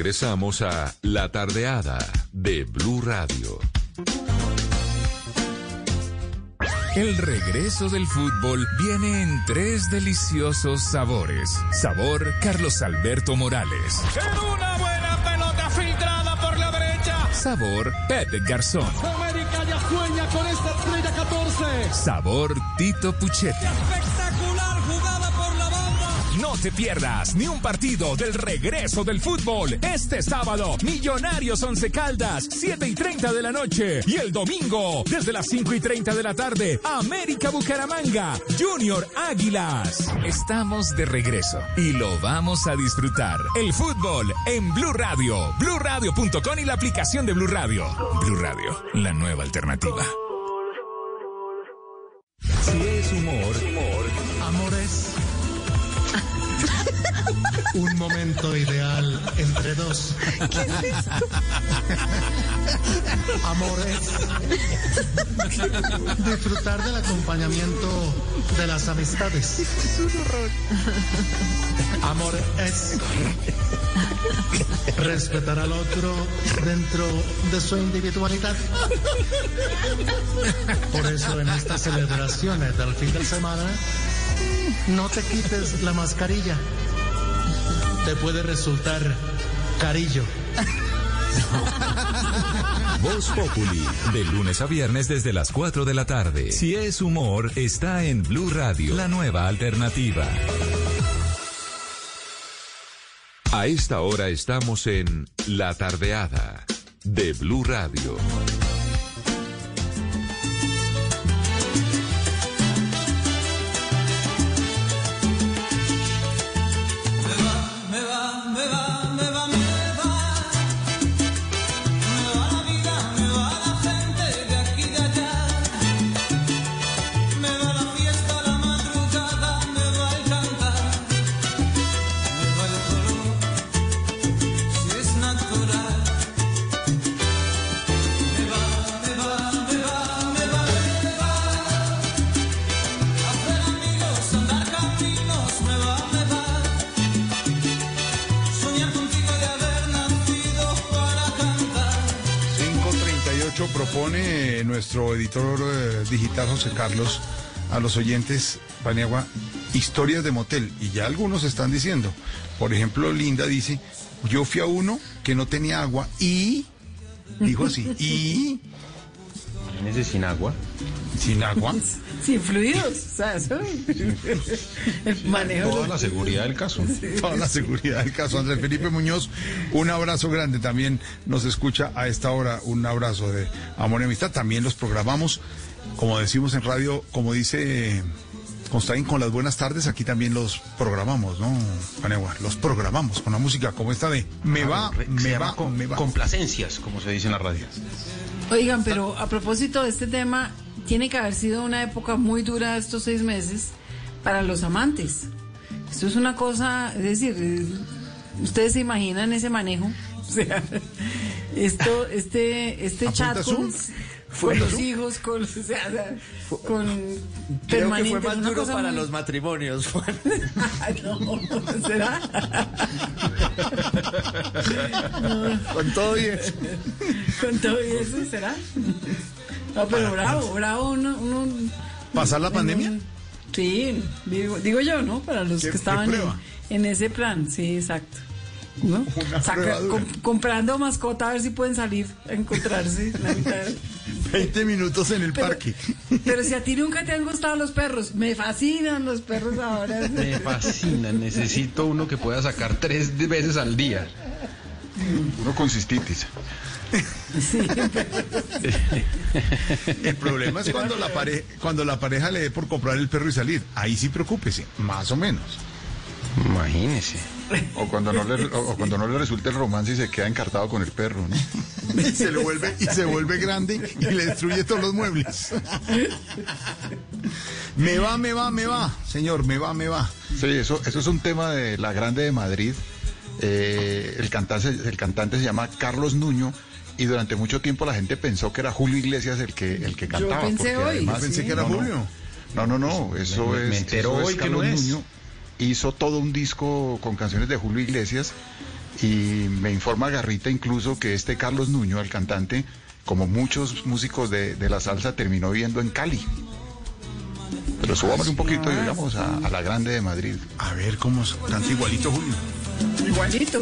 [SPEAKER 4] Regresamos a La Tardeada de Blue Radio.
[SPEAKER 7] El regreso del fútbol viene en tres deliciosos sabores. Sabor Carlos Alberto Morales.
[SPEAKER 55] En una buena pelota filtrada por la derecha.
[SPEAKER 7] Sabor Pepe Garzón.
[SPEAKER 55] América ya sueña con esta estrella 14.
[SPEAKER 7] Sabor Tito Puchetti. No te pierdas ni un partido del regreso del fútbol. Este sábado, Millonarios Once Caldas, 7 y 30 de la noche. Y el domingo, desde las 5 y 30 de la tarde, América Bucaramanga, Junior Águilas. Estamos de regreso y lo vamos a disfrutar. El fútbol en Blue Radio, BlueRadio.com y la aplicación de Blue Radio. Blue Radio, la nueva alternativa. Si es humor,
[SPEAKER 37] un momento ideal entre dos. Amor es disfrutar del acompañamiento de las amistades.
[SPEAKER 55] Es un horror.
[SPEAKER 37] Amor es respetar al otro dentro de su individualidad. Por eso en estas celebraciones del fin de semana, no te quites la mascarilla. Te puede resultar carillo.
[SPEAKER 4] Voz Populi, de lunes a viernes desde las 4 de la tarde. Si es humor, está en Blue Radio, la nueva alternativa. A esta hora estamos en La Tardeada de Blue Radio.
[SPEAKER 49] Editor eh, digital José Carlos a los oyentes, Paniagua, historias de motel. Y ya algunos están diciendo. Por ejemplo, Linda dice, yo fui a uno que no tenía agua y... Dijo así, y...
[SPEAKER 52] Imagínese sin agua.
[SPEAKER 49] Sin agua.
[SPEAKER 51] Sin fluidos. O sea, eso. El manejo.
[SPEAKER 52] Toda la seguridad del caso.
[SPEAKER 49] Toda la seguridad del caso. Andrés Felipe Muñoz, un abrazo grande. También nos escucha a esta hora. Un abrazo de amor y amistad. También los programamos, como decimos en radio, como dice Constaín, con las buenas tardes. Aquí también los programamos, ¿no, Panegua? Los programamos con la música como esta de Me va,
[SPEAKER 52] Claro, se
[SPEAKER 49] me va,
[SPEAKER 52] con-
[SPEAKER 49] me va.
[SPEAKER 52] Complacencias, como se dice en la radio.
[SPEAKER 51] Oigan, pero a propósito de este tema, tiene que haber sido una época muy dura estos seis meses para los amantes. Esto es una cosa, es decir, ustedes se imaginan ese manejo. O sea, esto, este, este
[SPEAKER 54] ¿A
[SPEAKER 51] chat con, con
[SPEAKER 54] ¿Fue
[SPEAKER 51] los hijos, con, o sea, con
[SPEAKER 54] Creo que fue más duro para
[SPEAKER 51] muy-
[SPEAKER 54] los matrimonios,
[SPEAKER 51] no, ¿será?
[SPEAKER 54] Con todo y eso.
[SPEAKER 51] Con todo y eso, ¿será? No, pero bravo, bravo uno, uno-
[SPEAKER 49] ¿Pasar la pandemia?
[SPEAKER 51] Sí, digo, digo yo, ¿no? Para los
[SPEAKER 49] ¿Qué-
[SPEAKER 51] que estaban en, ese plan, sí, exacto. ¿No? Saca-
[SPEAKER 49] prueba dura.
[SPEAKER 51] com- comprando mascota a ver si pueden salir a encontrarse. la mitad.
[SPEAKER 49] 20 minutos en el parque.
[SPEAKER 51] Pero si a ti nunca te han gustado los perros, me fascinan los perros ahora.
[SPEAKER 52] Me fascina. Necesito uno que pueda sacar tres veces al día.
[SPEAKER 50] Uno con cistitis.
[SPEAKER 49] El problema es cuando la, pare- cuando la pareja le dé por comprar el perro y salir. Ahí sí preocúpese, más o menos.
[SPEAKER 52] Imagínese.
[SPEAKER 50] O cuando no le, o, o cuando no le resulta el romance y se queda encartado con el perro, ¿no?
[SPEAKER 49] Y se, lo vuelve, y se vuelve grande y le destruye todos los muebles. Me va, me va, me va, señor, me va, me va.
[SPEAKER 50] Sí, eso, eso es un tema de la Grande de Madrid. Eh, el, cantante, el cantante se llama Carlos Nuño y durante mucho tiempo la gente pensó que era Julio Iglesias el que, el que cantaba.
[SPEAKER 51] pensé
[SPEAKER 50] porque
[SPEAKER 51] hoy,
[SPEAKER 50] además-
[SPEAKER 51] Yo pensé
[SPEAKER 49] que era
[SPEAKER 50] No, no.
[SPEAKER 49] Julio.
[SPEAKER 50] No, no, no, eso
[SPEAKER 52] Me-
[SPEAKER 50] es.
[SPEAKER 52] me entero
[SPEAKER 50] eso
[SPEAKER 52] hoy que no es.
[SPEAKER 50] Nuño hizo todo un disco con canciones de Julio Iglesias y me informa Garrita incluso que este Carlos Nuño, el cantante, como muchos músicos de, de la salsa, terminó viviendo en Cali. Pero subamos un poquito y llegamos a, a la Grande de Madrid.
[SPEAKER 49] A ver cómo es- canta igualito Julio.
[SPEAKER 51] Igualito.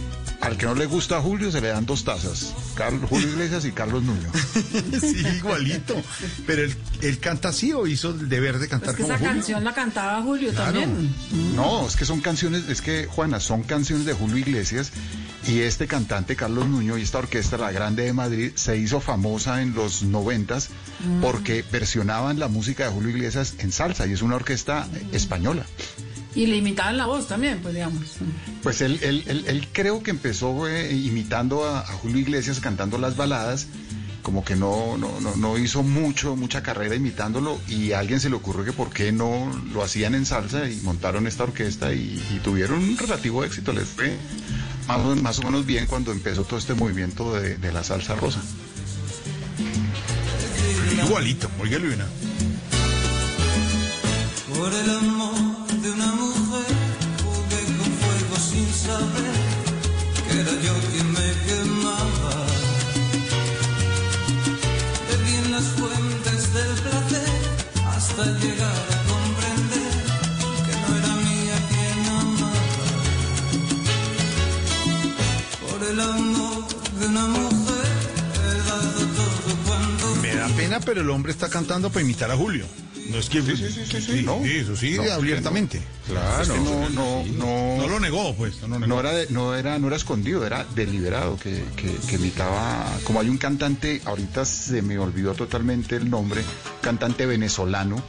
[SPEAKER 50] al que no le gusta a Julio se le dan dos tazas. Carlos, Julio Iglesias y Carlos Nuño.
[SPEAKER 49] Sí, igualito. Pero él, él canta así o hizo el deber de cantar
[SPEAKER 51] Es que
[SPEAKER 49] como
[SPEAKER 51] esa
[SPEAKER 49] Julio.
[SPEAKER 51] canción la cantaba Julio
[SPEAKER 49] Claro.
[SPEAKER 51] también.
[SPEAKER 50] No, es que son canciones, es que Juana, son canciones de Julio Iglesias y este cantante Carlos Nuño y esta orquesta La Grande de Madrid se hizo famosa en los noventas
[SPEAKER 51] Mm.
[SPEAKER 50] porque versionaban la música de Julio Iglesias en salsa y es una orquesta española.
[SPEAKER 51] Y le imitaban la voz también, pues digamos.
[SPEAKER 50] Pues él, él, él, él creo que empezó eh, imitando a, a Julio Iglesias cantando las baladas, como que no, no, no, no hizo mucho, mucha carrera imitándolo y a alguien se le ocurrió que por qué no lo hacían en salsa y montaron esta orquesta y, y tuvieron un relativo éxito, les fue más, o- más o menos bien cuando empezó todo este movimiento de, de la salsa rosa.
[SPEAKER 49] Igualito, oígale una.
[SPEAKER 53] Por el amor Me
[SPEAKER 49] da pena, pero el hombre está cantando para imitar a Julio. No es que. Sí, sí, sí, sí,
[SPEAKER 50] ¿no?
[SPEAKER 49] eso sí,
[SPEAKER 50] No,
[SPEAKER 49] abiertamente.
[SPEAKER 50] Es que no, no, no,
[SPEAKER 49] No lo negó, pues. No, negó.
[SPEAKER 50] No era, de- no era, no era escondido, era deliberado que, que, que imitaba, como hay un cantante, ahorita se me olvidó totalmente el nombre, cantante venezolano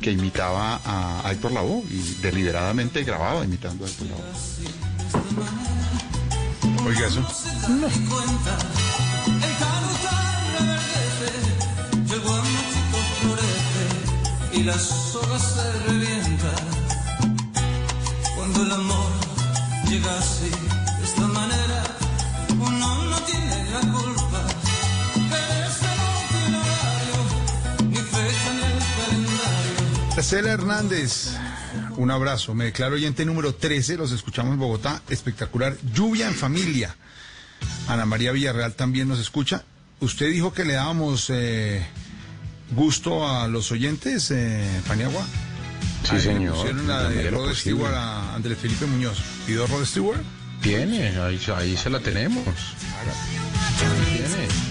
[SPEAKER 50] que imitaba a, Héctor Lavoe y deliberadamente grababa imitando a Héctor Lavoe.
[SPEAKER 49] Oiga eso.
[SPEAKER 53] cuenta. Y la soga se revienta. Cuando el amor llega así, de esta manera, uno no tiene la culpa.
[SPEAKER 49] Marcela Hernández, un abrazo. Me declaro oyente número 13, los escuchamos en Bogotá. Espectacular. Lluvia en familia. Ana María Villarreal también nos escucha. Usted dijo que le dábamos eh, gusto a los oyentes, eh, Paniagua.
[SPEAKER 52] Sí,
[SPEAKER 49] Ahí
[SPEAKER 52] señor.
[SPEAKER 49] pusieron la de Rod. Stewart a Andrés Felipe Muñoz. ¿Pidió Rod Stewart?
[SPEAKER 52] Tiene, ahí, ahí se la tenemos. Tiene.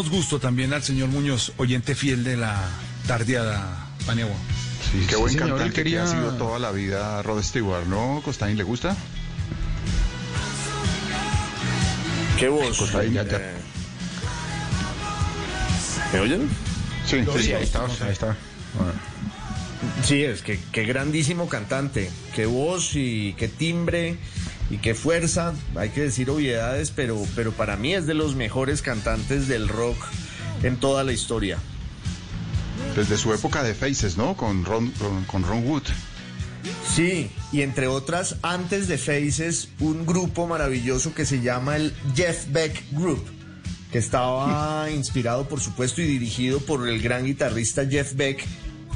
[SPEAKER 49] Damos gusto también al señor Muñoz, oyente fiel de la tardeada, Paniagua.
[SPEAKER 50] Qué buen
[SPEAKER 49] señor,
[SPEAKER 50] cantante
[SPEAKER 49] quería-
[SPEAKER 50] que ha sido toda la vida Rod Stewart, ¿no? Costaín, ¿le gusta?
[SPEAKER 54] ¿Qué voz?
[SPEAKER 50] Costaín, ya, ya.
[SPEAKER 54] Eh, ¿Me oyen?
[SPEAKER 50] Sí,
[SPEAKER 54] sí,
[SPEAKER 50] sí,
[SPEAKER 54] ahí está,
[SPEAKER 52] ahí está.
[SPEAKER 54] Sí, es que qué grandísimo cantante, qué voz y qué timbre y qué fuerza. Hay que decir obviedades, pero, pero para mí es de los mejores cantantes del rock en toda la historia.
[SPEAKER 50] Desde su época de Faces, ¿no? Con Ron, con, con Ron Wood.
[SPEAKER 54] Sí, y entre otras, antes de Faces, un grupo maravilloso que se llama el Jeff Beck Group, que estaba inspirado, por supuesto, y dirigido por el gran guitarrista Jeff Beck,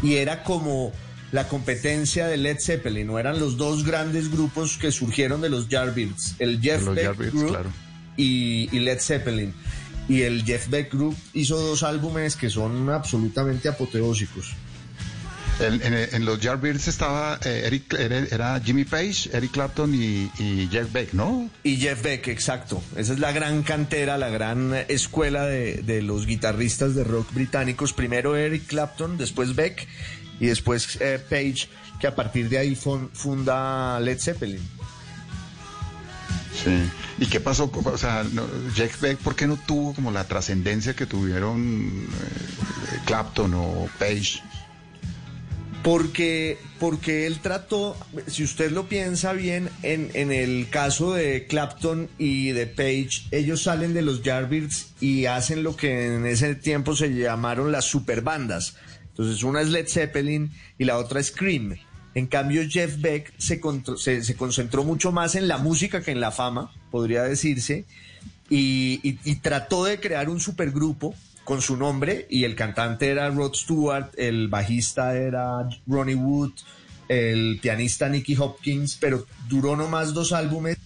[SPEAKER 54] y era como la competencia de Led Zeppelin, no eran los dos grandes grupos que surgieron de los Yardbirds, el Jeff
[SPEAKER 50] los
[SPEAKER 54] Beck
[SPEAKER 50] Yardbirds,
[SPEAKER 54] Group
[SPEAKER 50] claro.
[SPEAKER 54] y, y Led Zeppelin. Y el Jeff Beck Group hizo dos álbumes que son absolutamente apoteósicos.
[SPEAKER 50] En, en- en los Yardbirds estaba eh, Eric, era, era Jimmy Page, Eric Clapton y, y Jeff Beck, ¿no?
[SPEAKER 54] Y Jeff Beck, exacto. Esa es la gran cantera, la gran escuela de, de los guitarristas de rock británicos. Primero Eric Clapton, después Beck y después eh, Page, que a partir de ahí fun- funda Led Zeppelin.
[SPEAKER 50] Sí. ¿Y qué pasó? O sea, no, Jeff Beck, ¿por qué no tuvo como la trascendencia que tuvieron eh, Clapton o Page?
[SPEAKER 54] Porque, porque él trató, si usted lo piensa bien, en, en el caso de Clapton y de Page, ellos salen de los Yardbirds y hacen lo que en ese tiempo se llamaron las superbandas. Entonces una es Led Zeppelin y la otra es Cream. En cambio Jeff Beck se, concentró mucho más en la música que en la fama, podría decirse, y trató de crear un supergrupo con su nombre y el cantante era Rod Stewart, el bajista era Ronnie Wood, el pianista Nicky Hopkins, pero duró nomás dos álbumes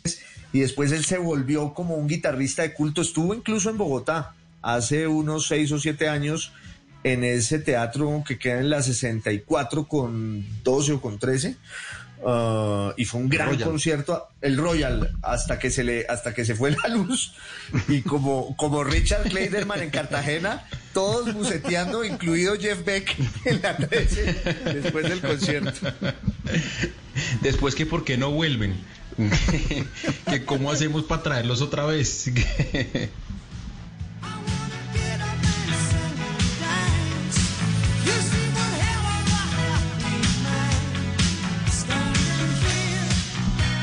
[SPEAKER 54] y después él se volvió como un guitarrista de culto, estuvo incluso en Bogotá hace unos seis o siete años en ese teatro que queda en la 64 con 12 o con 13 ah, y fue un gran
[SPEAKER 50] Royal.
[SPEAKER 54] concierto el Royal hasta que se le hasta que se fue la luz y como como Richard Kleiderman en Cartagena todos buceteando incluido Jeff Beck en la 13 después del concierto
[SPEAKER 52] Después que por qué no vuelven. que cómo hacemos para traerlos otra vez.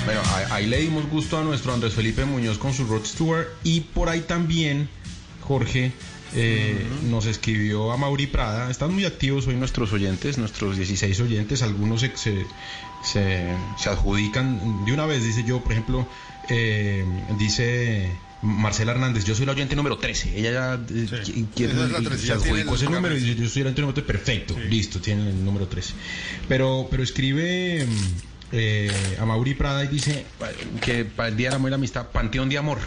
[SPEAKER 52] Bueno, ahí, le dimos gusto a nuestro Andrés Felipe Muñoz con su Rod Stewart y por ahí también, Jorge, eh, nos escribió a Mauri Prada. Están muy activos hoy nuestros oyentes, nuestros 16 oyentes. Algunos se, se, se- se adjudican de una vez, dice yo, por ejemplo, eh, dice Marcela Hernández, yo soy la oyente número 13. Ella ya eh, qui- quiere-
[SPEAKER 49] es la 13,
[SPEAKER 52] se adjudicó ese número y
[SPEAKER 49] 13.
[SPEAKER 52] dice, yo soy el oyente número 13. Perfecto, listo, tiene el número 13. Pero, pero escribe eh, a Mauri Prada y dice que para el Día del Amor y la Amistad, Panteón de Amor.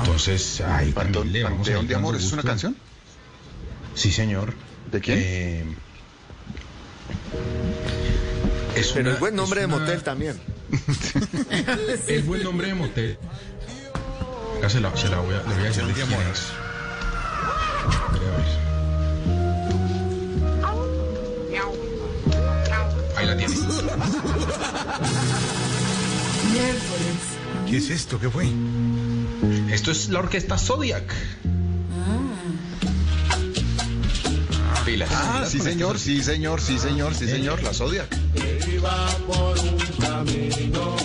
[SPEAKER 52] Entonces, ay, le vamos
[SPEAKER 50] Panteón
[SPEAKER 52] ir
[SPEAKER 50] de Amor, ¿es una canción?
[SPEAKER 52] Sí, señor.
[SPEAKER 50] ¿De quién?
[SPEAKER 52] Eh, es
[SPEAKER 54] pero
[SPEAKER 52] una-
[SPEAKER 54] es buen nombre
[SPEAKER 52] es
[SPEAKER 54] de
[SPEAKER 52] una-
[SPEAKER 54] motel también
[SPEAKER 52] Es buen nombre de motel. Acá se la, se la voy a, le voy a decir
[SPEAKER 49] Panteón de Amor.
[SPEAKER 52] Ahí la tienes.
[SPEAKER 49] ¿Qué es esto? ¿Qué fue?
[SPEAKER 52] Esto es la orquesta Zodiac. Pilas.
[SPEAKER 50] Ah,
[SPEAKER 52] pilas
[SPEAKER 50] sí
[SPEAKER 52] con
[SPEAKER 50] señor, sí señor, sí señor, sí señor, la Zodiac.
[SPEAKER 53] Iba por un camino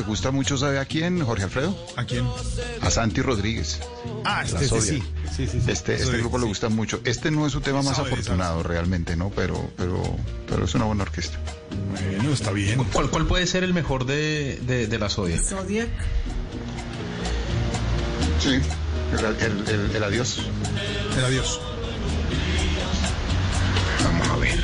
[SPEAKER 53] le
[SPEAKER 50] gusta mucho, ¿sabe a quién, Jorge Alfredo?
[SPEAKER 49] ¿A quién?
[SPEAKER 50] A Santi Rodríguez.
[SPEAKER 49] Ah, este, este sí. Sí, sí, sí.
[SPEAKER 50] Este, este grupo le gusta mucho. Este no es su tema más
[SPEAKER 49] Sabe,
[SPEAKER 50] afortunado realmente, ¿no? Pero, pero, pero es una buena orquesta.
[SPEAKER 49] Bueno, está bien.
[SPEAKER 52] ¿Cuál, cuál puede ser el mejor de, de, de la Zodiac?
[SPEAKER 51] Zodiac.
[SPEAKER 50] Sí. El, el- el- el adiós.
[SPEAKER 49] El adiós.
[SPEAKER 50] Vamos a ver.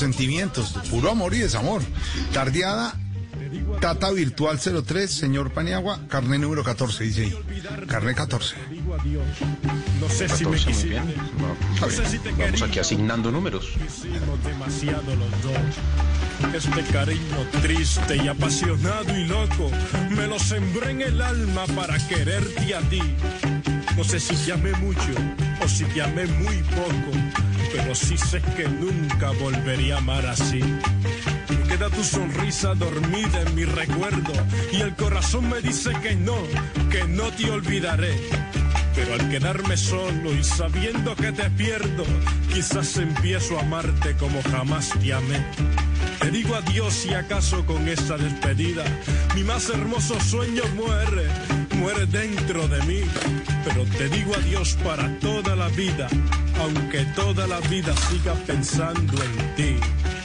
[SPEAKER 53] Sentimientos,
[SPEAKER 49] puro amor y desamor. Tardeada, Tata Virtual 03, señor Paniagua, carné número 14, dice ahí. Carné 14.
[SPEAKER 56] No sé si me
[SPEAKER 52] 14, muy bien.
[SPEAKER 56] No sé si te
[SPEAKER 52] Vamos aquí asignando números.
[SPEAKER 56] Hicimos demasiado los dos. Este cariño triste y apasionado y loco me lo sembré en el alma para quererte a ti. No sé si te amé mucho o si te amé muy poco, pero sí sé que nunca volvería a amar así. Queda tu sonrisa dormida en mi recuerdo y el corazón me dice que no, que no te olvidaré. Pero al quedarme solo y sabiendo que te pierdo, quizás empiezo a amarte como jamás te amé. Te digo adiós si acaso con esta despedida mi más hermoso sueño muere, muere dentro de mí. Pero te digo adiós para toda la vida, aunque toda la vida siga pensando en ti.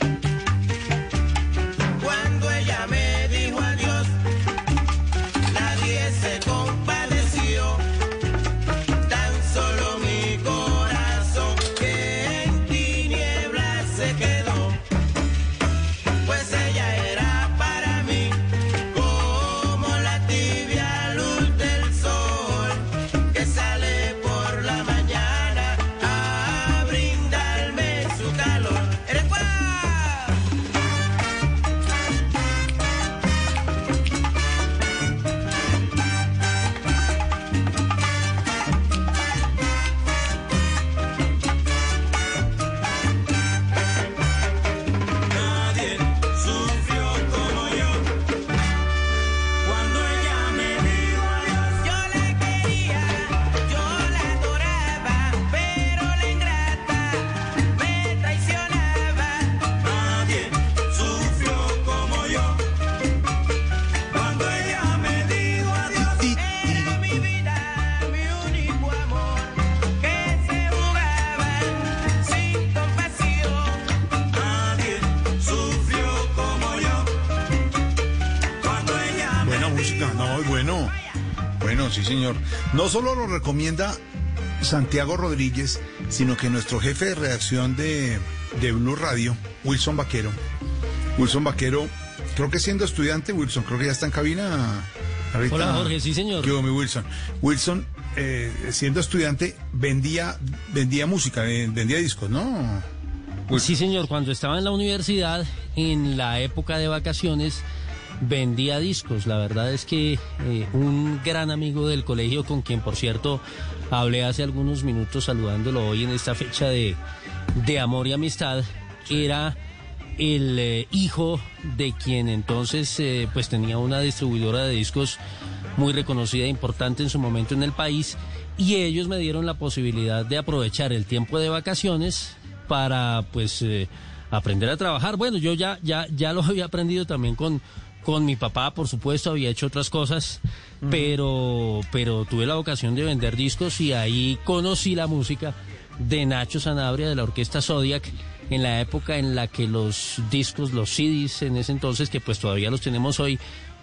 [SPEAKER 49] No solo lo recomienda Santiago Rodríguez, sino que nuestro jefe de redacción de, de Blue Radio, Wilson Vaquero. Wilson Vaquero, creo que siendo estudiante, Wilson, creo que ya está en cabina. ahorita.
[SPEAKER 48] Hola, Jorge, sí, señor.
[SPEAKER 49] ¿Qué hubo, mi Wilson? Wilson, eh, siendo estudiante, vendía, vendía música, eh, vendía discos, ¿no?
[SPEAKER 48] Sí, señor, cuando estaba en la universidad, en la época de vacaciones, vendía discos. La verdad es que eh, un gran amigo del colegio, con quien, por cierto, hablé hace algunos minutos saludándolo hoy en esta fecha de, de amor y amistad, era el eh, hijo de quien entonces eh, pues tenía una distribuidora de discos muy reconocida e importante en su momento en el país y ellos me dieron la posibilidad de aprovechar el tiempo de vacaciones para pues aprender a trabajar. Bueno, yo ya ya ya lo había aprendido también con con mi papá, por supuesto, había hecho otras cosas, pero pero tuve la ocasión de vender discos y ahí conocí la música de Nacho Sanabria de la orquesta Zodiac en la época en la que los discos, los CDs en ese entonces, que pues todavía los tenemos hoy,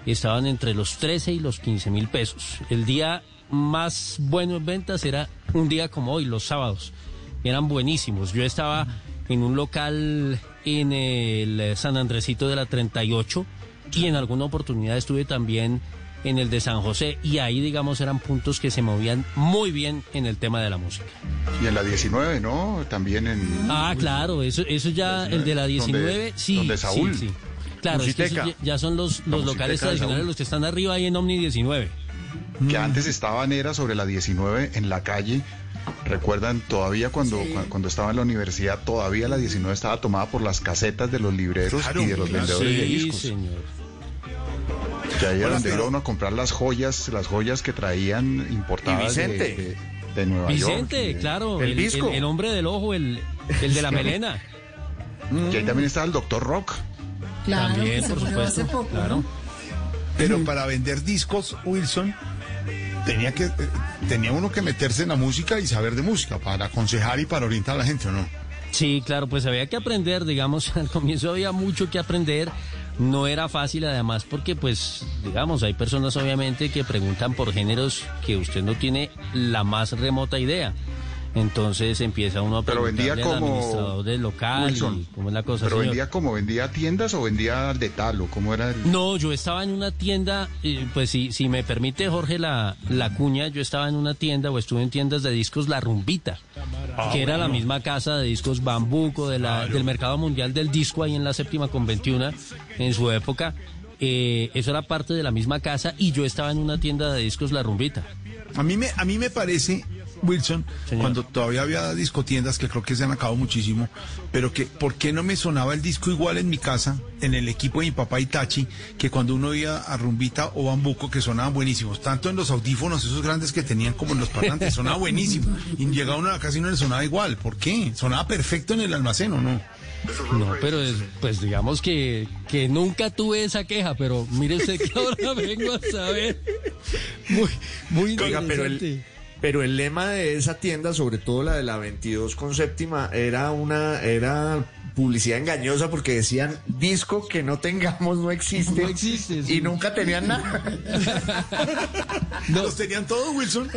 [SPEAKER 48] estaban entre los 13 y los 15 mil pesos. El día más bueno en ventas era un día como hoy, los sábados. Eran buenísimos. Yo estaba en un local en el San Andresito de la 38 y en alguna oportunidad estuve también en el de San José y ahí digamos eran puntos que se movían muy bien en el tema de la música.
[SPEAKER 50] Y en la 19, ¿no? También en...
[SPEAKER 48] Ah, claro, eso, eso ya, el de la 19,
[SPEAKER 50] Donde-
[SPEAKER 48] sí.
[SPEAKER 50] donde Saúl.
[SPEAKER 48] sí, sí. Claro, es que ya, ya son los, los locales tradicionales, los que están arriba ahí en Omni 19.
[SPEAKER 50] Que antes estaban era sobre la 19 en la calle. Recuerdan todavía cuando, cu- cuando estaba en la universidad, todavía la 19 estaba tomada por las casetas de los libreros
[SPEAKER 49] Claro,
[SPEAKER 50] y de los
[SPEAKER 49] claro.
[SPEAKER 50] vendedores de
[SPEAKER 48] Sí,
[SPEAKER 50] discos.
[SPEAKER 48] señor.
[SPEAKER 50] Que ahí era
[SPEAKER 49] Hola,
[SPEAKER 50] donde iba uno a comprar las joyas, las joyas que traían importadas de,
[SPEAKER 54] Vicente.
[SPEAKER 50] de- de Nueva York.
[SPEAKER 48] Vicente, claro,
[SPEAKER 54] el
[SPEAKER 48] el,
[SPEAKER 54] disco.
[SPEAKER 48] el- el hombre del ojo, el, el de la melena.
[SPEAKER 50] Y ahí también estaba el doctor Rock.
[SPEAKER 51] Claro,
[SPEAKER 48] También, por supuesto.
[SPEAKER 51] poco,
[SPEAKER 48] Claro.
[SPEAKER 51] ¿no?
[SPEAKER 49] Pero para vender discos, Wilson, tenía que eh, tenía uno que meterse en la música y saber de música para aconsejar y para orientar a la gente, ¿o no?
[SPEAKER 48] Sí, claro, pues había que aprender, digamos, al comienzo había mucho que aprender, no era fácil además porque pues, digamos, hay personas obviamente que preguntan por géneros que usted no tiene la más remota idea. Entonces empieza uno a
[SPEAKER 50] Pero vendía
[SPEAKER 48] al
[SPEAKER 50] como
[SPEAKER 48] administrador del local
[SPEAKER 50] Wilson,
[SPEAKER 48] y cómo es la cosa.
[SPEAKER 50] Pero
[SPEAKER 48] señor.
[SPEAKER 50] vendía como vendía tiendas o vendía de tal o cómo era el...
[SPEAKER 48] No, yo estaba en una tienda, eh, pues si, si me permite Jorge la, la cuña, yo estaba en una tienda o estuve en tiendas de discos La Rumbita, que era la misma casa de discos Bambuco de la, del Mercado Mundial del Disco ahí en la séptima con 21 en su época. Eh, eso era parte de la misma casa y yo estaba en una tienda de discos La Rumbita.
[SPEAKER 49] A mí me, a mí me parece, Wilson,
[SPEAKER 48] Señor.
[SPEAKER 49] cuando todavía había discotiendas que creo que se han acabado muchísimo, pero que ¿por qué no me sonaba el disco igual en mi casa, en el equipo de mi papá Itachi, que cuando uno iba a Rumbita o Bambuco, que sonaban buenísimos, tanto en los audífonos esos grandes que tenían como en los parlantes, sonaba buenísimo. Y llegaba uno a la casa y no le sonaba igual. ¿Por qué? Sonaba perfecto en el almacén, ¿o no?
[SPEAKER 48] No, pero es- pues digamos que, que nunca tuve esa queja, pero mire usted que ahora vengo a saber. Muy, muy
[SPEAKER 54] Oiga, pero el,
[SPEAKER 48] interesante.
[SPEAKER 54] Pero el lema de esa tienda, sobre todo la de la 22 con séptima, era una era publicidad engañosa porque decían disco que no tengamos no existe,
[SPEAKER 48] No existe, sí.
[SPEAKER 54] y nunca tenían nada.
[SPEAKER 49] ¿Los tenían todos, Wilson?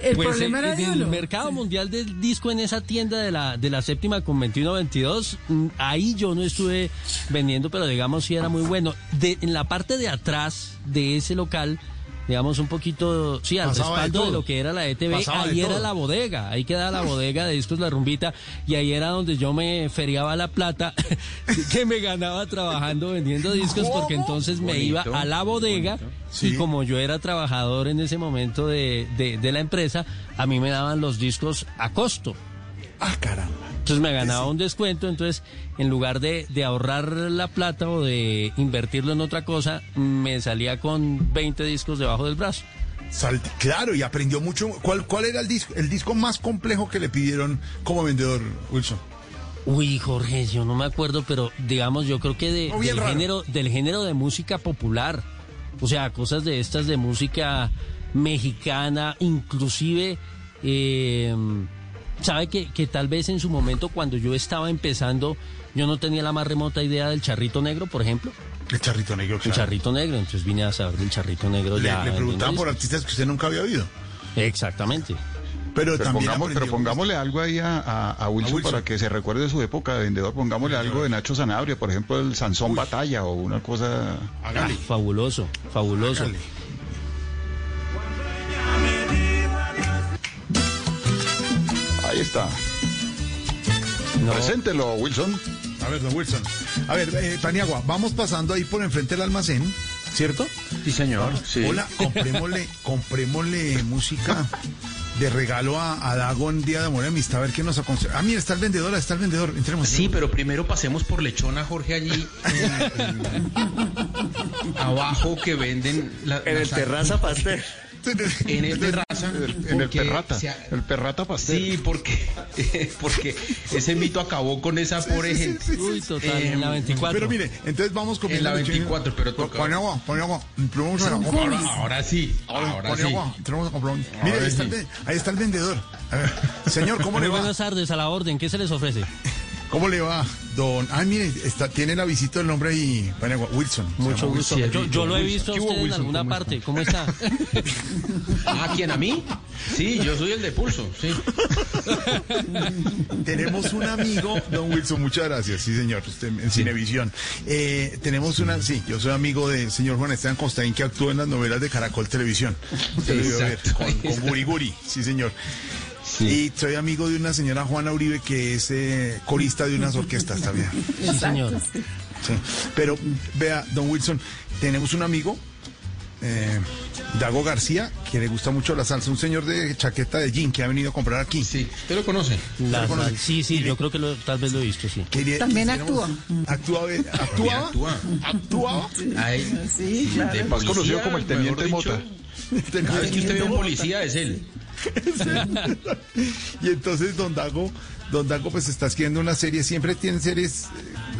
[SPEAKER 51] El
[SPEAKER 48] Pues
[SPEAKER 51] problema
[SPEAKER 48] el,
[SPEAKER 51] era de
[SPEAKER 48] el mercado mundial del disco en esa tienda de la, de la séptima con 21-22, mm, ahí yo no estuve vendiendo, pero digamos sí era muy bueno. De, en la parte de atrás de ese local, digamos un poquito, sí, al
[SPEAKER 49] Pasaba
[SPEAKER 48] respaldo de, lo que era la ETV,
[SPEAKER 49] Pasaba
[SPEAKER 48] ahí era la bodega, ahí quedaba la bodega de discos La Rumbita, y ahí era donde yo me feriaba la plata que me ganaba trabajando vendiendo discos, porque entonces me iba a la bodega.
[SPEAKER 49] Sí.
[SPEAKER 48] Y como yo era trabajador en ese momento de, de- de la empresa, a mí me daban los discos a costo.
[SPEAKER 49] Ah, caramba.
[SPEAKER 48] Entonces me ganaba un descuento, entonces en lugar de, de ahorrar la plata o de invertirlo en otra cosa, me salía con 20 discos debajo del brazo.
[SPEAKER 49] Sal- claro, y aprendió mucho. ¿Cuál, ¿Cuál era el disco, el disco más complejo que le pidieron como vendedor, Wilson?
[SPEAKER 48] Uy, Jorge, yo no me acuerdo, pero digamos, yo creo que de-
[SPEAKER 49] Oh,
[SPEAKER 48] del,
[SPEAKER 49] raro.
[SPEAKER 48] género, del género de música popular, o sea, cosas de estas de música mexicana, inclusive, eh, sabe que, que tal vez en su momento cuando yo estaba empezando, yo no tenía la más remota idea del charrito negro, por ejemplo.
[SPEAKER 49] El charrito negro,
[SPEAKER 48] El charrito negro, entonces vine a saber del charrito negro
[SPEAKER 49] Le,
[SPEAKER 48] ya.
[SPEAKER 49] le
[SPEAKER 48] en
[SPEAKER 49] preguntaban
[SPEAKER 48] un
[SPEAKER 49] por artistas que usted nunca había oído.
[SPEAKER 48] Exactamente.
[SPEAKER 49] Pero,
[SPEAKER 50] Pero,
[SPEAKER 49] también
[SPEAKER 50] pongamos- pero pongámosle algo ahí a, a- a Wilson,
[SPEAKER 49] Wilson.
[SPEAKER 50] para que se recuerde de su época de vendedor. Pongámosle algo de Nacho Sanabria, por ejemplo, el Sansón Batalla o una cosa.
[SPEAKER 48] Ah, fabuloso, fabuloso.
[SPEAKER 49] Hágale.
[SPEAKER 50] Ahí está.
[SPEAKER 48] No,
[SPEAKER 50] Preséntelo, Wilson.
[SPEAKER 49] A ver, don Wilson. A ver, eh, Paniagua, vamos pasando ahí por enfrente del almacén, ¿cierto?
[SPEAKER 52] Sí, señor. Sí.
[SPEAKER 49] Hola, comprémosle, comprémosle música de regalo a, a Dago en Día de Amor y Amistad, a ver qué nos aconseja. Ah, mira, está el vendedor, ahí está el vendedor. Entremos.
[SPEAKER 52] Sí, pero primero pasemos por Lechona, Jorge, allí en- en- abajo que venden la,
[SPEAKER 54] En el terraza pastel.
[SPEAKER 52] En el terraza.
[SPEAKER 50] En el, en el
[SPEAKER 52] porque
[SPEAKER 50] perrata.
[SPEAKER 52] ha-
[SPEAKER 50] El perrata pastel.
[SPEAKER 52] Sí, porque, porque ese mito acabó con esa pobre gente.
[SPEAKER 48] Uy, total,
[SPEAKER 52] Eh,
[SPEAKER 48] en la 24.
[SPEAKER 49] Pero mire, entonces vamos con
[SPEAKER 52] En la 24, pero toca-
[SPEAKER 49] Paniagua, Paniagua, entremos a la
[SPEAKER 52] Ahora, ahora sí, ahora sí.
[SPEAKER 49] Entremos a comprar. Mire,
[SPEAKER 52] Ahora
[SPEAKER 49] ahí está, el,
[SPEAKER 52] sí.
[SPEAKER 49] ve- ahí está el vendedor. A ver, señor, ¿cómo le va?
[SPEAKER 48] buenas tardes, a la orden, ¿qué se les ofrece?
[SPEAKER 49] ¿Cómo le va, don? Ah, mire, está, tiene la visita del nombre ahí, Paniagua, Wilson.
[SPEAKER 48] Mucho gusto. Yo, lo he visto a
[SPEAKER 49] ¿Qué hubo,
[SPEAKER 48] usted en alguna
[SPEAKER 49] ¿Cómo
[SPEAKER 48] parte. ¿Cómo está?
[SPEAKER 52] Ah, ¿quién? ¿A mí? Sí, yo soy el de pulso, sí.
[SPEAKER 49] Tenemos un amigo, don Wilson, muchas gracias, sí señor, usted en Cinevisión. Eh, tenemos una, sí, yo soy amigo del señor Juan Esteban Constaín que actúa en las novelas de Caracol Televisión. Usted lo debió ver, con, con Guri Guri, sí señor. Y soy amigo de una señora Juana Uribe que es eh, corista de unas orquestas también.
[SPEAKER 48] Sí, señor.
[SPEAKER 49] Sí. Pero vea, don Wilson, tenemos un amigo, eh, Dago García, que le gusta mucho la salsa, un señor de chaqueta de jean que ha venido a comprar aquí.
[SPEAKER 52] Sí, ¿usted lo conoce?
[SPEAKER 48] La- sí, sí, yo creo que lo- tal vez lo he visto, sí.
[SPEAKER 49] Quería-
[SPEAKER 51] También
[SPEAKER 49] Actúa, eh, ¿Actuaba?
[SPEAKER 52] actúa.
[SPEAKER 49] ¿Actuaba?
[SPEAKER 51] Sí, claro.
[SPEAKER 50] conocido como el Teniente
[SPEAKER 52] dicho,
[SPEAKER 50] Mota.
[SPEAKER 52] Cada vez que usted ve un policía es él.
[SPEAKER 49] Y entonces Don Dago, Don Dago pues está escribiendo una serie, siempre tiene series, eh,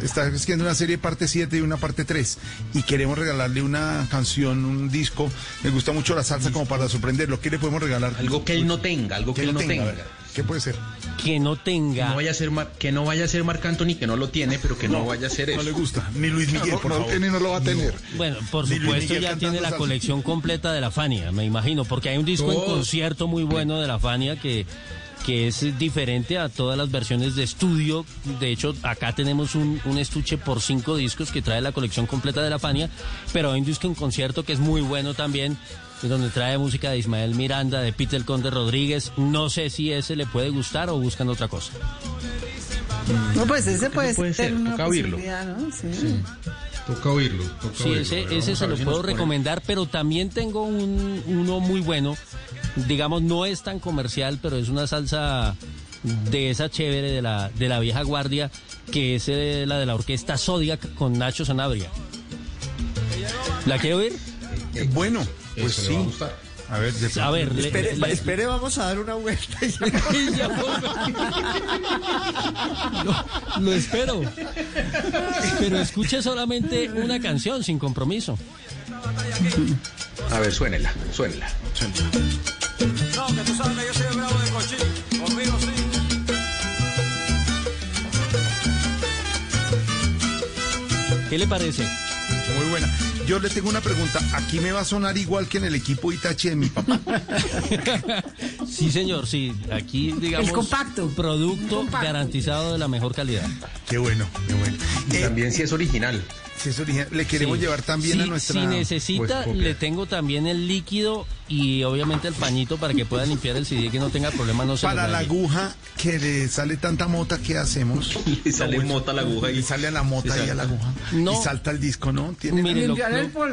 [SPEAKER 49] está escribiendo una serie parte 7 y una parte 3 y queremos regalarle una canción, un disco, me gusta mucho la salsa como para sorprenderlo, ¿qué le podemos regalar?
[SPEAKER 52] Algo que él no tenga, algo que, él no tenga.
[SPEAKER 49] ¿Qué puede ser?
[SPEAKER 48] Que no tenga.
[SPEAKER 52] no vaya a ser Mar- que no vaya a ser Marc Anthony, que no lo tiene, pero que no, vaya a ser
[SPEAKER 49] No
[SPEAKER 52] eso.
[SPEAKER 49] le gusta, ni Luis Miguel,
[SPEAKER 50] No,
[SPEAKER 49] por
[SPEAKER 50] no lo
[SPEAKER 49] favor.
[SPEAKER 50] tiene y no lo va a tener.
[SPEAKER 48] Bueno, por
[SPEAKER 49] Ni
[SPEAKER 48] supuesto ya tiene la
[SPEAKER 49] salsa.
[SPEAKER 48] colección completa de la Fania, me imagino, porque hay un disco en concierto muy bueno de la Fania que, que es diferente a todas las versiones de estudio. De hecho, acá tenemos un, un estuche por cinco discos que trae la colección completa de la Fania, pero hay un disco en concierto que es muy bueno también, donde trae música de Ismael Miranda, de Peter Conde Rodríguez. No sé si ese le puede gustar o buscan otra cosa.
[SPEAKER 51] No, pues ese puede,
[SPEAKER 52] puede
[SPEAKER 51] ser
[SPEAKER 52] ser,
[SPEAKER 51] una
[SPEAKER 52] toca oírlo.
[SPEAKER 51] ¿no? Sí.
[SPEAKER 52] Toca oírlo. Toca
[SPEAKER 48] Sí,
[SPEAKER 52] oírlo.
[SPEAKER 48] ese, se lo
[SPEAKER 52] si
[SPEAKER 48] puedo recomendar, pero también tengo un, uno muy bueno. Digamos, no es tan comercial, pero es una salsa de esa chévere de la, de la vieja guardia, que es eh, la de la orquesta Zodiac con Nacho Sanabria. ¿La quiere oír?
[SPEAKER 49] Eh, bueno, pues
[SPEAKER 52] Eso le va a
[SPEAKER 49] sí.
[SPEAKER 52] gustar.
[SPEAKER 49] A ver, de
[SPEAKER 48] A ver, le-
[SPEAKER 54] Espere,
[SPEAKER 48] le-
[SPEAKER 54] espere, vamos a dar una vuelta. y ya-
[SPEAKER 48] Y ya lo, lo espero. Pero escuche solamente una canción sin compromiso.
[SPEAKER 52] A ver, suénela, suénela.
[SPEAKER 53] No, que tú sabes que yo soy el bravo de cochín. Conmigo sí.
[SPEAKER 48] ¿Qué le parece?
[SPEAKER 49] Muy buena. Yo le tengo una pregunta. ¿Aquí me va a sonar igual que en el equipo Itachi de mi papá?
[SPEAKER 48] Sí, señor, sí. Aquí, digamos,
[SPEAKER 51] El compacto.
[SPEAKER 48] producto
[SPEAKER 51] Compacto.
[SPEAKER 48] garantizado de la mejor calidad.
[SPEAKER 49] Qué bueno, qué bueno. Eh,
[SPEAKER 52] También si es original.
[SPEAKER 49] Si es original, le queremos
[SPEAKER 48] Sí.
[SPEAKER 49] llevar también a nuestra...
[SPEAKER 48] Si necesita,
[SPEAKER 52] pues,
[SPEAKER 48] le tengo también el líquido y obviamente el pañito para que pueda limpiar el CD que no tenga problemas, no se
[SPEAKER 49] Para la aguja que le sale tanta mota, ¿qué hacemos?
[SPEAKER 52] Le sale mota a la aguja y
[SPEAKER 49] Y sale a la mota y a la aguja.
[SPEAKER 48] No.
[SPEAKER 49] Y salta el disco, ¿no? Tiene...
[SPEAKER 48] Mire, lo-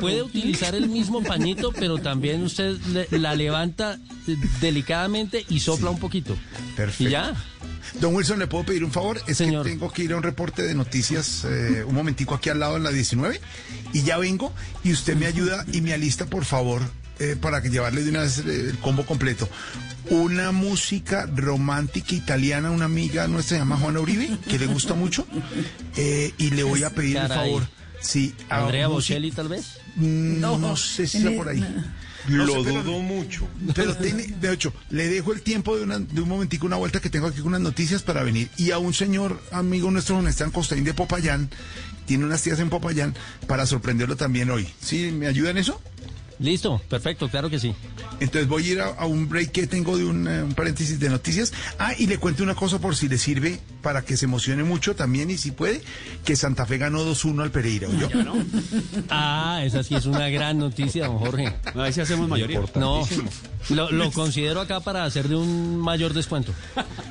[SPEAKER 48] puede utilizar el mismo pañito, pero también usted le- la levanta eh, delicadamente y sopla un poquito.
[SPEAKER 49] Perfecto.
[SPEAKER 48] Y ya.
[SPEAKER 49] Don Wilson, ¿le puedo pedir un favor? Es
[SPEAKER 48] Señor.
[SPEAKER 49] que tengo que ir a un reporte de noticias eh, un momentico aquí al lado en la 19 y ya vengo y usted me ayuda y me alista, por favor, eh, para que llevarle de una vez eh, el combo completo. Una música romántica italiana, una amiga nuestra se llama Juana Uribe, que le gusta mucho, eh, y le voy a pedir un favor. Sí,
[SPEAKER 48] Andrea Bocelli, tal vez.
[SPEAKER 49] Mm, No, sé si está por ahí. No
[SPEAKER 52] Lo
[SPEAKER 49] sé, pero-
[SPEAKER 52] dudo mucho.
[SPEAKER 49] Pero tiene, de hecho, le dejo el tiempo de, una, de un momentico, una vuelta que tengo aquí con unas noticias para venir. Y a un señor amigo nuestro, don Esteban Costaín de Popayán, tiene unas tías en Popayán, para sorprenderlo también hoy. ¿Sí? ¿Me ayuda en eso?
[SPEAKER 48] Listo, perfecto, claro que sí.
[SPEAKER 49] Entonces voy a ir a, a un break que tengo de un, eh, un paréntesis de noticias. Ah, y le cuento una cosa por si le sirve para que se emocione mucho también y si puede, que Santa Fe ganó 2-1 al Pereira. ¿oyó?
[SPEAKER 48] Ah, esa sí es una gran noticia, don Jorge.
[SPEAKER 8] Ahí sí hacemos mayoría.
[SPEAKER 48] No, lo, lo considero acá para hacer de un mayor descuento.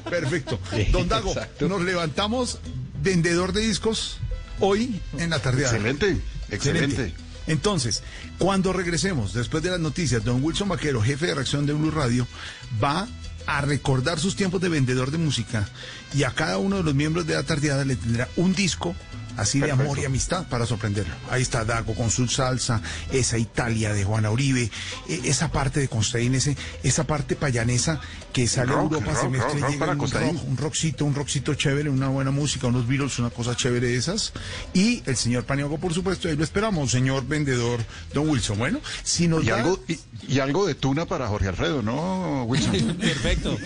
[SPEAKER 49] Perfecto. Don Dago, nos levantamos vendedor de discos hoy en la tarde.
[SPEAKER 50] Excelente, excelente.
[SPEAKER 49] Entonces, cuando regresemos, después de las noticias, don Wilson Vaquero, jefe de reacción de Blue Radio, va a recordar sus tiempos de vendedor de música y a cada uno de los miembros de la tardeada le tendrá un disco así de amor y amistad para sorprenderlo. Ahí está Dago con su salsa, esa Italia de Juana Uribe, e- esa parte de Constaín, esa parte payanesa que sale a
[SPEAKER 50] Rock,
[SPEAKER 49] Europa, se
[SPEAKER 50] rock,
[SPEAKER 49] mezcla
[SPEAKER 50] rock,
[SPEAKER 49] y
[SPEAKER 50] rock
[SPEAKER 49] llega
[SPEAKER 50] para
[SPEAKER 49] un un rockcito, un rockcito chévere, una buena música, unos Beatles, una cosa chévere de esas. Y el señor Paniagua, por supuesto, ahí lo esperamos, señor vendedor Don Wilson. Bueno, si nos
[SPEAKER 50] Y
[SPEAKER 49] da-
[SPEAKER 50] algo, y, y algo de tuna para Jorge Alfredo, ¿no, Wilson?
[SPEAKER 48] Perfecto.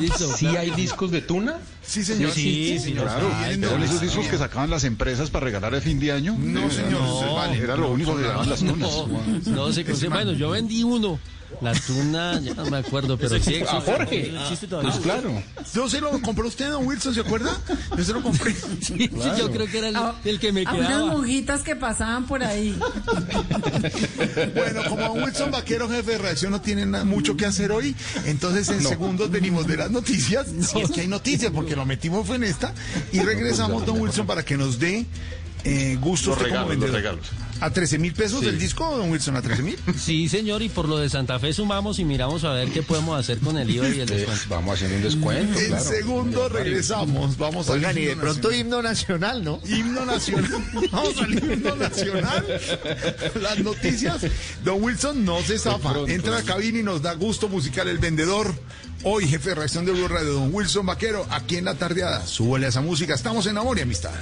[SPEAKER 48] Listo.
[SPEAKER 52] ¿Sí hay discos de tuna?
[SPEAKER 49] Sí, señor.
[SPEAKER 48] Sí, sí, señor.
[SPEAKER 50] Claro,
[SPEAKER 48] Ay,
[SPEAKER 50] esos discos que sacaban las empresas para regalar el fin de año.
[SPEAKER 49] No,
[SPEAKER 50] Eh,
[SPEAKER 49] señor,
[SPEAKER 50] no,
[SPEAKER 49] vale.
[SPEAKER 50] Era lo único que daban las tunas.
[SPEAKER 48] No, no se. Bueno, yo vendí uno. La tuna, ya no me acuerdo, pero sí existe.
[SPEAKER 52] A Jorge.
[SPEAKER 48] Existe todavía.
[SPEAKER 52] Pues claro.
[SPEAKER 49] Yo se lo compró usted, Don Wilson, ¿se acuerda? Yo se lo compré.
[SPEAKER 48] Sí, sí, yo creo que era el, el que me
[SPEAKER 51] A unas
[SPEAKER 48] quedaba.
[SPEAKER 51] monjitas que pasaban por ahí.
[SPEAKER 49] Bueno, como Don Wilson Vaquero, jefe de reacción, no tiene mucho que hacer hoy, entonces en segundos venimos de las noticias, si es que hay noticias, porque lo metimos fue en esta, y regresamos, Don Wilson, para que nos dé eh, gusto
[SPEAKER 50] Los regalos.
[SPEAKER 49] ¿A 13 mil pesos el disco, Don Wilson? ¿A 13 mil?
[SPEAKER 48] Sí, señor, y por lo de Santa Fe sumamos y miramos a ver qué podemos hacer con el IVA y el
[SPEAKER 52] Eh,
[SPEAKER 48] descuento.
[SPEAKER 52] vamos haciendo un descuento,
[SPEAKER 49] En
[SPEAKER 52] claro.
[SPEAKER 49] segundos regresamos, vamos a
[SPEAKER 54] Oigan, y de pronto himno nacional, ¿no?
[SPEAKER 49] Himno nacional. Vamos al himno nacional. Las noticias. Don Wilson no se zafa. Entra a la cabina y nos da gusto musical el vendedor. Hoy, jefe de reacción de Blue Radio, Don Wilson Vaquero, aquí en la tardeada. Súbele a esa música. Estamos en amor y amistad.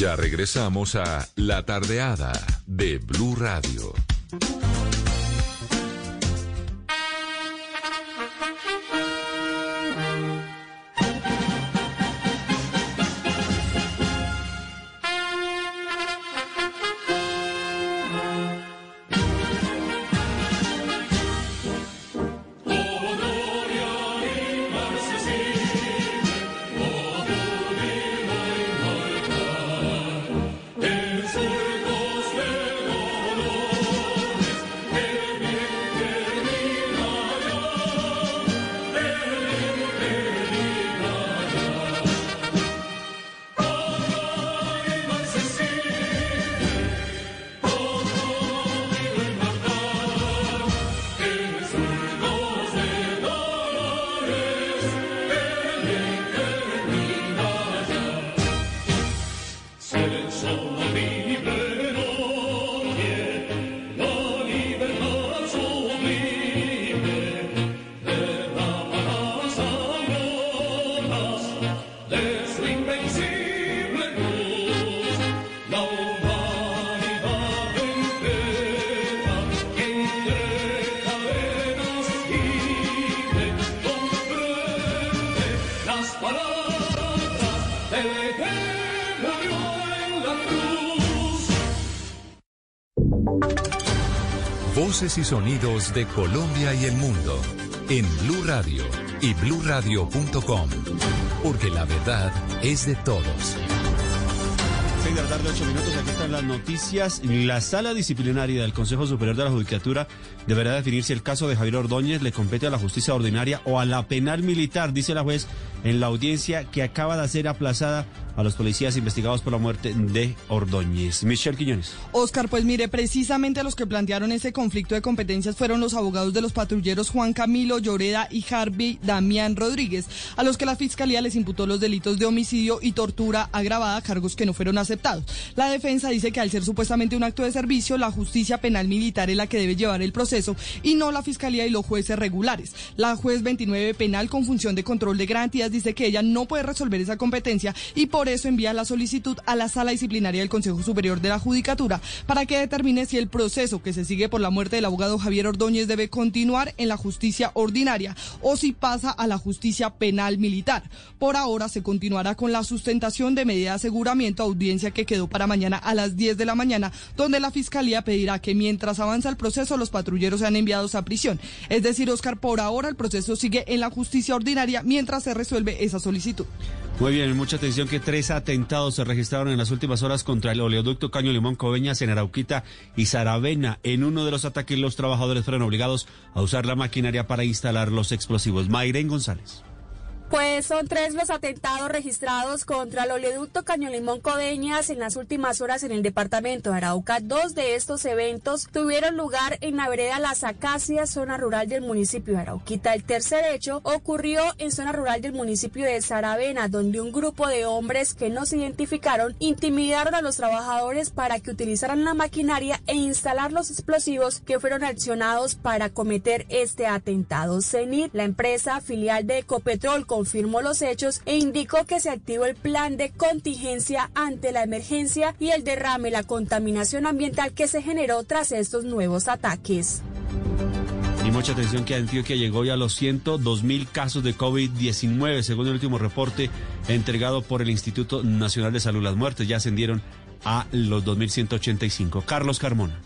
[SPEAKER 4] Ya regresamos a La Tardeada de Blue Radio. Voces y sonidos de Colombia y el mundo en Blue Radio y bluradio.com. Porque la verdad es de todos.
[SPEAKER 8] 6 de la tarde, 8 minutos. Aquí están las noticias. La sala disciplinaria del Consejo Superior de la Judicatura deberá definir si el caso de Javier Ordóñez le compete a la justicia ordinaria o a la penal militar, dice la juez en la audiencia que acaba de ser aplazada a los policías investigados por la muerte de Ordóñez. Michelle Quiñones.
[SPEAKER 57] Oscar, pues mire, precisamente los que plantearon ese conflicto de competencias fueron los abogados de los patrulleros Juan Camilo Lloreda y Harvey Damián Rodríguez, a los que la fiscalía les imputó los delitos de homicidio y tortura agravada, cargos que no fueron aceptados. La defensa dice que al ser supuestamente un acto de servicio, la justicia penal militar es la que debe llevar el proceso y no la fiscalía y los jueces regulares. La juez 29 penal con función de control de garantías dice que ella no puede resolver esa competencia y por eso envía la solicitud a la sala disciplinaria del Consejo Superior de la Judicatura para que determine si el proceso que se sigue por la muerte del abogado Javier Ordóñez debe continuar en la justicia ordinaria o si pasa a la justicia penal militar. Por ahora se continuará con la sustentación de medida de aseguramiento, audiencia que quedó para mañana a las 10 de la mañana, donde la Fiscalía pedirá que mientras avanza el proceso los patrulleros sean enviados a prisión. Es decir, Oscar, por ahora el proceso sigue en la justicia ordinaria mientras se resuelve esa solicitud.
[SPEAKER 8] Muy bien, mucha atención que tres atentados se registraron en las últimas horas contra el oleoducto Caño Limón Coveñas en Arauquita y Saravena. En uno de los ataques los trabajadores fueron obligados a usar la maquinaria para instalar los explosivos. Mayren González.
[SPEAKER 58] Pues son tres los atentados registrados contra el oleoducto Caño Limón Codeñas en las últimas horas en el departamento de Arauca. Dos de estos eventos tuvieron lugar en la vereda Las Acacias, zona rural del municipio de Arauquita. El tercer hecho ocurrió en zona rural del municipio de Saravena, donde un grupo de hombres que no se identificaron intimidaron a los trabajadores para que utilizaran la maquinaria e instalar los explosivos que fueron accionados para cometer este atentado. CENIR, la empresa filial de Ecopetrol, confirmó los hechos e indicó que se activó el plan de contingencia ante la emergencia y el derrame, la contaminación ambiental que se generó tras estos nuevos ataques.
[SPEAKER 8] Y mucha atención que Antioquia llegó ya a los 102 mil casos de COVID-19, según el último reporte entregado por el Instituto Nacional de Salud. Las muertes ya ascendieron a los 2.185. Carlos Carmona.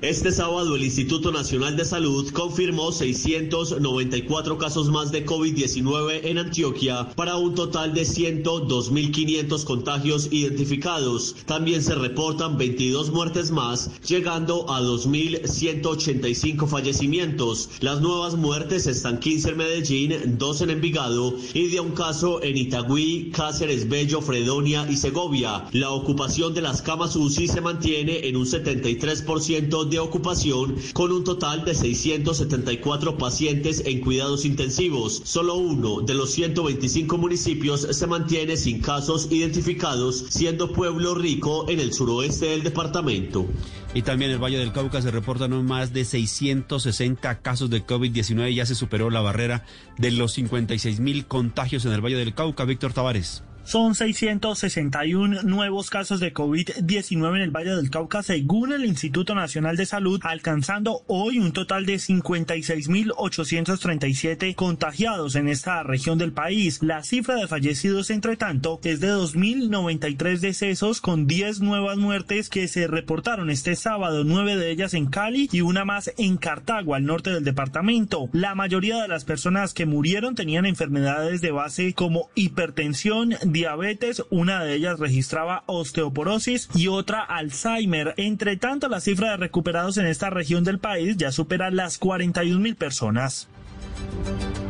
[SPEAKER 59] Este sábado el Instituto Nacional de Salud confirmó 694 casos más de COVID-19 en Antioquia para un total de 102.500 contagios identificados. También se reportan 22 muertes más, llegando a 2.185 fallecimientos. Las nuevas muertes están 15 en Medellín, 2 en Envigado y de un caso en Itagüí, Cáceres, Bello, Fredonia y Segovia. La ocupación de las camas UCI se mantiene en un 73% de ocupación con un total de 674 pacientes en cuidados intensivos. Solo uno de los 125 municipios se mantiene sin casos identificados, siendo Pueblo Rico en el suroeste del departamento.
[SPEAKER 8] Y también el Valle del Cauca se reportan más de 660 casos de COVID-19. Ya se superó la barrera de los 56 mil contagios en el Valle del Cauca. Víctor Tavares.
[SPEAKER 60] Son 661 nuevos casos de COVID-19 en el Valle del Cauca según el Instituto Nacional de Salud, alcanzando hoy un total de 56.837 contagiados en esta región del país. La cifra de fallecidos, entre tanto, es de 2.093 decesos con 10 nuevas muertes que se reportaron este sábado, nueve de ellas en Cali y una más en Cartago, al norte del departamento. La mayoría de las personas que murieron tenían enfermedades de base como hipertensión, diabetes, una de ellas registraba osteoporosis y otra Alzheimer. Entre tanto, la cifra de recuperados en esta región del país ya supera las 41 mil personas.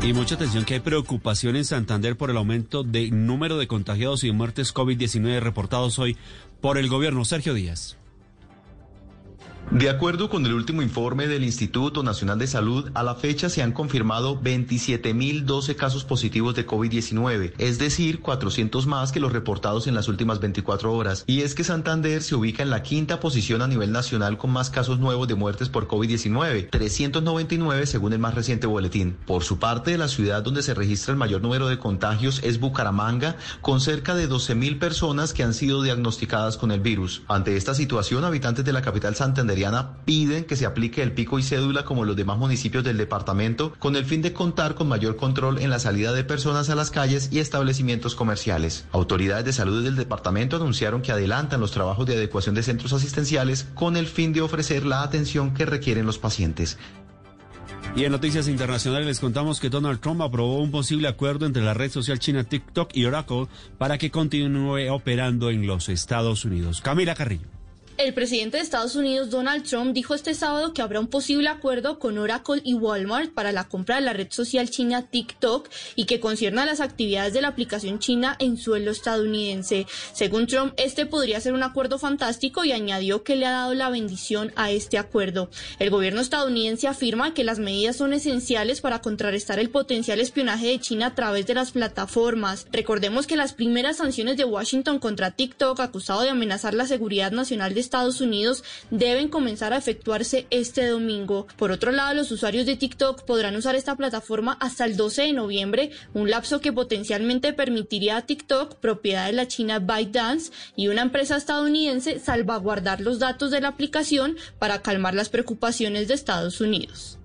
[SPEAKER 8] Y mucha atención que hay preocupación en Santander por el aumento de número de contagiados y muertes COVID-19 reportados hoy por el gobierno. Sergio Díaz.
[SPEAKER 61] De acuerdo con el último informe del Instituto Nacional de Salud, a la fecha se han confirmado 27.012 casos positivos de COVID-19, es decir, 400 más que los reportados en las últimas 24 horas. Y es que Santander se ubica en la quinta posición a nivel nacional con más casos nuevos de muertes por COVID-19, 399 según el más reciente boletín. Por su parte, la ciudad donde se registra el mayor número de contagios es Bucaramanga, con cerca de 12.000 personas que han sido diagnosticadas con el virus. Ante esta situación, habitantes de la capital Santander piden que se aplique el pico y cédula como los demás municipios del departamento con el fin de contar con mayor control en la salida de personas a las calles y establecimientos comerciales. Autoridades de salud del departamento anunciaron que adelantan los trabajos de adecuación de centros asistenciales con el fin de ofrecer la atención que requieren los pacientes.
[SPEAKER 8] Y en noticias internacionales les contamos que Donald Trump aprobó un posible acuerdo entre la red social china TikTok y Oracle para que continúe operando en los Estados Unidos. Camila Carrillo.
[SPEAKER 12] El presidente de Estados Unidos, Donald Trump, dijo este sábado que habrá un posible acuerdo con Oracle y Walmart para la compra de la red social china TikTok y que concierne a las actividades de la aplicación china en suelo estadounidense. Según Trump, este podría ser un acuerdo fantástico y añadió que le ha dado la bendición a este acuerdo. El gobierno estadounidense afirma que las medidas son esenciales para contrarrestar el potencial espionaje de China a través de las plataformas. Recordemos que las primeras sanciones de Washington contra TikTok, acusado de amenazar la seguridad nacional de Estados Unidos deben comenzar a efectuarse este domingo. Por otro lado, los usuarios de TikTok podrán usar esta plataforma hasta el 12 de noviembre, un lapso que potencialmente permitiría a TikTok, propiedad de la China ByteDance y una empresa estadounidense, salvaguardar los datos de la aplicación para calmar las preocupaciones de Estados Unidos.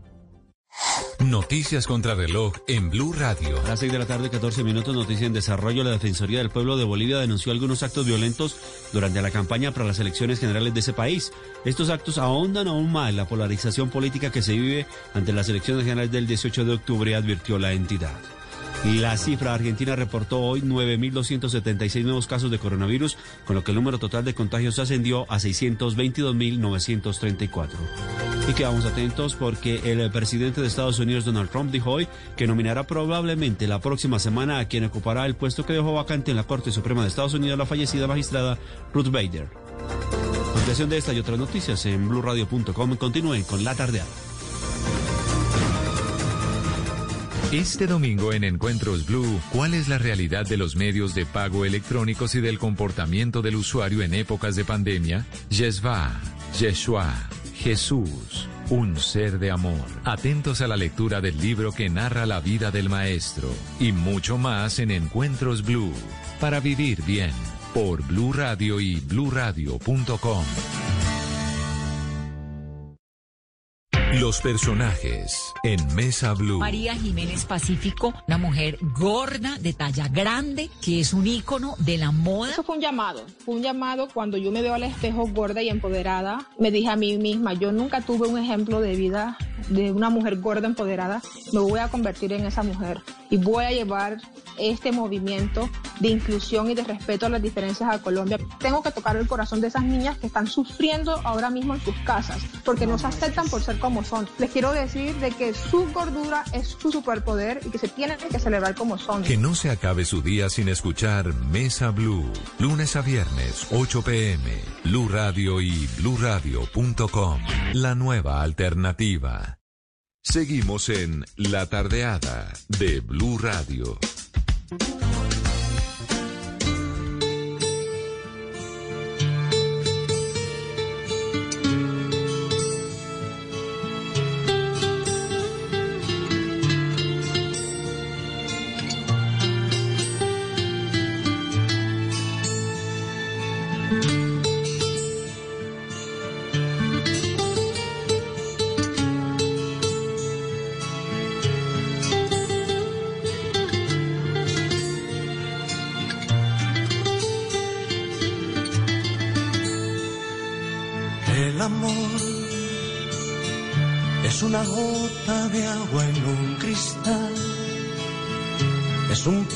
[SPEAKER 4] Noticias contra reloj en Blue Radio.
[SPEAKER 8] A las 6 de la tarde, 14 minutos, noticia en desarrollo. La Defensoría del Pueblo de Bolivia denunció algunos actos violentos durante la campaña para las elecciones generales de ese país. Estos actos ahondan aún más la polarización política que se vive ante las elecciones generales del 18 de octubre, advirtió la entidad. La cifra argentina reportó hoy 9.276 nuevos casos de coronavirus, con lo que el número total de contagios ascendió a 622.934. Y quedamos atentos porque el presidente de Estados Unidos, Donald Trump, dijo hoy que nominará probablemente la próxima semana a quien ocupará el puesto que dejó vacante en la Corte Suprema de Estados Unidos la fallecida magistrada Ruth Bader. Ampliación de esta y otras noticias en blueradio.com. Continúen con la tardeada.
[SPEAKER 4] Este domingo en Encuentros Blue, ¿cuál es la realidad de los medios de pago electrónicos y del comportamiento del usuario en épocas de pandemia? Yeshua, Yeshua, Jesús, un ser de amor. Atentos a la lectura del libro que narra la vida del maestro y mucho más en Encuentros Blue. Para vivir bien, por Blue Radio y bluradio.com. Los personajes en Mesa Blue.
[SPEAKER 62] María Jiménez Pacífico, una mujer gorda, de talla grande, que es un ícono de la moda.
[SPEAKER 60] Eso fue un llamado, fue un llamado cuando yo me veo al espejo gorda y empoderada, me dije a mí misma, yo nunca tuve un ejemplo de vida de una mujer gorda empoderada, me voy a convertir en esa mujer y voy a llevar este movimiento de inclusión y de respeto a las diferencias a Colombia. Tengo que tocar el corazón de esas niñas que están sufriendo ahora mismo en sus casas porque no se aceptan por ser como Les quiero decir de que su gordura es su superpoder y que se tienen que celebrar como son.
[SPEAKER 4] Que no se acabe su día sin escuchar Mesa Blue. Lunes a viernes, 8 pm. Blue Radio y bluradio.com. La nueva alternativa. Seguimos en La Tardeada de Blue Radio.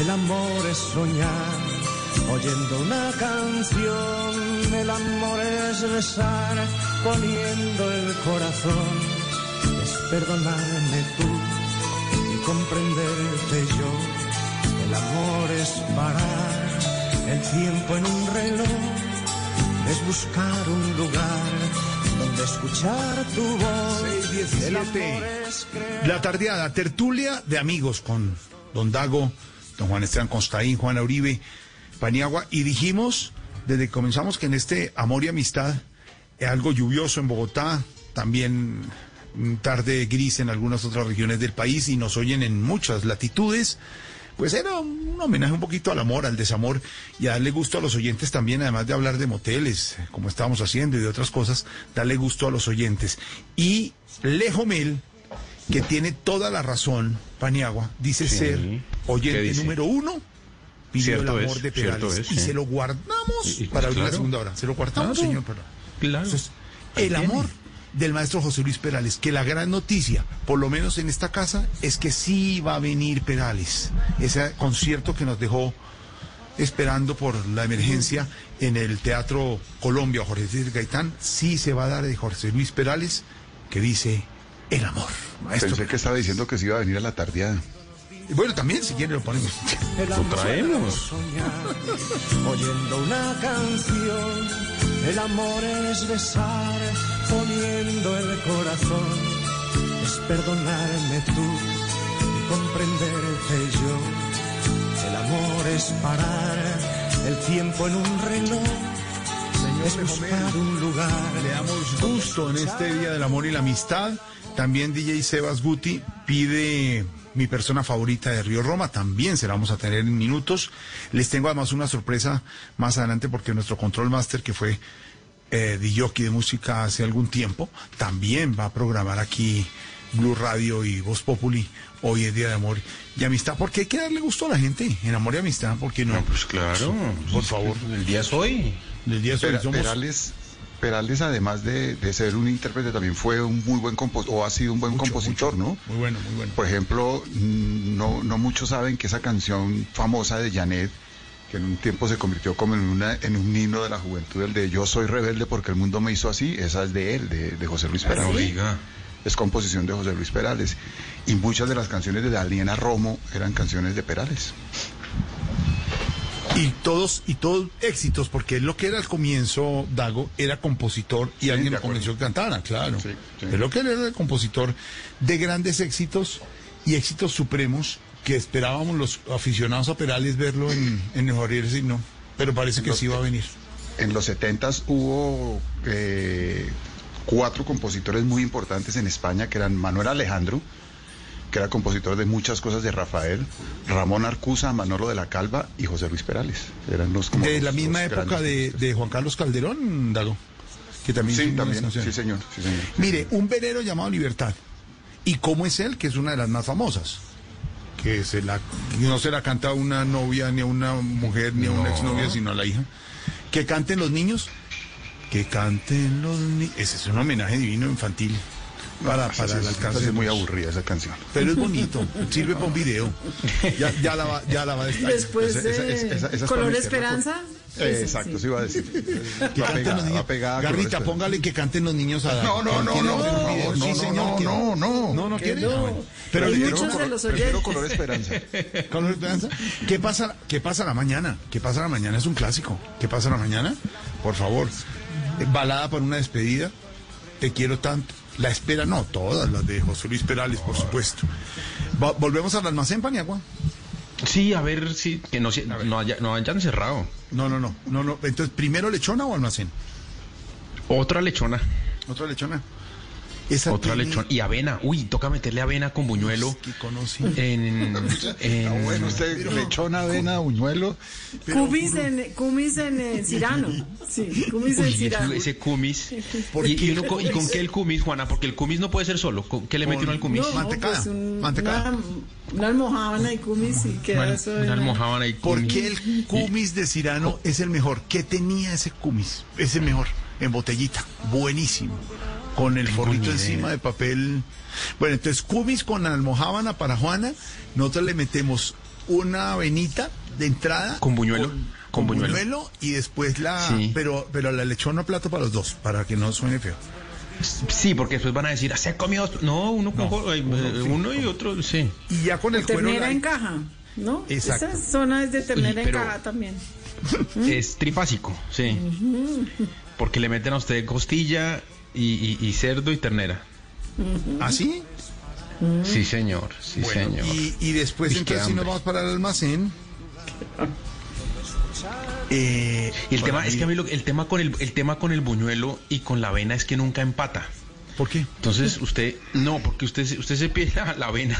[SPEAKER 63] El amor es soñar oyendo una canción. El amor es besar poniendo el corazón. Es perdonarme tú y comprenderte yo. El amor es parar el tiempo en un reloj. Es buscar un lugar donde escuchar tu voz. El amor es creer.
[SPEAKER 49] La tardeada, tertulia de amigos con don Dago, don Juan Esteban Constaín, Juan Uribe, Paniagua, y dijimos desde que comenzamos que en este amor y amistad, eh, algo lluvioso en Bogotá, también tarde gris en algunas otras regiones del país y nos oyen en muchas latitudes. pues era un homenaje un poquito al amor, al desamor y a darle gusto a los oyentes también, además de hablar de moteles, como estábamos haciendo y de otras cosas, darle gusto a los oyentes. Y Lejomel, que tiene toda la razón, Paniagua, dice
[SPEAKER 52] Sí.
[SPEAKER 49] ser
[SPEAKER 52] ¿Qué
[SPEAKER 49] oyente
[SPEAKER 52] dice?
[SPEAKER 49] número uno. Pidió el amor
[SPEAKER 52] es,
[SPEAKER 49] de Perales
[SPEAKER 52] es,
[SPEAKER 49] y
[SPEAKER 52] sí.
[SPEAKER 49] se lo guardamos
[SPEAKER 52] Y- y-
[SPEAKER 49] para abrir la segunda hora. Se lo guardamos,
[SPEAKER 52] Claro.
[SPEAKER 49] señor Perales.
[SPEAKER 52] Claro.
[SPEAKER 49] Entonces, el amor del maestro José Luis Perales, que la gran noticia, por lo menos en esta casa, es que sí va a venir Perales. Ese concierto que nos dejó esperando por la emergencia en el Teatro Colombia Jorge Luis Gaitán, sí se va a dar de José Luis Perales, que dice el amor. Maestro.
[SPEAKER 50] Pensé que estaba diciendo que se iba a venir a la tardeada.
[SPEAKER 49] Bueno, también si quiere lo ponemos.
[SPEAKER 55] Lo traemos. oyendo una canción. El amor es besar poniendo el corazón. Es perdonarme tú y comprenderte yo. El amor es parar el tiempo en un reloj. es buscar un lugar.
[SPEAKER 49] Le damos gusto en este Día del Amor y la Amistad. También DJ Sebas Guti pide mi persona favorita de Río Roma. También se la vamos a tener en minutos. Les tengo además una sorpresa más adelante porque nuestro control master, que fue eh, DJ de música hace algún tiempo, también va a programar aquí Blue Radio y Voz Populi. Hoy es Día de Amor y Amistad. Porque hay que darle gusto a la gente en Amor y Amistad. ¿Por qué no?
[SPEAKER 52] pues claro.
[SPEAKER 49] Por favor.
[SPEAKER 52] El día es hoy.
[SPEAKER 49] El día es hoy. Somos-
[SPEAKER 50] Perales, Perales, además de, de ser un intérprete, también fue un muy buen compositor, o ha sido un buen compositor, ¿no?
[SPEAKER 49] Muy bueno, muy bueno.
[SPEAKER 50] Por ejemplo, mm, no, no muchos saben que esa canción famosa de Janet, que en un tiempo se convirtió como en, una, en un himno de la juventud, el de Yo soy rebelde porque el mundo me hizo así, esa es de él, de, de José Luis
[SPEAKER 52] ¿Ah,
[SPEAKER 50] Perales.
[SPEAKER 52] sí?
[SPEAKER 50] Es composición de José Luis Perales. Y muchas de las canciones de Daliena Romo eran canciones de Perales.
[SPEAKER 49] Y todos, y todos éxitos, porque lo que era al comienzo, Dago, era compositor y alguien lo convenció que cantara, claro.
[SPEAKER 50] Sí, sí.
[SPEAKER 49] Pero lo que él era el compositor de grandes éxitos y éxitos supremos que esperábamos los aficionados a Perales verlo en, en el Javier y no. Pero parece que
[SPEAKER 50] Los-
[SPEAKER 49] sí va a venir.
[SPEAKER 50] En los 70 hubo eh, cuatro compositores muy importantes en España, que eran Manuel Alejandro, que era compositor de muchas cosas de Rafael, Ramón Arcusa, Manolo de la Calva y José Luis Perales. Eran los como
[SPEAKER 49] De
[SPEAKER 50] los-
[SPEAKER 49] la misma
[SPEAKER 50] los
[SPEAKER 49] época de, de Juan Carlos Calderón, Dago. Que también
[SPEAKER 50] Sí, también, sí señor, sí señor.
[SPEAKER 49] Mire, un velero llamado Libertad. ¿Y cómo es él? Que es una de las más famosas. Que se la, no se la canta a una novia, ni a una mujer, ni a una
[SPEAKER 52] No.
[SPEAKER 49] exnovia, sino a la hija. Que canten los niños. Que canten los niños. Ese es un homenaje divino infantil para, para el alcance.
[SPEAKER 50] es muy aburrida esa canción.
[SPEAKER 49] Pero es bonito, sirve para un video. Ya, ya la va, ya la va a estar.
[SPEAKER 51] Después
[SPEAKER 50] Esa- esa-
[SPEAKER 51] de
[SPEAKER 50] esa- esa es para
[SPEAKER 51] Color Esperanza.
[SPEAKER 50] Eh, exacto,
[SPEAKER 51] sí.
[SPEAKER 50] sí iba a decir.
[SPEAKER 49] Que
[SPEAKER 50] Va
[SPEAKER 49] canten
[SPEAKER 50] pegada,
[SPEAKER 49] los niños.
[SPEAKER 50] va pegada
[SPEAKER 49] Garrita,
[SPEAKER 50] Color
[SPEAKER 49] póngale que canten los niños a
[SPEAKER 50] No, no, no,
[SPEAKER 49] ¿Quiere
[SPEAKER 50] no, no,
[SPEAKER 49] Sí,
[SPEAKER 50] no,
[SPEAKER 49] señor,
[SPEAKER 50] no,
[SPEAKER 49] ¿quiere?
[SPEAKER 50] no, no.
[SPEAKER 49] No, no quiere.
[SPEAKER 51] no.
[SPEAKER 49] Ah, bueno. Pero
[SPEAKER 51] Hay muchos
[SPEAKER 49] quiero-
[SPEAKER 51] de los oyentes.
[SPEAKER 50] Color Esperanza.
[SPEAKER 49] Color Esperanza. ¿Qué pasa, ¿Qué pasa la mañana? ¿Qué pasa la mañana? Es un clásico. ¿Qué pasa la mañana? Por favor. Eh, Balada para una despedida. Te quiero tanto. La espera, no, todas las de José Luis Perales, por supuesto. Va- Volvemos al almacén, Paniagua.
[SPEAKER 52] Sí, a ver si que no, no, haya- no hayan cerrado.
[SPEAKER 49] No, no, no, no, no. Entonces, ¿primero lechona o almacén?
[SPEAKER 52] Otra lechona.
[SPEAKER 49] Otra lechona. Esa
[SPEAKER 52] Otra
[SPEAKER 49] tiene-
[SPEAKER 52] lechona. Y avena. Uy, toca meterle avena con buñuelo.
[SPEAKER 49] que conocí.
[SPEAKER 52] En, en-
[SPEAKER 50] Ah, bueno, usted lechona, avena, buñuelo.
[SPEAKER 51] Cumis en, cumis en eh, Cirano. Sí, cumis en Cirano.
[SPEAKER 52] ese, ese cumis.
[SPEAKER 49] ¿Por
[SPEAKER 52] ¿Y,
[SPEAKER 49] qué
[SPEAKER 52] y uno
[SPEAKER 49] el
[SPEAKER 52] co- ¿Y con qué el cumis, Juana? Porque el cumis no puede ser solo. ¿Con ¿Qué le mete uno al cumis?
[SPEAKER 51] No,
[SPEAKER 49] Mantecada,
[SPEAKER 51] pues un-
[SPEAKER 49] mantecada.
[SPEAKER 51] Una, una almohábana y cumis y queda
[SPEAKER 52] Bueno,
[SPEAKER 51] eso.
[SPEAKER 52] una almohábana y
[SPEAKER 49] ¿Por
[SPEAKER 52] cumis.
[SPEAKER 49] qué el cumis de Cirano es el mejor? ¿Qué tenía ese cumis? Es el mejor. En botellita. Buenísimo. Con el forrito encima de papel. Bueno, entonces cumis con almohábana para Juana. Nosotros le metemos una avenita de entrada.
[SPEAKER 52] Con buñuelo, con buñuelo.
[SPEAKER 49] y después la...
[SPEAKER 52] Sí.
[SPEAKER 49] Pero, pero la lechona plato para los dos, para que no suene feo.
[SPEAKER 52] Sí, porque después van a decir, "Ah, se comió otro". No, uno, con jo- eh, uno y otro, sí.
[SPEAKER 49] Y ya con el cuero...
[SPEAKER 51] Ternera
[SPEAKER 49] la-
[SPEAKER 51] en caja, ¿no?
[SPEAKER 49] Exacto.
[SPEAKER 51] Esa zona es de ternera
[SPEAKER 52] pero-
[SPEAKER 51] en caja también.
[SPEAKER 52] Es trifásico, sí. Porque le meten a usted costilla y, y- y cerdo y ternera.
[SPEAKER 49] ¿Así?
[SPEAKER 52] Sí, señor, sí,
[SPEAKER 49] Bueno,
[SPEAKER 52] señor.
[SPEAKER 49] y, y después entonces si nos vamos para el almacén. Eh,
[SPEAKER 52] Y el tema es que a mí lo- el tema con el, el tema con el buñuelo y con la avena es que nunca empata.
[SPEAKER 49] ¿Por qué?
[SPEAKER 52] Entonces usted, no, porque usted, se- usted se pide la, la avena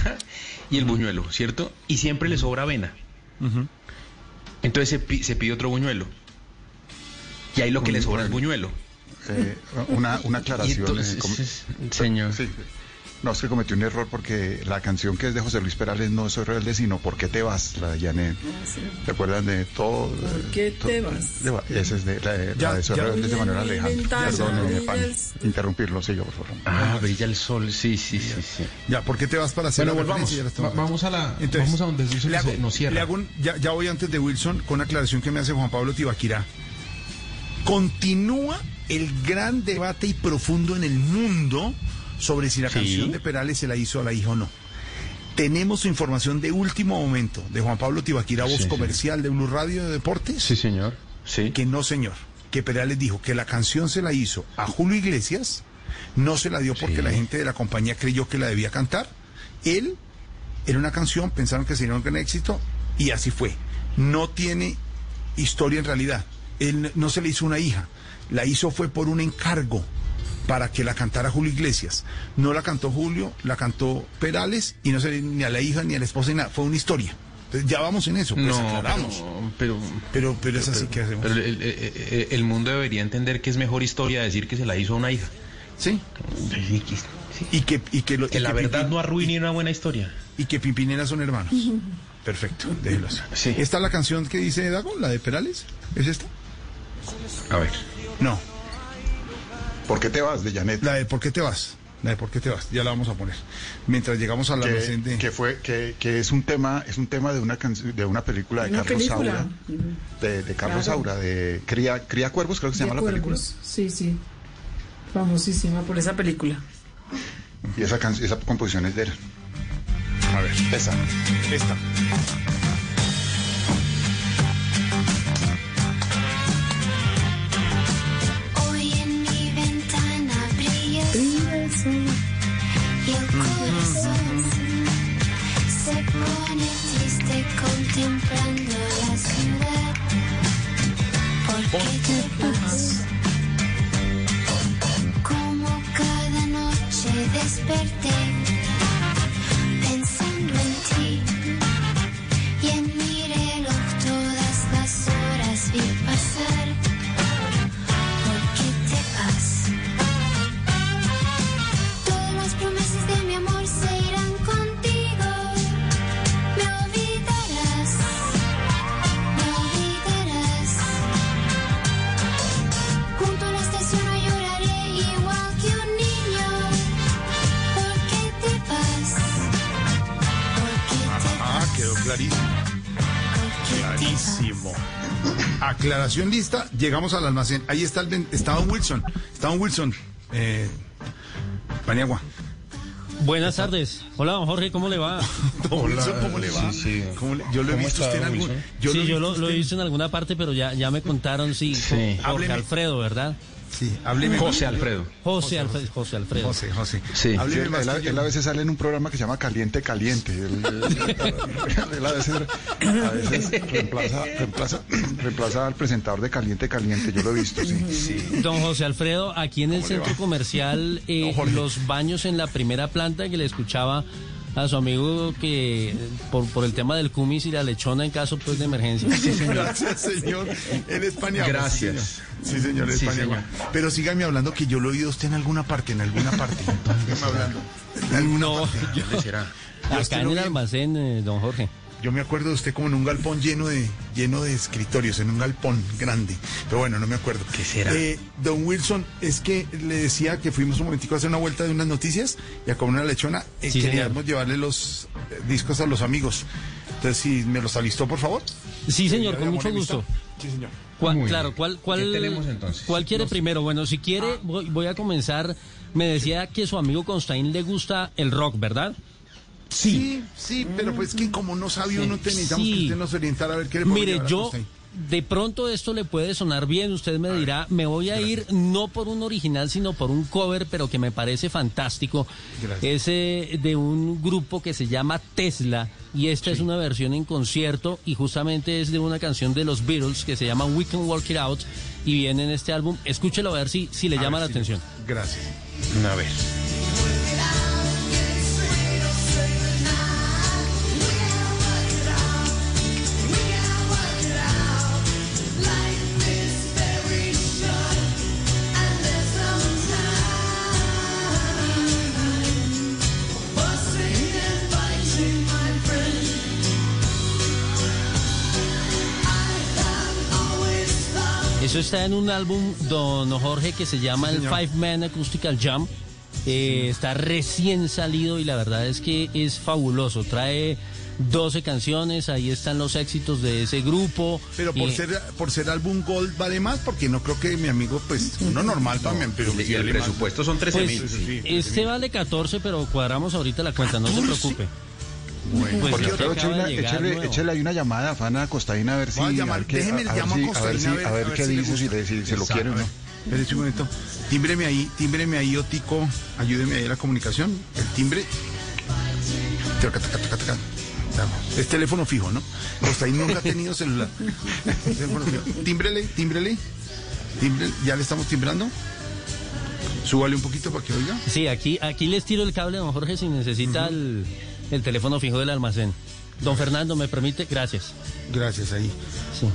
[SPEAKER 52] y el buñuelo, ¿cierto? Y siempre le sobra avena. Entonces se pide otro buñuelo. Y ahí lo que le sobra es buñuelo.
[SPEAKER 50] Eh, una, una aclaración.
[SPEAKER 52] entonces,
[SPEAKER 50] eh, com-
[SPEAKER 52] señor.
[SPEAKER 50] Sí. No, es que cometí un error porque la canción que es de José Luis Perales no es Soy Rebelde, sino ¿Por qué te vas? La de Janet. ¿Se acuerdan de todo?
[SPEAKER 51] ¿Por qué te vas?
[SPEAKER 50] De- Esa es de, la, de-
[SPEAKER 49] Ya,
[SPEAKER 50] la de Soy
[SPEAKER 49] ya.
[SPEAKER 50] Rebelde de Manuel Alejandro. Perdón,
[SPEAKER 51] ya
[SPEAKER 50] pan, interrumpirlo, siga, por favor.
[SPEAKER 52] Ah, brilla el sol, sí, sí, sí, sí.
[SPEAKER 49] Ya, ¿por qué te vas para hacer
[SPEAKER 52] Bueno,
[SPEAKER 49] la
[SPEAKER 52] volvamos. Va- vamos a la- vamos a donde Wilson
[SPEAKER 49] le hago,
[SPEAKER 52] se- nos cierra.
[SPEAKER 49] le hago un- ya, ya voy antes de Wilson con una aclaración que me hace Juan Pablo Tibaquirá. Continúa el gran debate y profundo en el mundo sobre si la
[SPEAKER 52] Sí.
[SPEAKER 49] canción de Perales se la hizo a la hija o no. Tenemos información de último momento de Juan Pablo Tibaquirá, voz
[SPEAKER 52] Sí,
[SPEAKER 49] comercial de Blue Radio de Deportes.
[SPEAKER 52] Sí, señor. Sí.
[SPEAKER 49] Que no, señor. Que Perales dijo que la canción se la hizo a Julio Iglesias, no se la dio porque
[SPEAKER 52] Sí.
[SPEAKER 49] la gente de la compañía creyó que la debía cantar. Él, era una canción, pensaron que sería un gran éxito y así fue. No tiene historia en realidad. Él no se le hizo una hija, la hizo fue por un encargo para que la cantara Julio Iglesias. No la cantó Julio, la cantó Perales y no se le ni a la hija ni a la esposa ni nada. Fue una historia. Entonces, ya vamos en eso, pues
[SPEAKER 52] No,
[SPEAKER 49] aclaramos.
[SPEAKER 52] pero,
[SPEAKER 49] Pero, pero es así que hacemos.
[SPEAKER 52] pero el, el- el- el mundo debería entender que es mejor historia decir que se la hizo a una hija.
[SPEAKER 49] Sí. Y que, y que, lo-
[SPEAKER 52] Que
[SPEAKER 49] y
[SPEAKER 52] la
[SPEAKER 49] que
[SPEAKER 52] verdad
[SPEAKER 49] Pimpin-
[SPEAKER 52] no arruine una buena historia.
[SPEAKER 49] Y que Pimpinela son hermanos. Perfecto, déjelo así.
[SPEAKER 52] Sí.
[SPEAKER 49] ¿Esta es la canción que dice Dago, la de Perales? ¿Es esta?
[SPEAKER 52] A ver.
[SPEAKER 49] No,
[SPEAKER 50] ¿Por qué te vas? De Janet.
[SPEAKER 49] la de ¿Por qué te vas? La de ¿Por qué te vas? Ya la vamos a poner. Mientras llegamos al almacén
[SPEAKER 50] que,
[SPEAKER 49] de...
[SPEAKER 50] que fue que, que es un tema es un tema de una de una película de
[SPEAKER 51] Una
[SPEAKER 50] Carlos
[SPEAKER 51] película.
[SPEAKER 50] Saura de, de Carlos
[SPEAKER 51] Claro.
[SPEAKER 50] Saura de Cría Cría Cuervos creo que se
[SPEAKER 51] De
[SPEAKER 50] llama la película.
[SPEAKER 51] Sí, sí. Famosísima por esa película.
[SPEAKER 50] y esa can- esa composición es de él
[SPEAKER 49] A ver,
[SPEAKER 50] esa
[SPEAKER 49] esta. verte. Aclaración lista, llegamos al almacén. Ahí está el está Don Wilson. Está Don Wilson. Eh, Paniagua.
[SPEAKER 48] Buenas tardes. Hola, don Jorge, ¿cómo le va?
[SPEAKER 49] Don Wilson, ¿cómo le va?
[SPEAKER 52] Sí, sí.
[SPEAKER 49] ¿Cómo le- yo lo he
[SPEAKER 52] ¿Cómo
[SPEAKER 49] visto usted en algún... Yo
[SPEAKER 48] sí,
[SPEAKER 49] lo
[SPEAKER 48] yo lo, lo he
[SPEAKER 49] usted-
[SPEAKER 48] visto en alguna parte, pero ya, ya me contaron, sí.
[SPEAKER 52] Sí.
[SPEAKER 48] Jorge
[SPEAKER 49] Hábleme.
[SPEAKER 48] Alfredo, ¿verdad?
[SPEAKER 49] Sí, hábleme.
[SPEAKER 52] José Alfredo.
[SPEAKER 48] José Alfredo. José Alfredo.
[SPEAKER 49] José, José.
[SPEAKER 52] Sí.
[SPEAKER 50] Sí,
[SPEAKER 49] Hábleme
[SPEAKER 50] él,
[SPEAKER 49] más
[SPEAKER 50] él-
[SPEAKER 49] que yo.
[SPEAKER 50] él a veces sale en un programa que se llama Caliente Caliente. Él, él a veces, a veces reemplaza, reemplaza, reemplaza al presentador de Caliente Caliente. Yo lo he visto, sí.
[SPEAKER 48] Don José Alfredo, aquí en el centro comercial, eh, los baños en la primera planta que le escuchaba a su amigo que por, por el tema del cumis y la lechona en caso pues de emergencia.
[SPEAKER 49] Gracias, señor. Él es Paniagua.
[SPEAKER 52] Gracias.
[SPEAKER 49] Sí, señor, Sí, señor, es
[SPEAKER 52] Sí,
[SPEAKER 49] Paniagua.
[SPEAKER 52] señor.
[SPEAKER 49] Pero sígame hablando que yo lo he oído usted en alguna parte, en alguna parte. Sígame hablando. En alguna
[SPEAKER 48] No,
[SPEAKER 49] parte.
[SPEAKER 52] ¿Dónde será?
[SPEAKER 49] Yo
[SPEAKER 48] acá en el almacén, eh, don Jorge.
[SPEAKER 49] Yo me acuerdo de usted como en un galpón lleno de lleno de escritorios, en un galpón grande. Pero bueno, no me acuerdo.
[SPEAKER 52] ¿Qué será?
[SPEAKER 49] Eh, don Wilson, es que le decía que fuimos un momentico a hacer una vuelta de unas noticias y a comer una lechona. Eh,
[SPEAKER 48] Sí,
[SPEAKER 49] queríamos
[SPEAKER 48] señor.
[SPEAKER 49] llevarle los eh, discos a los amigos. Entonces, si me los alistó, por favor.
[SPEAKER 48] Sí, señor, con mucho
[SPEAKER 49] amistad.
[SPEAKER 48] gusto.
[SPEAKER 49] Sí, señor.
[SPEAKER 48] ¿Cuál- claro. ¿cuál, cuál,
[SPEAKER 52] ¿Qué tenemos entonces?
[SPEAKER 48] ¿Cuál quiere primero? Bueno, si quiere, voy, voy a comenzar. Me decía que su amigo Constaín le gusta el rock, ¿verdad?
[SPEAKER 49] Sí, sí, pero pues que como no sabe uno, te necesitamos
[SPEAKER 48] Sí.
[SPEAKER 49] que usted nos orientara a ver qué le
[SPEAKER 48] Mire, yo de pronto esto le puede sonar bien, usted me dirá, me voy a ir no por un original, sino por un cover, pero que me parece fantástico.
[SPEAKER 49] Gracias.
[SPEAKER 48] Es de un grupo que se llama Tesla y esta es una versión en concierto y justamente es de una canción de los Beatles que se llama We Can Walk It Out y viene en este álbum. Escúchelo a ver si, si le
[SPEAKER 49] A
[SPEAKER 48] llama
[SPEAKER 49] ver
[SPEAKER 48] la
[SPEAKER 49] si-
[SPEAKER 48] atención.
[SPEAKER 49] Gracias.
[SPEAKER 52] A ver.
[SPEAKER 48] Eso está en un álbum, don Jorge, que se llama el. Five Man Acoustical Jam. Eh, está recién salido y la verdad es que es fabuloso. Trae 12 canciones, ahí están los éxitos de ese grupo.
[SPEAKER 49] Pero por
[SPEAKER 48] Y-
[SPEAKER 49] ser por ser álbum Gold vale más, porque no creo que mi amigo, pues, uno normal también, pero
[SPEAKER 52] Y
[SPEAKER 49] sí
[SPEAKER 52] el
[SPEAKER 49] más.
[SPEAKER 52] presupuesto son 13 mil.
[SPEAKER 48] Pues,
[SPEAKER 49] Sí, sí, sí,
[SPEAKER 48] este vale 14, pero cuadramos ahorita la cuenta, no se preocupe.
[SPEAKER 49] Bueno,
[SPEAKER 48] Pues
[SPEAKER 50] Porque échale, ahí una llamada a Fana Costaína a ver si.
[SPEAKER 49] A llamar,
[SPEAKER 50] ver qué-
[SPEAKER 49] déjeme,
[SPEAKER 50] a
[SPEAKER 49] llamo a
[SPEAKER 50] a ver si-
[SPEAKER 49] a ver-
[SPEAKER 50] qué
[SPEAKER 49] si
[SPEAKER 50] dice, si,
[SPEAKER 49] gusta.
[SPEAKER 50] le- si se lo quiere o no.
[SPEAKER 49] Espérese un momento. Tímbreme ahí, tímbreme ahí, Otico. Ayúdeme ahí a la comunicación. El timbre. Taca, taca, taca, taca. Es teléfono fijo, ¿no? Costaín nunca ha tenido celular. Tímbrele, tímbrele. Timbre, ¿Ya le estamos timbrando? Súbale un poquito para que oiga.
[SPEAKER 48] Sí, aquí, aquí les tiro el cable, don Jorge, si necesita el, el teléfono fijo del almacén. Don Fernando, ¿me permite? Gracias.
[SPEAKER 49] Gracias ahí.
[SPEAKER 48] Sí.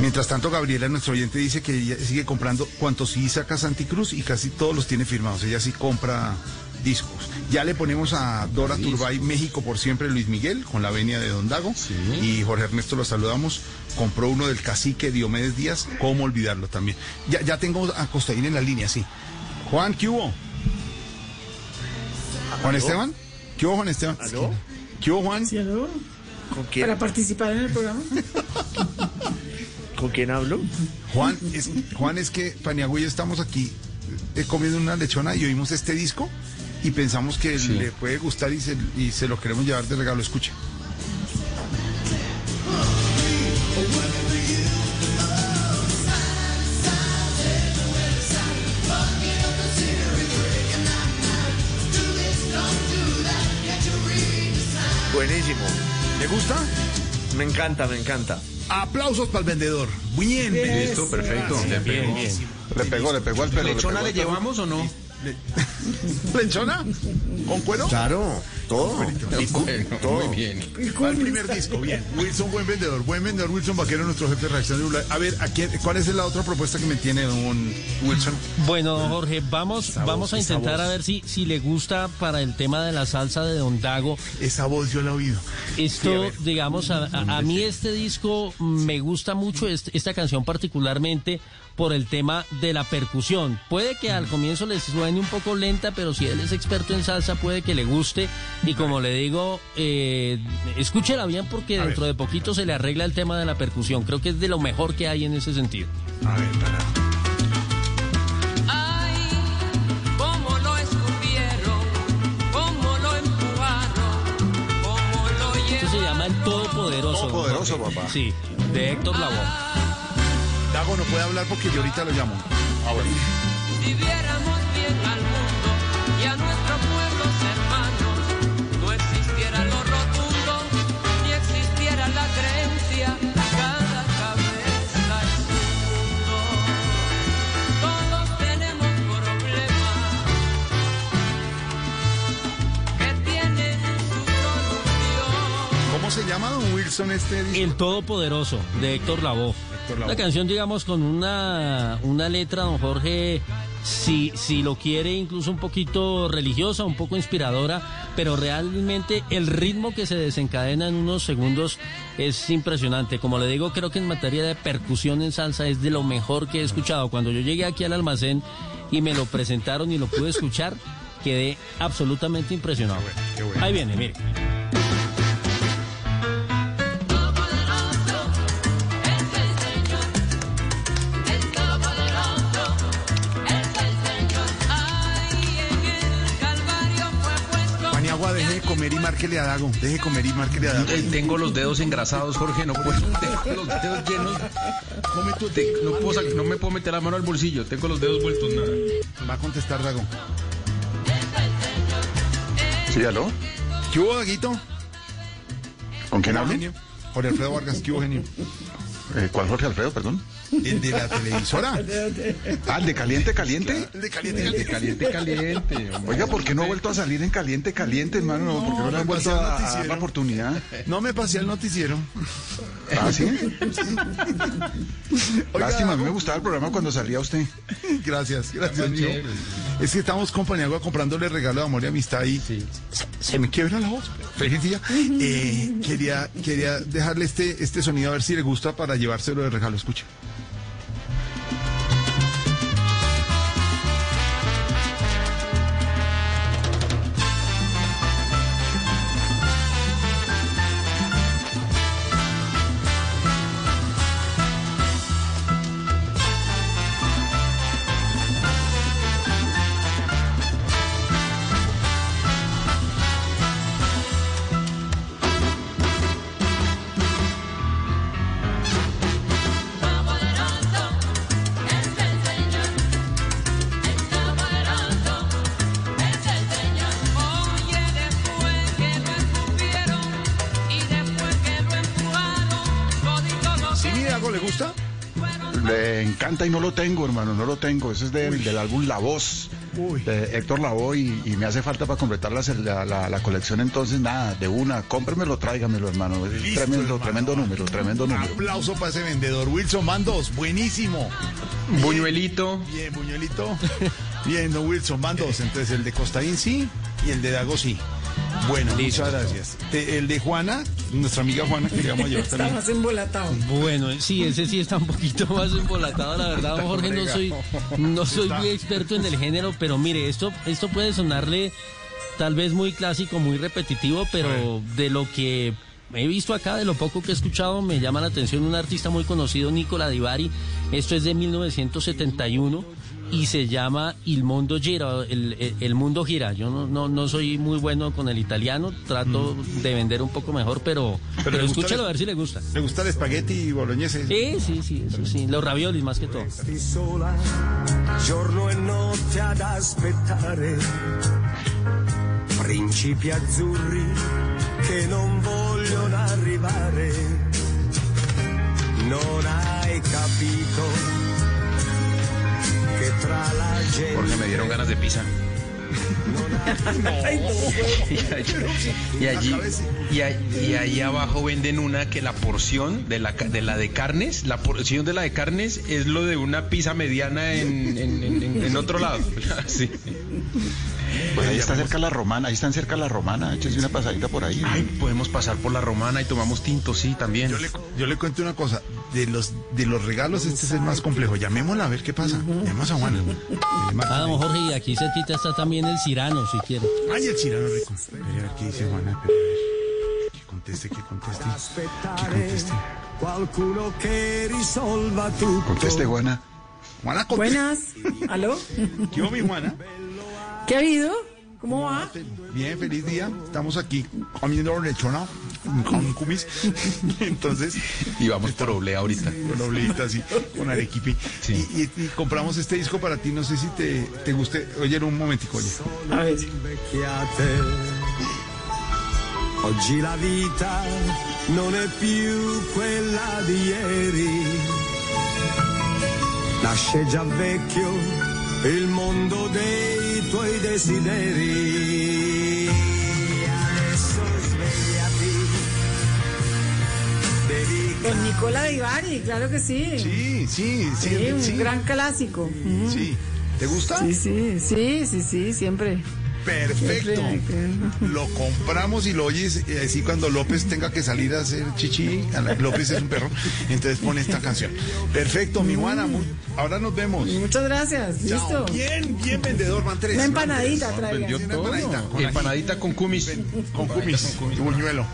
[SPEAKER 49] Mientras tanto, Gabriela, nuestro oyente, dice que ella sigue comprando cuantos sí saca Santicruz y casi todos los tiene firmados. Ella sí compra discos. Ya le ponemos a Dora Turbay México por siempre Luis Miguel con la venia de Don Dago. Y Jorge Ernesto lo saludamos. Compró uno del cacique Diomedes Díaz. ¿Cómo olvidarlo también? Ya, ya tengo a Costaín en la línea, sí. Juan, ¿qué hubo? ¿Juan Esteban? ¿Qué hubo, Juan Esteban?
[SPEAKER 54] ¿Aló?
[SPEAKER 49] ¿Qué hubo, Juan?
[SPEAKER 54] ¿Con quién,
[SPEAKER 51] Para participar en el programa.
[SPEAKER 54] ¿Con quién hablo?
[SPEAKER 49] Juan, es, Juan, es que Paniagüe y yo estamos aquí eh, comiendo una lechona y oímos este disco y pensamos que le puede gustar y se, y se lo queremos llevar de regalo. Escuche.
[SPEAKER 54] Me encanta, me encanta.
[SPEAKER 49] Aplausos para el vendedor. Bien,
[SPEAKER 51] Bien.
[SPEAKER 52] Listo, perfecto.
[SPEAKER 48] Bien, bien.
[SPEAKER 50] Le pegó, le pegó al le
[SPEAKER 52] ¿Lechona
[SPEAKER 50] pegó
[SPEAKER 52] le
[SPEAKER 50] pelo.
[SPEAKER 52] llevamos o no?
[SPEAKER 49] ¿Lechona? ¿Con cuero?
[SPEAKER 54] Claro, todo.
[SPEAKER 52] Bueno,
[SPEAKER 54] todo.
[SPEAKER 52] muy bien.
[SPEAKER 49] Va el primer disco, bien. Wilson, buen vendedor. Buen vendedor, Wilson Vaquero, nuestro jefe de reacción de Ula. A ver, ¿a quién- ¿cuál es la otra propuesta que me tiene don Wilson?
[SPEAKER 48] Bueno, don Jorge, vamos,
[SPEAKER 49] Esa
[SPEAKER 48] vamos
[SPEAKER 49] voz,
[SPEAKER 48] a intentar a ver si, si le gusta para el tema de la salsa de Don Dago.
[SPEAKER 49] Esa voz yo la he oído. Sí, a
[SPEAKER 48] Esto,
[SPEAKER 49] ver.
[SPEAKER 48] digamos, a, a- a mí este disco me gusta mucho, este- esta canción particularmente por el tema de la percusión. Puede que al comienzo les suene un poco lenta, pero si él es experto en salsa puede que le guste. Y como le digo, eh, escúchela bien porque
[SPEAKER 49] A
[SPEAKER 48] dentro
[SPEAKER 49] ver.
[SPEAKER 48] de poquito se le arregla el tema de la percusión. Creo que es de lo mejor que hay en ese sentido.
[SPEAKER 49] A ver, para.
[SPEAKER 53] Ay, cómo lo escupieron, cómo lo empujaron, cómo lo
[SPEAKER 48] Esto se llama El Todopoderoso.
[SPEAKER 50] Todopoderoso, papá.
[SPEAKER 48] Sí, de Héctor Lavoe.
[SPEAKER 49] Dago no puede hablar porque yo ahorita lo llamo.
[SPEAKER 53] Si viéramos bien al mundo y a nuestros pueblos hermanos, no existiera lo rotundo, ni existiera la creencia, cada cabeza es un mundo. Todos tenemos problemas que tienen su solución.
[SPEAKER 49] ¿Cómo se llama don Wilson este disco?
[SPEAKER 48] El Todopoderoso, de Héctor Lavoe. La canción, digamos, con una, una letra, don Jorge, si, si lo quiere, incluso un poquito religiosa, un poco inspiradora, pero realmente el ritmo que se desencadena en unos segundos es impresionante. Como le digo, creo que en materia de percusión en salsa es de lo mejor que he escuchado. Cuando yo llegué aquí al almacén y me lo presentaron y lo pude escuchar, quedé absolutamente impresionado.
[SPEAKER 49] qué bueno.
[SPEAKER 48] Ahí viene, mire.
[SPEAKER 49] Comer y márquele a Dago. Deje de comer y márquele a Dago.
[SPEAKER 52] Tengo los dedos engrasados, Jorge, no puedo. Tengo los dedos llenos. Te- no, puedo no me puedo meter la mano al bolsillo, tengo los dedos vueltos nada.
[SPEAKER 49] Va a contestar Dago.
[SPEAKER 50] Sí, aló.
[SPEAKER 49] ¿Qué hubo, Daguito?
[SPEAKER 50] ¿Con quién hablo?
[SPEAKER 49] Genio. Jorge Alfredo Vargas, ¿qué hubo, genio?
[SPEAKER 50] Eh, ¿Cuál Jorge Alfredo, perdón?
[SPEAKER 49] El de la televisora.
[SPEAKER 50] Ah, el de Caliente Caliente.
[SPEAKER 49] El de caliente,
[SPEAKER 52] caliente, caliente. hombre.
[SPEAKER 50] Oiga, ¿por qué no ha vuelto a salir en Caliente Caliente, hermano? No, ¿Por qué no le han vuelto a, a dar la oportunidad?
[SPEAKER 49] No me pasé al noticiero.
[SPEAKER 50] Ah, ¿sí? Lástima, a mí me gustaba el programa cuando salía usted.
[SPEAKER 49] Gracias, gracias, amigo. Es que estamos compañía comprándole regalo de amor y amistad y se, se me quiebra la voz. Feliz día. Eh, quería, quería dejarle este, este sonido a ver si le gusta para llevárselo de regalo. Escuche.
[SPEAKER 53] Y
[SPEAKER 50] no lo tengo, hermano, no lo tengo. Ese es del, del álbum La Voz de Héctor Lavoe y, y me hace falta para completar la, la, colección. Entonces, nada, de una, cómpremelo, tráigamelo, hermano. Es
[SPEAKER 49] Listo,
[SPEAKER 50] tremendo,
[SPEAKER 49] hermano.
[SPEAKER 50] tremendo número, tremendo
[SPEAKER 49] Un
[SPEAKER 50] número.
[SPEAKER 49] aplauso para ese vendedor. Wilson Mandos, buenísimo.
[SPEAKER 52] Buñuelito.
[SPEAKER 49] Bien, Buñuelito. Bien, don Wilson, van dos. Entonces el de Costaín sí y el de Dago sí. Bueno, muchas gracias. Te- el de Juana, nuestra amiga Juana, que le vamos a llevar
[SPEAKER 51] Está
[SPEAKER 49] también.
[SPEAKER 51] más embolatado.
[SPEAKER 48] Bueno, sí, ese sí está un poquito más embolatado, la verdad, don Jorge, no soy, no soy muy experto en el género, pero mire, esto, esto puede sonarle tal vez muy clásico, muy repetitivo, pero de lo que he visto acá, de lo poco que he escuchado, me llama la atención un artista muy conocido, Nicola Divari. Esto es de 1971 y se llama Il Mondo Gira, el, el- mundo gira. Yo no, no, no soy muy bueno con el italiano, trato de vender un poco mejor, pero, pero,
[SPEAKER 49] le gusta
[SPEAKER 48] escúchelo
[SPEAKER 49] el-
[SPEAKER 48] a ver si le gusta.
[SPEAKER 49] ¿Le gusta el espagueti boloñese?
[SPEAKER 48] Sí, sí, sí, eso sí. Los raviolis más que todo.
[SPEAKER 55] giorno e notte ad aspettare. Principi azzurri che non vogliono arrivare. Non hai capito
[SPEAKER 52] Jorge, me dieron ganas de pizza. Y allí, y, a- y ahí abajo venden una que la porción de la, de la de carnes, la porción de la de carnes es lo de una pizza mediana en, en- en- en- en otro lado. Sí.
[SPEAKER 50] Pues ahí está cerca la romana, ahí están cerca la romana. Échese una pasadita por ahí.
[SPEAKER 52] Ay, podemos pasar por la romana y tomamos tinto, sí, también.
[SPEAKER 49] Yo le, yo le cuento una cosa, de los de los regalos este es el más complejo. Llamémosla a ver qué pasa. Llamemos a Juana.
[SPEAKER 48] Ah, don Jorge, y aquí cerquita está también el Cirano, si quiere.
[SPEAKER 49] Ay, el chirano rico. Espere a ver qué dice Juana. espere a ver. Que conteste, que conteste. Que conteste.
[SPEAKER 55] qualcuno risolva tutto.
[SPEAKER 50] Conteste, Juana.
[SPEAKER 49] Juana, conteste.
[SPEAKER 51] Buenas. ¿Aló?
[SPEAKER 49] ¿Qué hubo, mi Juana?
[SPEAKER 51] ¿Qué ha habido? ¿Cómo va?
[SPEAKER 49] Bien, feliz día. Estamos aquí comiendo lechona con cumis. Entonces,
[SPEAKER 52] Y vamos por oblea ahorita.
[SPEAKER 49] con obleita así, con arequipe.
[SPEAKER 52] Sí.
[SPEAKER 49] Y, y- y compramos este disco para ti. No sé si te, te guste. Oye, un momentico, oye.
[SPEAKER 51] A ver.
[SPEAKER 55] invecchiate. Oggi la vita non è più quella di ieri. Nasce già vecchio il mondo dei tuoi desideri. Adesso svegliati.
[SPEAKER 51] Con Nicola Divari, claro que sí.
[SPEAKER 49] Sí, sí, sí.
[SPEAKER 51] Sí, un
[SPEAKER 49] sí.
[SPEAKER 51] gran clásico.
[SPEAKER 49] Sí. ¿Te gusta?
[SPEAKER 51] Sí, sí, sí, sí, sí, siempre.
[SPEAKER 49] Perfecto. Lo compramos y lo oyes y así cuando López tenga que salir a hacer chichi, López es un perro, entonces pone esta canción. Perfecto, mi Juana, mu- ahora nos vemos.
[SPEAKER 51] Muchas gracias.
[SPEAKER 49] Chao.
[SPEAKER 51] Listo.
[SPEAKER 49] Bien, bien vendedor, van tres.
[SPEAKER 51] Una empanadita
[SPEAKER 52] todo.
[SPEAKER 49] empanadita con.
[SPEAKER 52] Empanadita con cumis.
[SPEAKER 49] Con cumis, buñuelo.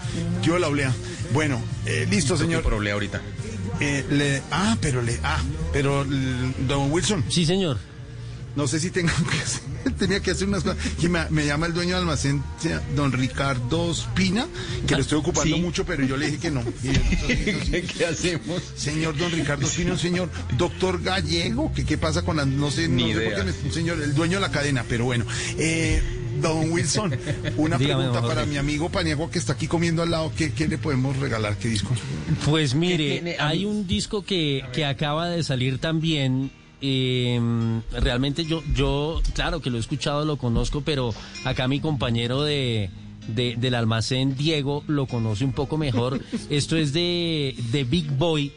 [SPEAKER 49] Yo la oblea. Bueno, eh, listo, señor.
[SPEAKER 52] Por oblea ahorita.
[SPEAKER 49] Eh, le- ah, pero le, ah, pero don Wilson,
[SPEAKER 48] Sí, señor.
[SPEAKER 49] no sé si tengo que hacer, tenía que hacer unas cosas. Que me, me llama el dueño del almacén, don Ricardo Espina, que lo estoy ocupando
[SPEAKER 52] sí.
[SPEAKER 49] mucho, pero yo le dije que no. Y entonces,
[SPEAKER 52] ¿Qué hacemos?
[SPEAKER 49] Señor don Ricardo Espina, un señor doctor gallego, que qué pasa con la, no sé,
[SPEAKER 52] Ni
[SPEAKER 49] no sé
[SPEAKER 52] idea.
[SPEAKER 49] por qué me- un señor, el dueño de la cadena, pero bueno. Eh, Don Wilson, una
[SPEAKER 48] Dígame,
[SPEAKER 49] pregunta para mi amigo Paniagua que está aquí comiendo al lado. ¿Qué, qué le podemos regalar? ¿Qué disco?
[SPEAKER 48] Pues mire, hay un disco que, que acaba de salir también. Eh, realmente yo, yo, claro que lo he escuchado, lo conozco, pero acá mi compañero de, de- del almacén, Diego, lo conoce un poco mejor. Esto es de, de Big Boy.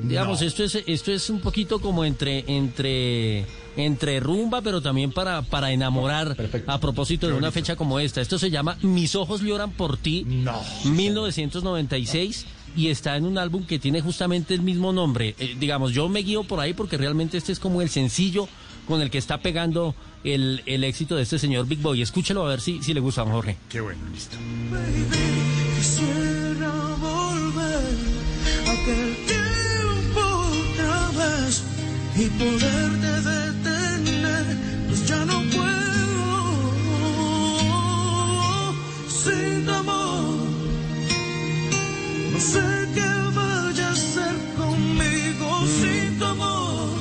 [SPEAKER 48] Digamos,
[SPEAKER 49] No.
[SPEAKER 48] esto es, esto es un poquito como entre, entre, entre rumba, pero también para, para enamorar a propósito de una fecha como esta. Esto se llama Mis ojos lloran por ti.
[SPEAKER 49] No.
[SPEAKER 48] 1996 y está en un álbum que tiene justamente el mismo nombre. Eh, digamos, yo me guío por ahí porque realmente este es como el sencillo con el que está pegando el, el éxito de este señor Big Boy. Escúchelo a ver si, si le gusta, Jorge.
[SPEAKER 49] Qué bueno, listo.
[SPEAKER 55] Quisiera volver a aquel tiempo otra vez y poderte detener, pues ya no puedo sin amor. No sé qué vaya a hacer conmigo sin tu amor.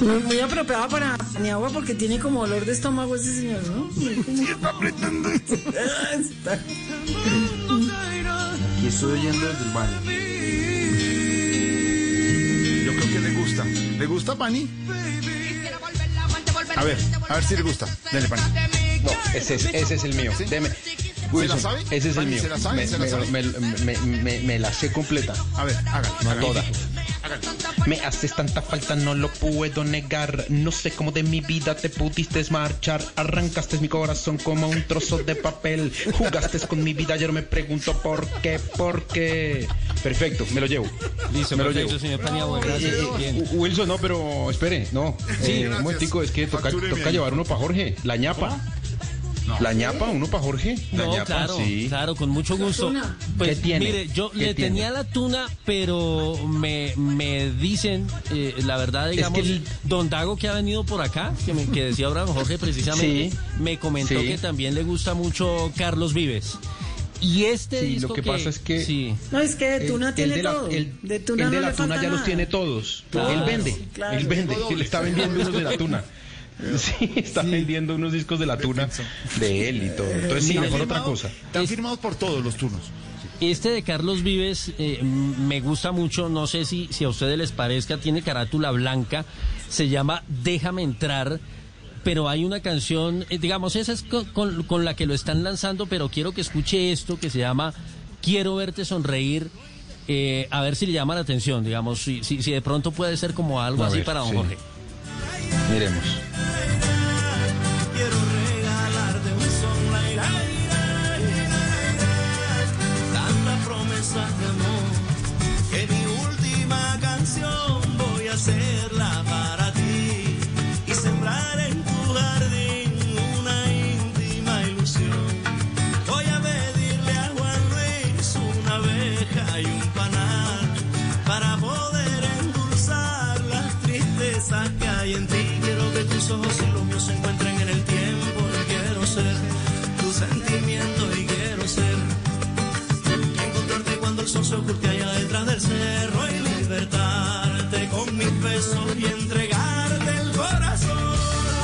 [SPEAKER 51] Muy, muy apropiado para mi agua porque tiene como olor de estómago ese señor, ¿no? Sí, está apretando.
[SPEAKER 54] Y estoy oyendo desde el baño.
[SPEAKER 49] Yo creo que le gusta. ¿Le gusta, Pani? A ver, a ver si le gusta. Dele, Pani.
[SPEAKER 52] No, ese es, ese es el mío. Deme. Wilson,
[SPEAKER 49] sabe?
[SPEAKER 52] Ese es el mío.
[SPEAKER 49] ¿se la sabe?
[SPEAKER 52] Me,
[SPEAKER 49] ¿Se la sabe?
[SPEAKER 52] me- me- me- me la sé completa.
[SPEAKER 49] A ver, hágale.
[SPEAKER 52] Toda.
[SPEAKER 49] hágale.
[SPEAKER 52] Me haces tanta falta, no lo puedo negar. No sé cómo de mi vida te pudiste marchar. Arrancaste mi corazón como un trozo de papel. Jugaste con mi vida, yo me pregunto por qué, por qué. Perfecto, me lo llevo.
[SPEAKER 48] Listo,
[SPEAKER 52] me lo llevo.
[SPEAKER 48] señor Paniagua, gracias.
[SPEAKER 52] Eh,
[SPEAKER 48] Bien.
[SPEAKER 52] eh, Wilson, no, pero espere, no.
[SPEAKER 48] Sí,
[SPEAKER 52] Eh, un momentico, es que toca, llevar uno para Jorge. La ñapa. La ñapa, uno para Jorge. La
[SPEAKER 48] No,
[SPEAKER 52] ñapa,
[SPEAKER 48] claro,
[SPEAKER 52] sí.
[SPEAKER 48] claro, con mucho gusto. Pues
[SPEAKER 52] ¿Qué tiene?
[SPEAKER 48] mire, yo
[SPEAKER 52] ¿Qué
[SPEAKER 48] le
[SPEAKER 52] tiene?
[SPEAKER 48] tenía la tuna, pero me, me dicen, eh, la verdad, digamos,
[SPEAKER 52] que el-
[SPEAKER 48] don Dago que ha venido por acá, que, me, que decía ahora don Jorge precisamente,
[SPEAKER 52] Sí.
[SPEAKER 48] me comentó
[SPEAKER 52] Sí.
[SPEAKER 48] que también le gusta mucho Carlos Vives. Y este
[SPEAKER 52] Sí,
[SPEAKER 48] disco
[SPEAKER 52] lo que pasa es que-
[SPEAKER 48] Sí.
[SPEAKER 51] No, es que de Tuna
[SPEAKER 52] el
[SPEAKER 51] tiene
[SPEAKER 52] de la-
[SPEAKER 51] todo.
[SPEAKER 52] el-
[SPEAKER 51] de Tuna
[SPEAKER 52] el de
[SPEAKER 51] no
[SPEAKER 52] la
[SPEAKER 51] le
[SPEAKER 52] tuna
[SPEAKER 51] falta
[SPEAKER 52] ya los tiene todos.
[SPEAKER 48] Claro,
[SPEAKER 52] él vende,
[SPEAKER 51] claro.
[SPEAKER 52] él vende, él está vendiendo unos de la tuna. Sí, está vendiendo unos discos de la tuna de él y todo. Entonces sí, mejor
[SPEAKER 49] Firmado-
[SPEAKER 52] otra cosa.
[SPEAKER 49] Están firmados por todos los turnos.
[SPEAKER 48] Este de Carlos Vives eh, me gusta mucho, no sé si, si a ustedes les parezca, tiene carátula blanca, se llama Déjame entrar, pero hay una canción, eh, digamos, esa es con, con- con la que lo están lanzando, pero quiero que escuche esto que se llama Quiero verte sonreír, eh, a ver si le llama la atención, digamos, si, si, si de pronto puede ser como algo
[SPEAKER 52] A
[SPEAKER 48] así
[SPEAKER 52] ver,
[SPEAKER 48] para don
[SPEAKER 52] sí.
[SPEAKER 48] Jorge.
[SPEAKER 52] Miremos.
[SPEAKER 55] Allá detrás del cerro y libertarte con mis besos y entregarte el corazón.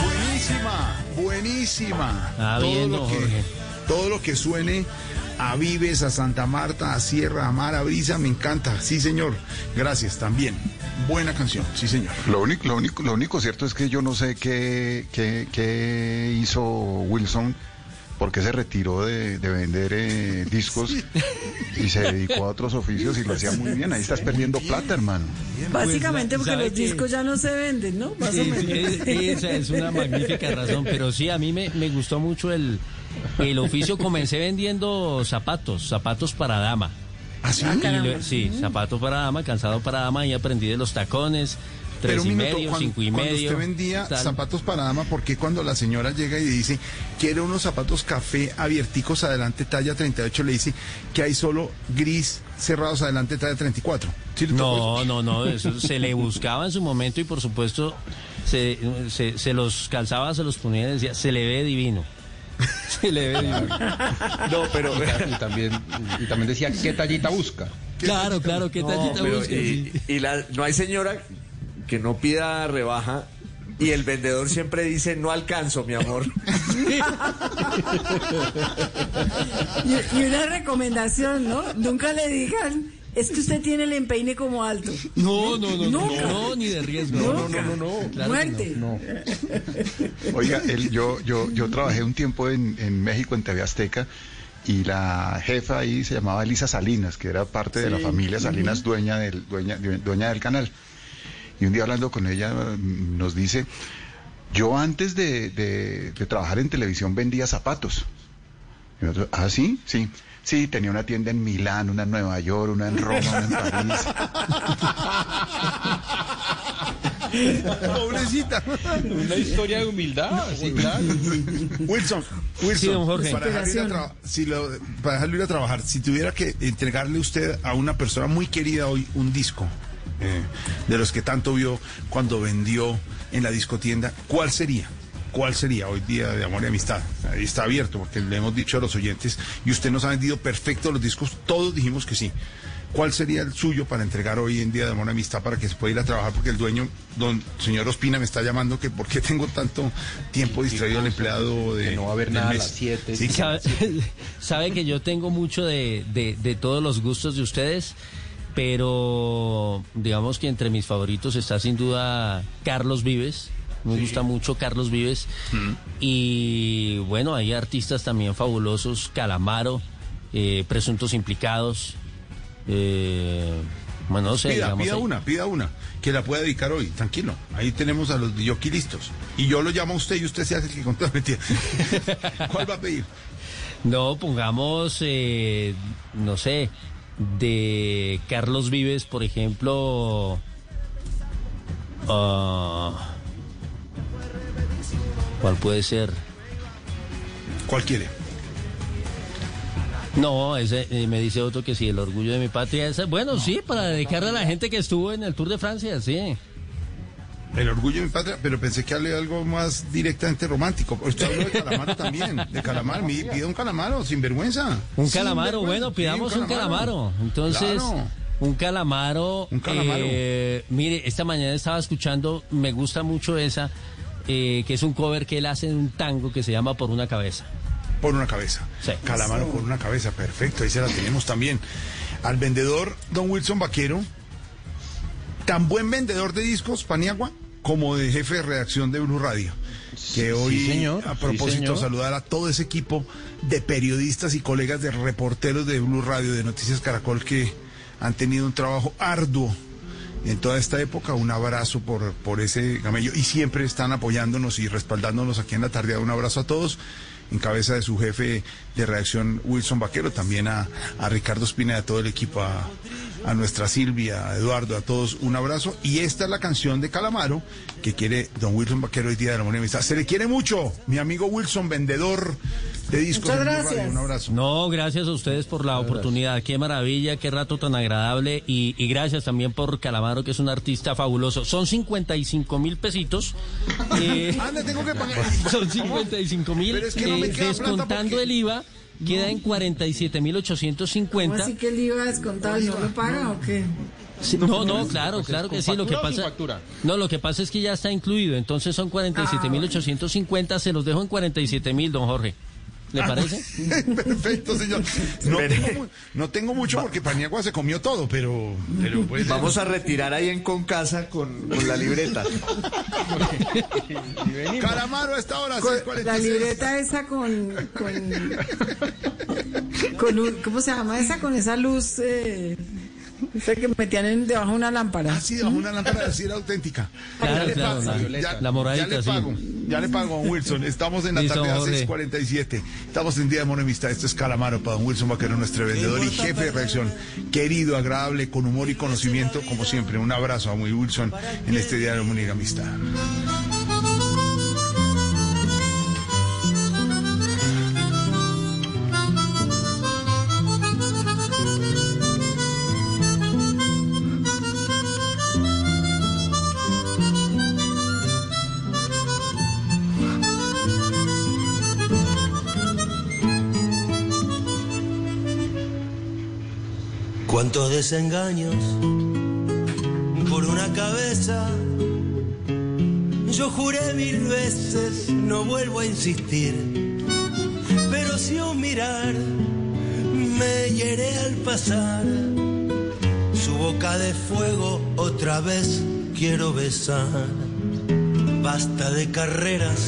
[SPEAKER 49] Buenísima, buenísima.
[SPEAKER 48] Ah, bien,
[SPEAKER 49] lo que,
[SPEAKER 48] Jorge.
[SPEAKER 49] todo lo que suene a Vives, a Santa Marta, a Sierra, a Mar, a Brisa, me encanta. Sí, señor. Gracias, también. Buena canción, sí, señor.
[SPEAKER 50] Lo único, lo único, lo único cierto es que yo no sé qué, qué, qué hizo Wilson, porque se retiró de, de vender eh, discos y se dedicó a otros oficios y lo hacía muy bien. Ahí estás perdiendo plata, hermano.
[SPEAKER 51] Básicamente
[SPEAKER 48] Pues,
[SPEAKER 51] porque
[SPEAKER 48] ¿sabe
[SPEAKER 51] los discos ya no se venden, ¿no? Más o
[SPEAKER 48] Sí, sí,
[SPEAKER 51] menos.
[SPEAKER 48] es- esa es una magnífica razón, pero sí, a mí me, me gustó mucho el, el oficio. Comencé vendiendo zapatos, zapatos para dama.
[SPEAKER 49] ¿Ah, sí?
[SPEAKER 48] Y lo- sí, zapatos para dama, calzado para dama, y aprendí de los tacones, tres
[SPEAKER 49] Pero
[SPEAKER 48] y
[SPEAKER 49] un minuto,
[SPEAKER 48] medio,
[SPEAKER 49] cuando,
[SPEAKER 48] cinco y
[SPEAKER 49] cuando
[SPEAKER 48] medio.
[SPEAKER 49] usted vendía
[SPEAKER 48] tal.
[SPEAKER 49] zapatos para dama, ¿por qué cuando la señora llega y dice, quiere unos zapatos café abierticos adelante, talla 38, le dice que hay solo gris cerrados adelante, talla 34? ¿Sí
[SPEAKER 48] No, no, no, eso se le buscaba en su momento y por supuesto se, se, se los calzaba, se los ponía y decía, se le ve divino. Se le ve divino.
[SPEAKER 54] No, pero.
[SPEAKER 52] Y también, y también decía, ¿qué tallita busca?
[SPEAKER 48] Claro, claro, ¿qué tallita busca?
[SPEAKER 54] y,
[SPEAKER 48] Sí.
[SPEAKER 54] y la- no hay señora que no pida rebaja Y el vendedor siempre dice, no alcanzo, mi amor.
[SPEAKER 51] Y, y una recomendación, ¿no? Nunca le digan, es que usted tiene el empeine como alto.
[SPEAKER 48] No, no, no, no,
[SPEAKER 51] Nunca.
[SPEAKER 48] no, ni de riesgo.
[SPEAKER 51] No,
[SPEAKER 48] no, no, no.
[SPEAKER 51] Muerte.
[SPEAKER 48] no.
[SPEAKER 50] Oiga, el- yo, yo, yo trabajé un tiempo en, en México, en TV Azteca, y la jefa ahí se llamaba Elisa Salinas, que era parte de la familia Salinas, dueña, del, dueña, dueña del canal. Y un día hablando con ella nos dice, yo antes de, de- de trabajar en televisión vendía zapatos. Y nosotros, ah, sí, sí. Sí, tenía una tienda en Milán, una en Nueva York, una en Roma, una en París.
[SPEAKER 49] Pobrecita.
[SPEAKER 52] Una historia de humildad, sí, claro.
[SPEAKER 49] Wilson, Wilson,
[SPEAKER 48] Sí.
[SPEAKER 49] Para, dejarlo ir a tra- si lo- para dejarlo ir a trabajar, si tuviera que entregarle usted a una persona muy querida hoy un disco eh, de los que tanto vio cuando vendió en la discotienda, ¿cuál sería? ¿Cuál sería hoy día de amor y amistad? Ahí está abierto, porque le hemos dicho a los oyentes, y usted nos ha vendido perfecto los discos, todos dijimos que sí. ¿Cuál sería el suyo para entregar hoy en Día de Amor y Amistad para que se pueda ir a trabajar? Porque el dueño, don señor Ospina, me está llamando que por qué tengo tanto tiempo distraído al empleado de...
[SPEAKER 52] Que no va a haber nada a
[SPEAKER 49] mes.
[SPEAKER 52] las siete.
[SPEAKER 49] Sí, que-
[SPEAKER 48] Sabe, sabe que yo tengo mucho de, de- de todos los gustos de ustedes, pero digamos que entre mis favoritos está sin duda Carlos Vives. Me gusta mucho Carlos Vives. Y bueno, hay artistas también fabulosos, Calamaro, eh, Presuntos Implicados. eh, bueno, no sé,
[SPEAKER 49] pida,
[SPEAKER 48] digamos
[SPEAKER 49] pida
[SPEAKER 48] ahí.
[SPEAKER 49] una, pida una, que la pueda dedicar hoy, tranquilo. Ahí tenemos a los jockey listos. Y yo lo llamo a usted y usted se hace el que contó. ¿Cuál va a pedir?
[SPEAKER 48] No, pongamos, eh, no sé, de Carlos Vives, por ejemplo. ah, ¿Cuál puede ser?
[SPEAKER 49] ¿Cuál quiere?
[SPEAKER 48] No, ese eh, me dice otro que sí, el orgullo de mi patria. Ese- bueno, sí, para dedicarle a la gente que estuvo en el Tour de Francia, sí.
[SPEAKER 49] El orgullo de mi patria, pero pensé que hablé algo más directamente romántico. Usted habló de Calamaro también, de Calamaro. Mi, pida un Calamaro, sin vergüenza.
[SPEAKER 48] Un
[SPEAKER 49] Sin
[SPEAKER 48] calamaro,
[SPEAKER 49] vergüenza.
[SPEAKER 48] bueno,
[SPEAKER 49] Sí,
[SPEAKER 48] pidamos un calamaro. Entonces,
[SPEAKER 49] Claro.
[SPEAKER 48] un calamaro.
[SPEAKER 49] Un calamaro.
[SPEAKER 48] eh, mire, esta mañana estaba escuchando, me gusta mucho esa, eh, que es un cover que él hace de un tango que se llama Por una cabeza.
[SPEAKER 49] Por una cabeza. Calamaro por una cabeza, perfecto, ahí se la tenemos también. Al vendedor, don Wilson Vaquero, tan buen vendedor de discos, Paniagua, como de jefe de redacción de Blue Radio. Que hoy,
[SPEAKER 52] sí, señor,
[SPEAKER 49] a propósito, saludar a todo ese equipo de periodistas y colegas de reporteros de Blue Radio, de Noticias Caracol, que han tenido un trabajo arduo en toda esta época. Un abrazo por, por ese camello y siempre están apoyándonos y respaldándonos aquí en la tarde. Un abrazo a todos. En cabeza de su jefe de redacción, Wilson Vaquero, también a, a Ricardo Espina y a todo el equipo, a, a nuestra Silvia, a Eduardo, a todos un abrazo. Y esta es la canción de Calamaro que quiere don Wilson Vaquero hoy día de la Moneda Amistad. Se le quiere mucho, mi amigo Wilson, vendedor de discos.
[SPEAKER 51] Muchas
[SPEAKER 49] en Blue Radio.
[SPEAKER 51] gracias.
[SPEAKER 49] Un abrazo.
[SPEAKER 48] No, gracias a ustedes por la oportunidad. Qué maravilla, qué rato tan agradable. Y, y gracias también por Calamaro, que es un artista fabuloso. Son 55 mil pesitos. Eh,
[SPEAKER 49] Ah, le tengo que pagar.
[SPEAKER 48] son 55 mil.
[SPEAKER 49] Pero es que no me queda plata
[SPEAKER 48] descontando
[SPEAKER 49] porque-
[SPEAKER 48] el IVA, queda en 47 mil
[SPEAKER 51] ¿Cómo
[SPEAKER 48] 850.
[SPEAKER 51] así que el IVA descontado y no lo paga o qué?
[SPEAKER 48] Sí, no, no, claro, claro que sí. Lo que pasa,
[SPEAKER 52] factura?
[SPEAKER 48] no, lo que pasa es que ya está incluido. Entonces son 47.850. Se los dejo en 47.000, don Jorge. ¿Le
[SPEAKER 49] Ah,
[SPEAKER 48] parece?
[SPEAKER 49] Perfecto, señor. No tengo, no tengo mucho porque Paniagua se comió todo, pero, pero pues,
[SPEAKER 54] Vamos a retirar ahí en Concasa con, con la libreta.
[SPEAKER 49] Calamaro a esta hora,
[SPEAKER 51] Con
[SPEAKER 49] 6:46.
[SPEAKER 51] la libreta esa con, con, con un- ¿cómo se llama esa? Con esa luz, eh, esa que metían en, debajo de una lámpara.
[SPEAKER 49] Ah, sí, bajo una lámpara así era auténtica.
[SPEAKER 48] Claro,
[SPEAKER 49] ya le
[SPEAKER 48] claro,
[SPEAKER 49] pago,
[SPEAKER 48] la-
[SPEAKER 49] ya-
[SPEAKER 48] la moradita,
[SPEAKER 49] ya le
[SPEAKER 48] sí.
[SPEAKER 49] pago, ya le pago a don Wilson. Estamos en la
[SPEAKER 48] Listo,
[SPEAKER 49] tarde a
[SPEAKER 48] Jorge.
[SPEAKER 49] 6:47. Estamos en Día de Amistad. Esto es Calamaro para don Wilson Vaquero, nuestro vendedor y jefe de reacción. Querido, agradable, con humor y conocimiento, como siempre. Un abrazo a muy Wilson en este Día de y Amistad.
[SPEAKER 55] Cuántos desengaños por una cabeza Yo juré mil veces, no vuelvo a insistir. Pero si un mirar me hiere al pasar, su boca de fuego otra vez quiero besar. Basta de carreras,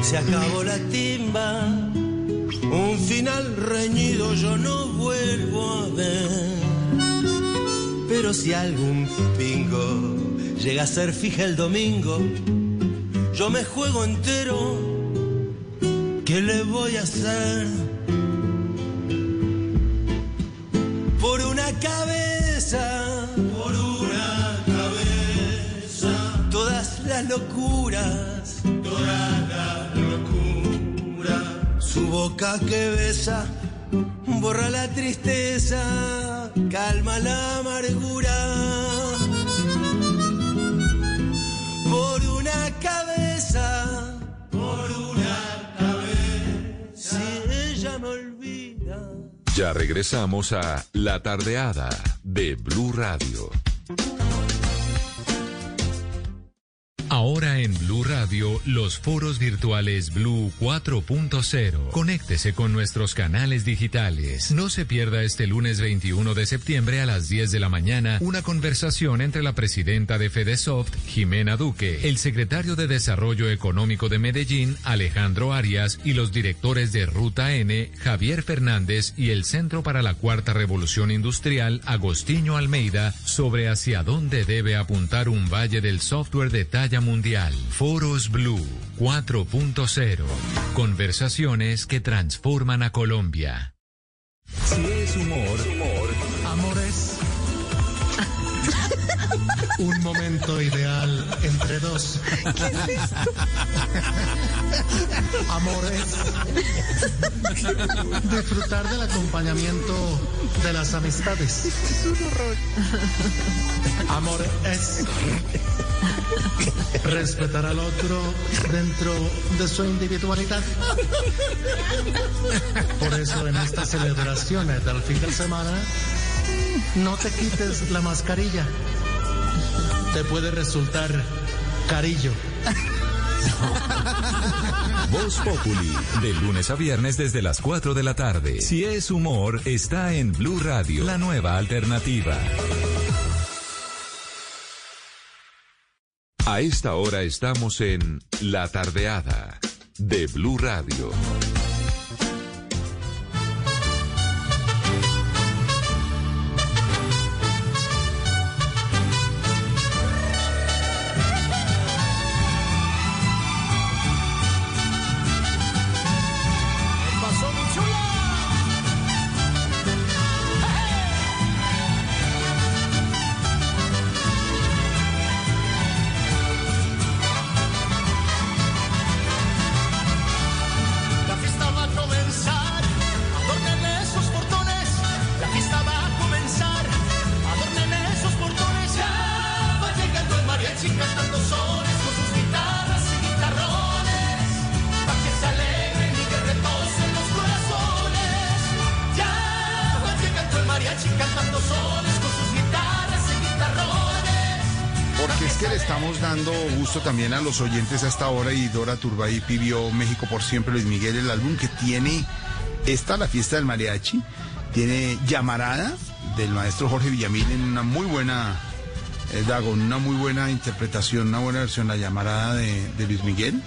[SPEAKER 55] se acabó la timba. Un final reñido yo no vuelvo a ver. Pero si algún pingo llega a ser fija el domingo, yo me juego entero. ¿Qué le voy a hacer? Por una cabeza, por una cabeza, todas las locuras. Su boca que besa, borra la tristeza, calma la amargura. Por una cabeza, por una cabeza, si ella me olvida.
[SPEAKER 4] Ya regresamos a La Tardeada de Blue Radio. Ahora en Blue Radio, los foros virtuales Blue 4.0. Conéctese con nuestros canales digitales. No se pierda este lunes 21 de septiembre a las 10 de la mañana una conversación entre la presidenta de Fedesoft, Jimena Duque, el secretario de Desarrollo Económico de Medellín, Alejandro Arias, y los directores de Ruta N, Javier Fernández, y el Centro para la Cuarta Revolución Industrial, Agostinho Almeida, sobre hacia dónde debe apuntar un valle del software de talla mundial. Foros Blue 4.0. Conversaciones que transforman a Colombia.
[SPEAKER 55] Si es humor, un momento ideal entre dos. Amor es disfrutar del acompañamiento de las amistades. Es un horror. Amor es respetar al otro dentro de su individualidad. Por eso en estas celebraciones del fin de semana, no te quites la mascarilla. Te puede resultar carillo.
[SPEAKER 4] Voz Populi, de lunes a viernes desde las 4 de la tarde. Si es humor, está en Blue Radio, la nueva alternativa. A esta hora estamos en La Tardeada de Blue Radio.
[SPEAKER 49] También a los oyentes a esta hora y Dora Turbay pidió México por siempre, Luis Miguel, el álbum que tiene, esta la fiesta del mariachi, tiene Llamarada del maestro Jorge Villamil en una muy buena, eh, Dago, una muy buena interpretación, una buena versión, la Llamarada de, de Luis Miguel.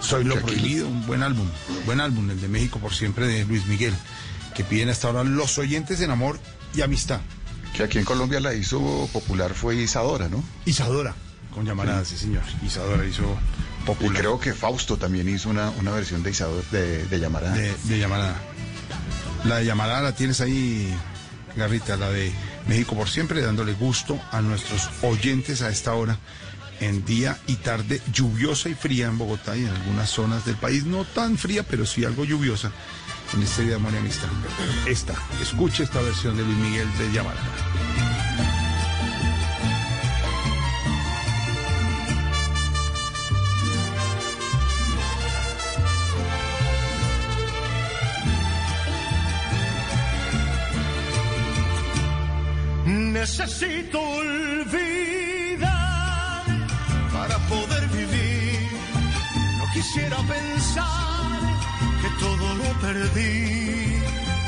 [SPEAKER 49] Soy lo prohibido, un buen álbum, buen álbum, el de México por siempre de Luis Miguel, que piden hasta ahora los oyentes en amor y amistad.
[SPEAKER 50] Que aquí en Colombia la hizo popular fue Isadora, ¿no?
[SPEAKER 49] Isadora, con llamarada, sí, señor. Isadora hizo
[SPEAKER 50] Y creo que Fausto también hizo una, una versión de Isadora, de, de Llamarada.
[SPEAKER 49] de. La de llamarada la tienes ahí, Garrita, la de México por siempre, dándole gusto a nuestros oyentes a esta hora, en día y tarde lluviosa y fría en Bogotá y en algunas zonas del país, no tan fría, pero sí algo lluviosa en este día de amor y amistad. Esta, escuche esta versión de Luis Miguel de llamarada.
[SPEAKER 55] Necesito olvidar para poder vivir. quisiera pensar que todo lo perdí.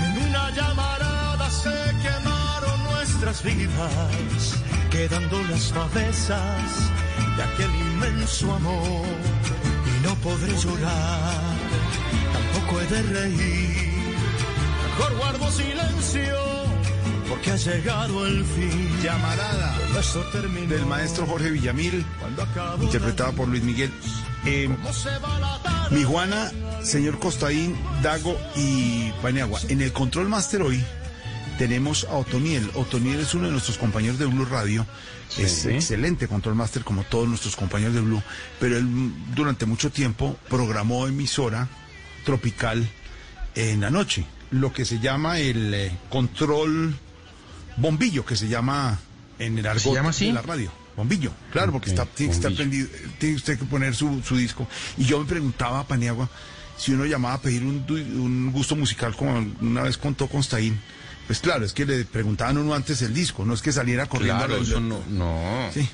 [SPEAKER 55] En una llamarada se quemaron nuestras vidas, quedando las cabezas de aquel inmenso amor. Y no podré llorar, tampoco he de reír. Mejor guardo silencio, porque ha llegado el fin.
[SPEAKER 49] Llamarada del maestro Jorge Villamil, interpretada por Luis Miguel. Eh, mi Juana, señor Costaín, Dago y Paniagua. En el Control Master hoy tenemos a Otoniel. Otoniel es uno de nuestros compañeros de Blue Radio. Es
[SPEAKER 52] Sí.
[SPEAKER 49] excelente Control Master como todos nuestros compañeros de Blue. Pero él durante mucho tiempo programó emisora tropical en la noche. Lo que se llama el eh, control bombillo, que se llama en el argot
[SPEAKER 52] llama así?
[SPEAKER 49] de la radio. Bombillo, claro, porque está, tiene que estar prendido, tiene usted que poner su, su disco. Y yo me preguntaba a Paniagua si uno llamaba a pedir un, un gusto musical como una vez contó Constaín. Pues claro, es que le preguntaban a uno antes el disco, no es que saliera corriendo
[SPEAKER 52] Claro,
[SPEAKER 49] a,
[SPEAKER 52] eso no, no.
[SPEAKER 49] sí,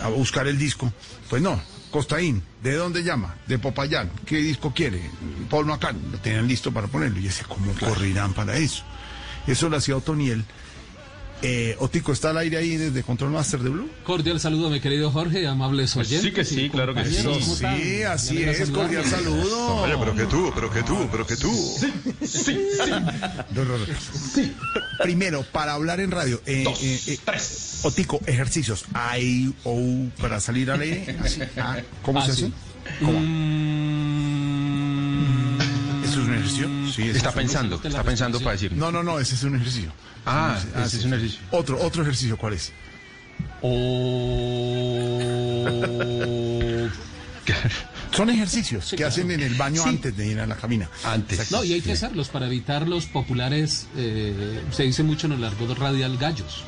[SPEAKER 49] a buscar el disco. Pues no, Costaín, ¿de dónde llama? De Popayán, ¿qué disco quiere? Paul McCartney, lo tenían listo para ponerlo. Y decía, ¿cómo corrirán para eso? Eso lo hacía Otoniel. Eh, Otico, ¿está al aire ahí desde Control Master de Blue?
[SPEAKER 64] Cordial saludo, mi querido Jorge, amables oyentes.
[SPEAKER 52] sí que sí, claro que sí.
[SPEAKER 49] Sí, así es, cordial saludo.
[SPEAKER 50] Oye, pero que tú, pero que tú, pero que tú.
[SPEAKER 49] No, no, no. Primero, para hablar en radio, eh, eh, eh, Otico, ejercicios. I, O, para salir al aire. Así. Ah, ¿Cómo
[SPEAKER 64] Ah,
[SPEAKER 49] se
[SPEAKER 64] sí.
[SPEAKER 49] hace? ¿Cómo?
[SPEAKER 64] Mm,
[SPEAKER 49] ¿Eso es un ejercicio? Sí, eso
[SPEAKER 52] Está
[SPEAKER 49] es un-
[SPEAKER 52] pensando, está pensando para decir.
[SPEAKER 49] No, no, no, ese es un ejercicio.
[SPEAKER 52] Ah,
[SPEAKER 49] Ah,
[SPEAKER 52] ese es un
[SPEAKER 49] sí.
[SPEAKER 52] ejercicio.
[SPEAKER 49] Otro, otro ejercicio, ¿cuál es?
[SPEAKER 64] o-
[SPEAKER 49] Son ejercicios
[SPEAKER 64] Sí,
[SPEAKER 49] que
[SPEAKER 64] claro.
[SPEAKER 49] hacen en el baño
[SPEAKER 64] Sí.
[SPEAKER 49] antes de ir a la cabina.
[SPEAKER 52] Antes.
[SPEAKER 64] No, y hay que hacerlos para evitar los populares, eh, se dice mucho en el argot radial gallos.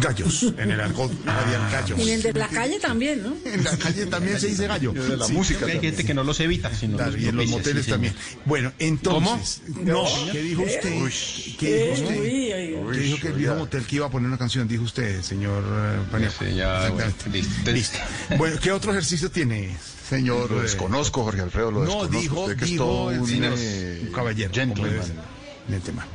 [SPEAKER 49] Gallos, en el argot radial gallos.
[SPEAKER 51] Y en el de la calle también, ¿no?
[SPEAKER 49] En la calle también se dice gallo.
[SPEAKER 50] de la
[SPEAKER 49] Sí,
[SPEAKER 50] música
[SPEAKER 52] Hay gente que no los evita, sino
[SPEAKER 49] en los
[SPEAKER 52] propicia,
[SPEAKER 49] moteles
[SPEAKER 52] sí,
[SPEAKER 49] también. Bueno, entonces. No, ¿qué dijo usted? ¿Qué dijo usted?
[SPEAKER 51] Uy, uy, uy.
[SPEAKER 49] ¿Qué dijo que el viejo motel que iba a poner una canción? Dijo usted, señor eh, Paniagua.
[SPEAKER 52] Sí, ya, bueno,
[SPEAKER 49] Exactamente.
[SPEAKER 52] listo.
[SPEAKER 49] Listo. Bueno, ¿qué otro ejercicio tiene, señor?
[SPEAKER 50] Lo
[SPEAKER 49] eh,
[SPEAKER 50] desconozco, Jorge Alfredo, lo
[SPEAKER 49] No,
[SPEAKER 50] desconozco.
[SPEAKER 49] dijo,
[SPEAKER 50] Usted que es
[SPEAKER 49] dijo
[SPEAKER 50] todo
[SPEAKER 49] el
[SPEAKER 50] un, eh,
[SPEAKER 49] caballero.
[SPEAKER 50] gentleman.
[SPEAKER 49] en el tema.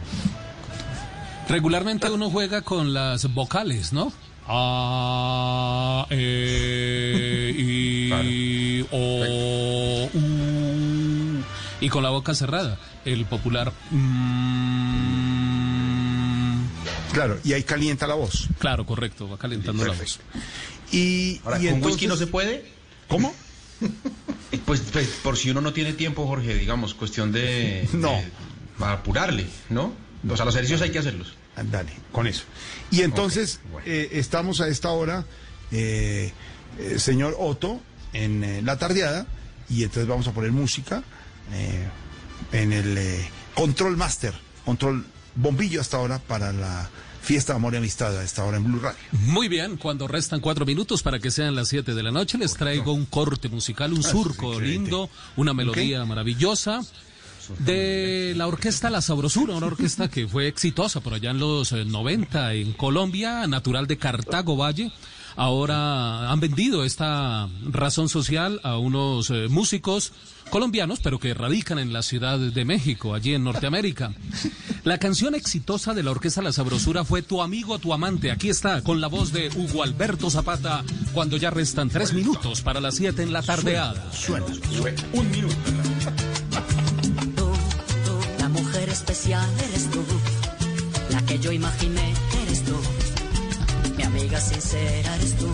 [SPEAKER 64] Regularmente uno juega con las vocales, ¿no? A, E, I, O, U, y con la boca cerrada. El popular. mm,
[SPEAKER 49] Claro, y ahí calienta la voz.
[SPEAKER 64] claro, correcto, va calentando la voz.
[SPEAKER 49] Perfecto. Y,
[SPEAKER 52] Ahora,
[SPEAKER 49] y
[SPEAKER 52] ¿con
[SPEAKER 49] entonces-
[SPEAKER 52] whisky no se puede?
[SPEAKER 49] ¿Cómo?
[SPEAKER 52] Pues, pues, por si uno no tiene tiempo, Jorge, digamos, cuestión de...
[SPEAKER 49] No.
[SPEAKER 52] de- para apurarle, ¿no? O sea, los ejercicios hay que hacerlos.
[SPEAKER 49] Ah, Dale, con eso. Y entonces, eh, estamos a esta hora, eh, eh, señor Otto, en eh, la tardeada, y entonces vamos a poner música eh, en el eh, Control Master, Control Bombillo hasta ahora para la fiesta de amor y amistad a esta hora en Blue Radio.
[SPEAKER 64] Muy bien, cuando restan cuatro minutos para que sean las siete de la noche, les traigo un corte musical, un
[SPEAKER 49] Ah,
[SPEAKER 64] surco lindo, una melodía maravillosa de la orquesta La Sabrosura, una orquesta que fue exitosa por allá en los eh, 90 en Colombia, natural de Cartago Valle. Ahora han vendido esta razón social a unos eh, músicos colombianos, pero que radican en la Ciudad de México, allí en Norteamérica. La canción exitosa de la orquesta La Sabrosura fue Tu amigo, tu amante. Aquí está, con la voz de Hugo Alberto Zapata, cuando ya restan tres minutos para las siete en la tardeada.
[SPEAKER 49] Suena,
[SPEAKER 52] Un minuto.
[SPEAKER 65] Mujer especial eres tú, la que yo imaginé eres tú, mi amiga sincera eres tú.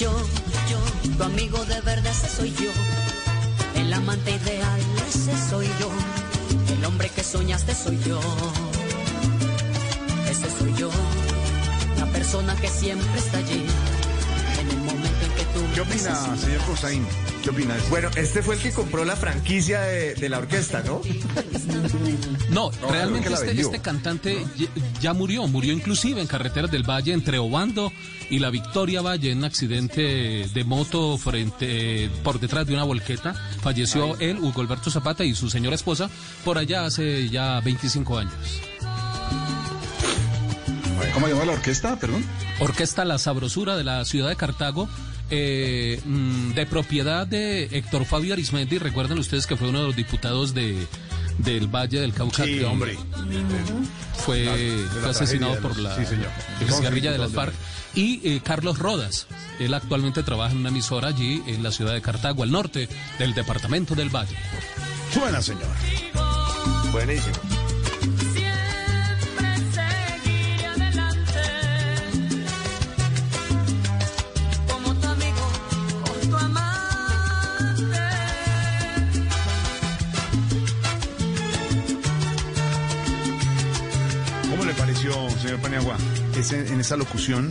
[SPEAKER 65] Yo, yo, tu amigo de verdad ese soy yo, el amante ideal ese soy yo, el hombre que soñaste soy yo, ese soy yo, la persona que siempre está allí, en el momento en que tú
[SPEAKER 49] ¿Qué opina, señor Costaín? ¿Qué opina de eso?
[SPEAKER 54] Bueno, este fue el que compró la franquicia de, de la orquesta, ¿no?
[SPEAKER 64] No, realmente este, este cantante ya, ya murió, murió inclusive en carreteras del Valle entre Obando y la Victoria Valle en un accidente de moto frente por detrás de una volqueta. Falleció él, Hugo Alberto Zapata y su señora esposa por allá hace ya 25 años.
[SPEAKER 50] ¿Cómo llama la orquesta? Perdón.
[SPEAKER 64] Orquesta La Sabrosura de la ciudad de Cartago, eh, mm, de propiedad de Héctor Fabio Arismendi. Recuerdan ustedes que fue uno de los diputados de, del Valle del Cauca.
[SPEAKER 49] Sí, hombre.
[SPEAKER 64] Fue,
[SPEAKER 49] La-
[SPEAKER 64] asesinado por la
[SPEAKER 49] sí, señor.
[SPEAKER 64] ex guerrilla de las FARC. Y eh, Carlos Rodas. Él actualmente trabaja en una emisora allí en la ciudad de Cartago, al norte del departamento del Valle.
[SPEAKER 49] Suena, señor.
[SPEAKER 54] Buenísimo.
[SPEAKER 49] Ese, en esa locución?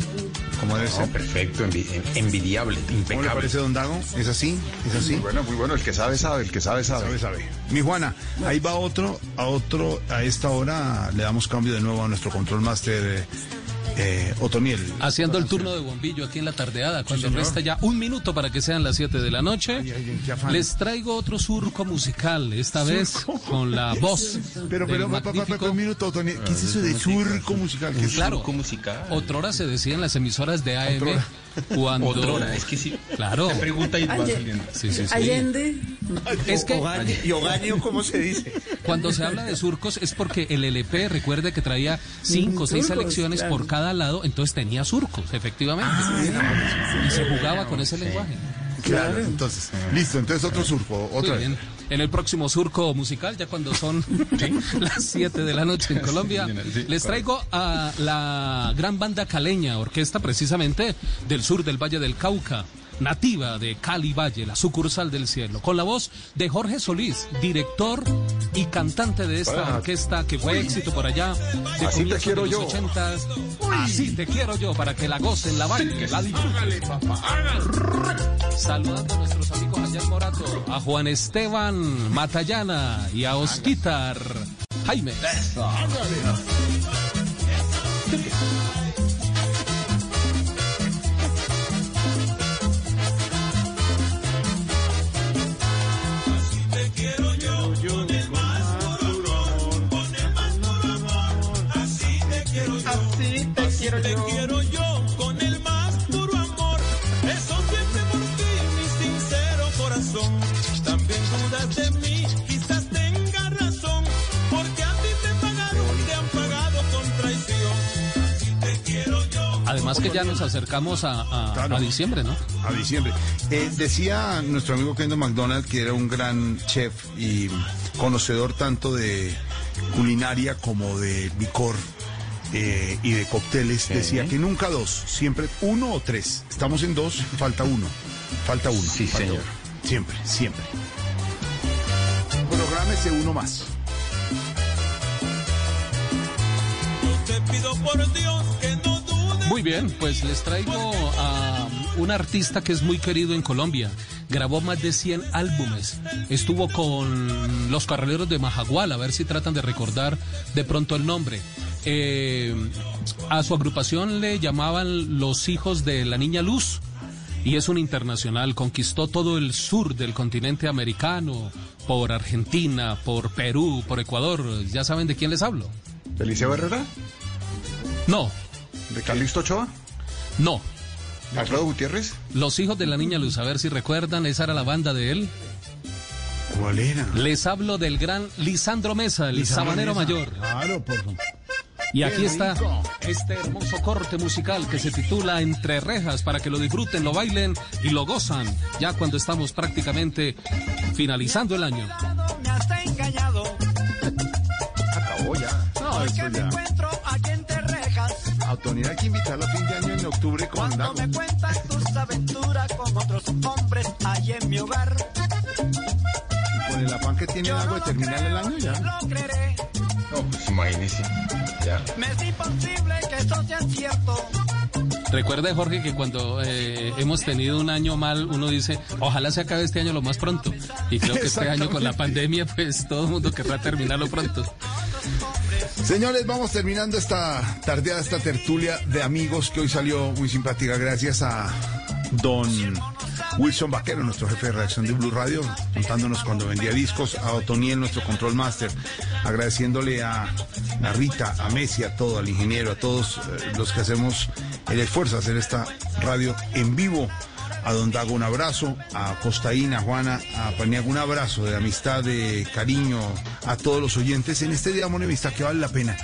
[SPEAKER 49] como debe
[SPEAKER 52] No,
[SPEAKER 49] ser?
[SPEAKER 52] perfecto, envi- envidiable,
[SPEAKER 49] ¿Cómo le
[SPEAKER 52] impecable.
[SPEAKER 49] parece, don Dago? ¿Es así? ¿Es así?
[SPEAKER 50] Muy bueno, muy bueno. El que sabe, sabe. El que sabe, sabe.
[SPEAKER 49] Sabe, sabe. Mi Juana, ahí va otro, a otro, a esta hora le damos cambio de nuevo a nuestro control master eh, eh, Otoniel.
[SPEAKER 64] Haciendo el turno de bombillo aquí en la tardeada, cuando resta ya un minuto para que sean las 7 de la noche. Les traigo otro surco musical, esta vez con la voz.
[SPEAKER 49] Pero, pero,
[SPEAKER 64] magnífico-
[SPEAKER 49] un minuto, Otoniel. ¿Qué es eso de surco musical? ¿Qué es
[SPEAKER 64] Claro,
[SPEAKER 49] surco
[SPEAKER 52] musical?
[SPEAKER 64] otrora se decía en las emisoras de AM
[SPEAKER 49] Otrora.
[SPEAKER 64] cuando...
[SPEAKER 52] Otrora, es que sí.
[SPEAKER 64] Claro.
[SPEAKER 52] Pregunta y va saliendo.
[SPEAKER 64] Sí, sí, sí.
[SPEAKER 51] Allende.
[SPEAKER 64] Es que
[SPEAKER 54] ¿Y hogaño cómo se dice?
[SPEAKER 64] Cuando se habla de surcos es porque el LP, recuerde que traía cinco o seis selecciones
[SPEAKER 51] claro.
[SPEAKER 64] por cada lado, entonces tenía surcos, efectivamente. y se jugaba con ese lenguaje.
[SPEAKER 49] Claro, entonces, listo, entonces otro surco, otra
[SPEAKER 64] Muy
[SPEAKER 49] vez.
[SPEAKER 64] bien. En el próximo surco musical, ya cuando son las 7 de la noche en Colombia, les traigo a la gran banda caleña, orquesta precisamente del sur del Valle del Cauca, nativa de Cali Valle, la sucursal del cielo, con la voz de Jorge Solís, director y cantante de esta
[SPEAKER 50] Ah.
[SPEAKER 64] orquesta que fue éxito por allá de
[SPEAKER 50] Así te quiero
[SPEAKER 64] de los
[SPEAKER 50] yo.
[SPEAKER 64] 80s. Así te quiero yo, para que la gocen, la bailen, la disfruten. Saludando a nuestros amigos allá en Morato, a Juan Esteban Matallana y a Osquitar Jaime.
[SPEAKER 53] Te
[SPEAKER 64] Además que ya nos acercamos a, a-
[SPEAKER 49] Claro.
[SPEAKER 64] a diciembre, ¿no?
[SPEAKER 49] A diciembre. Eh, decía nuestro amigo Kendall McDonald que era un gran chef y conocedor tanto de culinaria como de licor eh, y de cócteles. Decía que nunca dos, siempre uno o tres. Estamos en dos, falta uno. Falta uno.
[SPEAKER 52] Sí,
[SPEAKER 49] falta
[SPEAKER 52] señor.
[SPEAKER 49] uno. Siempre, siempre. Prográmese uno más.
[SPEAKER 53] Yo te pido por Dios.
[SPEAKER 64] Muy bien, pues les traigo a un artista que es muy querido en Colombia. Grabó más de 100 álbumes. Estuvo con los carreleros de Majagual, a ver si tratan de recordar de pronto el nombre. Eh, a su agrupación le llamaban los hijos de la niña Luz. Y es un internacional, conquistó todo el sur del continente americano, por Argentina, por Perú, por Ecuador. ¿Ya saben de quién les hablo?
[SPEAKER 50] ¿De Liceo Herrera?
[SPEAKER 64] No,
[SPEAKER 50] ¿De Calixto Ochoa?
[SPEAKER 64] no.
[SPEAKER 50] ¿De Alfredo Gutiérrez?
[SPEAKER 64] Los hijos de la niña Luz, a ver si recuerdan, esa era la banda de él.
[SPEAKER 49] ¿Cuál era?
[SPEAKER 64] Les hablo del gran Lisandro Mesa, el
[SPEAKER 49] Lisandro
[SPEAKER 64] sabanero
[SPEAKER 49] Mesa.
[SPEAKER 64] mayor.
[SPEAKER 49] Claro, por favor.
[SPEAKER 64] Y aquí está este hermoso corte musical que se titula Entre Rejas para que lo disfruten, lo bailen y lo gozan, ya cuando estamos prácticamente finalizando el año.
[SPEAKER 53] Me has engañado.
[SPEAKER 50] Acabó ya.
[SPEAKER 49] No,
[SPEAKER 53] me
[SPEAKER 49] ya. Otoniel hay que invitarlo a fin de año en octubre con
[SPEAKER 53] Cuando
[SPEAKER 49] Dago.
[SPEAKER 53] me cuentas tus aventuras con otros hombres allí en mi hogar.
[SPEAKER 49] Y con el afán que tiene Dago de terminar el año ya.
[SPEAKER 53] Lo creeré.
[SPEAKER 52] No, pues imagínese. Ya.
[SPEAKER 53] Me es imposible que eso sea cierto.
[SPEAKER 64] Recuerde, Jorge, que cuando eh, hemos tenido un año mal, uno dice, ojalá se acabe este año lo más pronto. Y creo que este año con la pandemia, pues todo el mundo querrá terminarlo pronto.
[SPEAKER 49] Señores, vamos terminando esta tardeada, esta tertulia de amigos que hoy salió muy simpática gracias a don Wilson Vaquero, nuestro jefe de redacción de Blue Radio, contándonos cuando vendía discos, a Otoniel, nuestro control master, agradeciéndole a, a Rita, a Messi, a todo, al ingeniero, a todos eh, los que hacemos el esfuerzo de hacer esta radio en vivo A Don Dago un abrazo, a Costaína, a Juana, a Paniago un abrazo de amistad, de cariño a todos los oyentes en este día amistad que vale la pena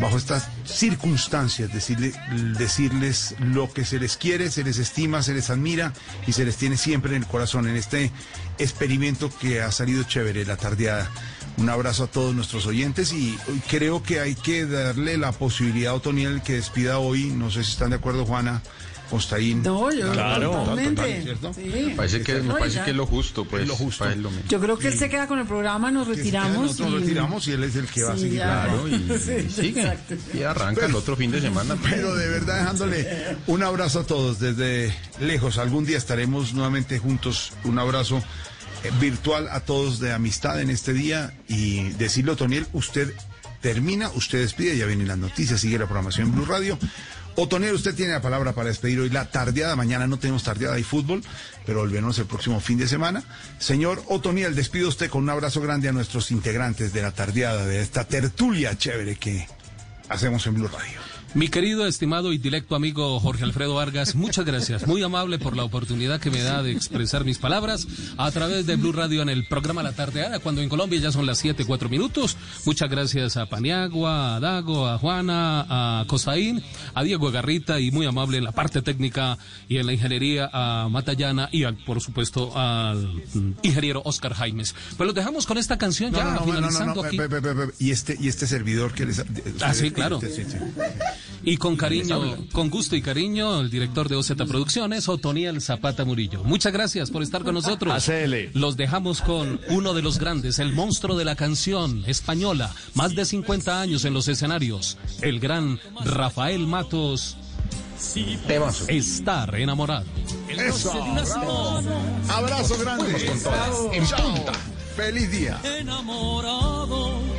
[SPEAKER 49] bajo estas circunstancias, decirle, decirles lo que se les quiere, se les estima, se les admira y se les tiene siempre en el corazón en este experimento que ha salido chévere, la tardeada. Un abrazo a todos nuestros oyentes y creo que hay que darle la posibilidad a Otoniel que despida hoy, no sé si están de acuerdo Juana, Costaín.
[SPEAKER 51] No, yo
[SPEAKER 49] Claro,
[SPEAKER 51] totalmente.
[SPEAKER 49] total, ¿cierto?
[SPEAKER 51] Sí.
[SPEAKER 52] Me parece que, me
[SPEAKER 51] No,
[SPEAKER 52] parece que es lo justo, pues.
[SPEAKER 49] Es lo justo.
[SPEAKER 52] para él lo mismo.
[SPEAKER 51] Yo creo que él se queda con el programa, nos retiramos.
[SPEAKER 49] Nosotros
[SPEAKER 51] y-
[SPEAKER 49] retiramos y él es el que va a seguir.
[SPEAKER 51] ya.
[SPEAKER 52] Claro, y,
[SPEAKER 51] Sí,
[SPEAKER 52] y sigue.
[SPEAKER 51] exacto.
[SPEAKER 52] Y arranca el otro fin de semana.
[SPEAKER 49] Pero de verdad dejándole un abrazo a todos desde lejos. Algún día estaremos nuevamente juntos. Un abrazo eh, virtual a todos de amistad en este día y decirle, Otoniel, usted termina, usted despide, ya vienen las noticias, sigue la programación en Blue Radio. Otoniel, usted tiene la palabra para despedir hoy la tardeada. Mañana no tenemos tardeada y fútbol, pero volveremos el próximo fin de semana. Señor Otoniel, despido usted con un abrazo grande a nuestros integrantes de la tardeada, de esta tertulia chévere que hacemos en Blue Radio.
[SPEAKER 64] Mi querido, estimado y directo amigo Jorge Alfredo Vargas, muchas gracias. Muy amable por la oportunidad que me da de expresar mis palabras a través de Blue Radio en el programa La Tardeada, cuando en Colombia ya son las 7, 4 minutos. Muchas gracias a Paniagua, a Dago, a Juana, a Cosaín, a Diego Garrita y muy amable en la parte técnica y en la ingeniería a Matallana y al, por supuesto al ingeniero Oscar Jaimes. Pues los dejamos con esta canción ya finalizando aquí.
[SPEAKER 49] Y este, y este servidor que les...
[SPEAKER 64] Ah, sí, claro.
[SPEAKER 49] Sí, sí.
[SPEAKER 64] Y con cariño, con gusto y cariño, el director de OZ Producciones, Otoniel Zapata Murillo. Muchas gracias por estar con nosotros.
[SPEAKER 8] Hacele.
[SPEAKER 64] Los dejamos con uno de los grandes, el monstruo de la canción española, más de 50 años en los escenarios, el gran Rafael Matos. Estar enamorado.
[SPEAKER 49] Eso, bravo. Abrazo grande.
[SPEAKER 64] En
[SPEAKER 49] Chao. Feliz día.
[SPEAKER 53] enamorado.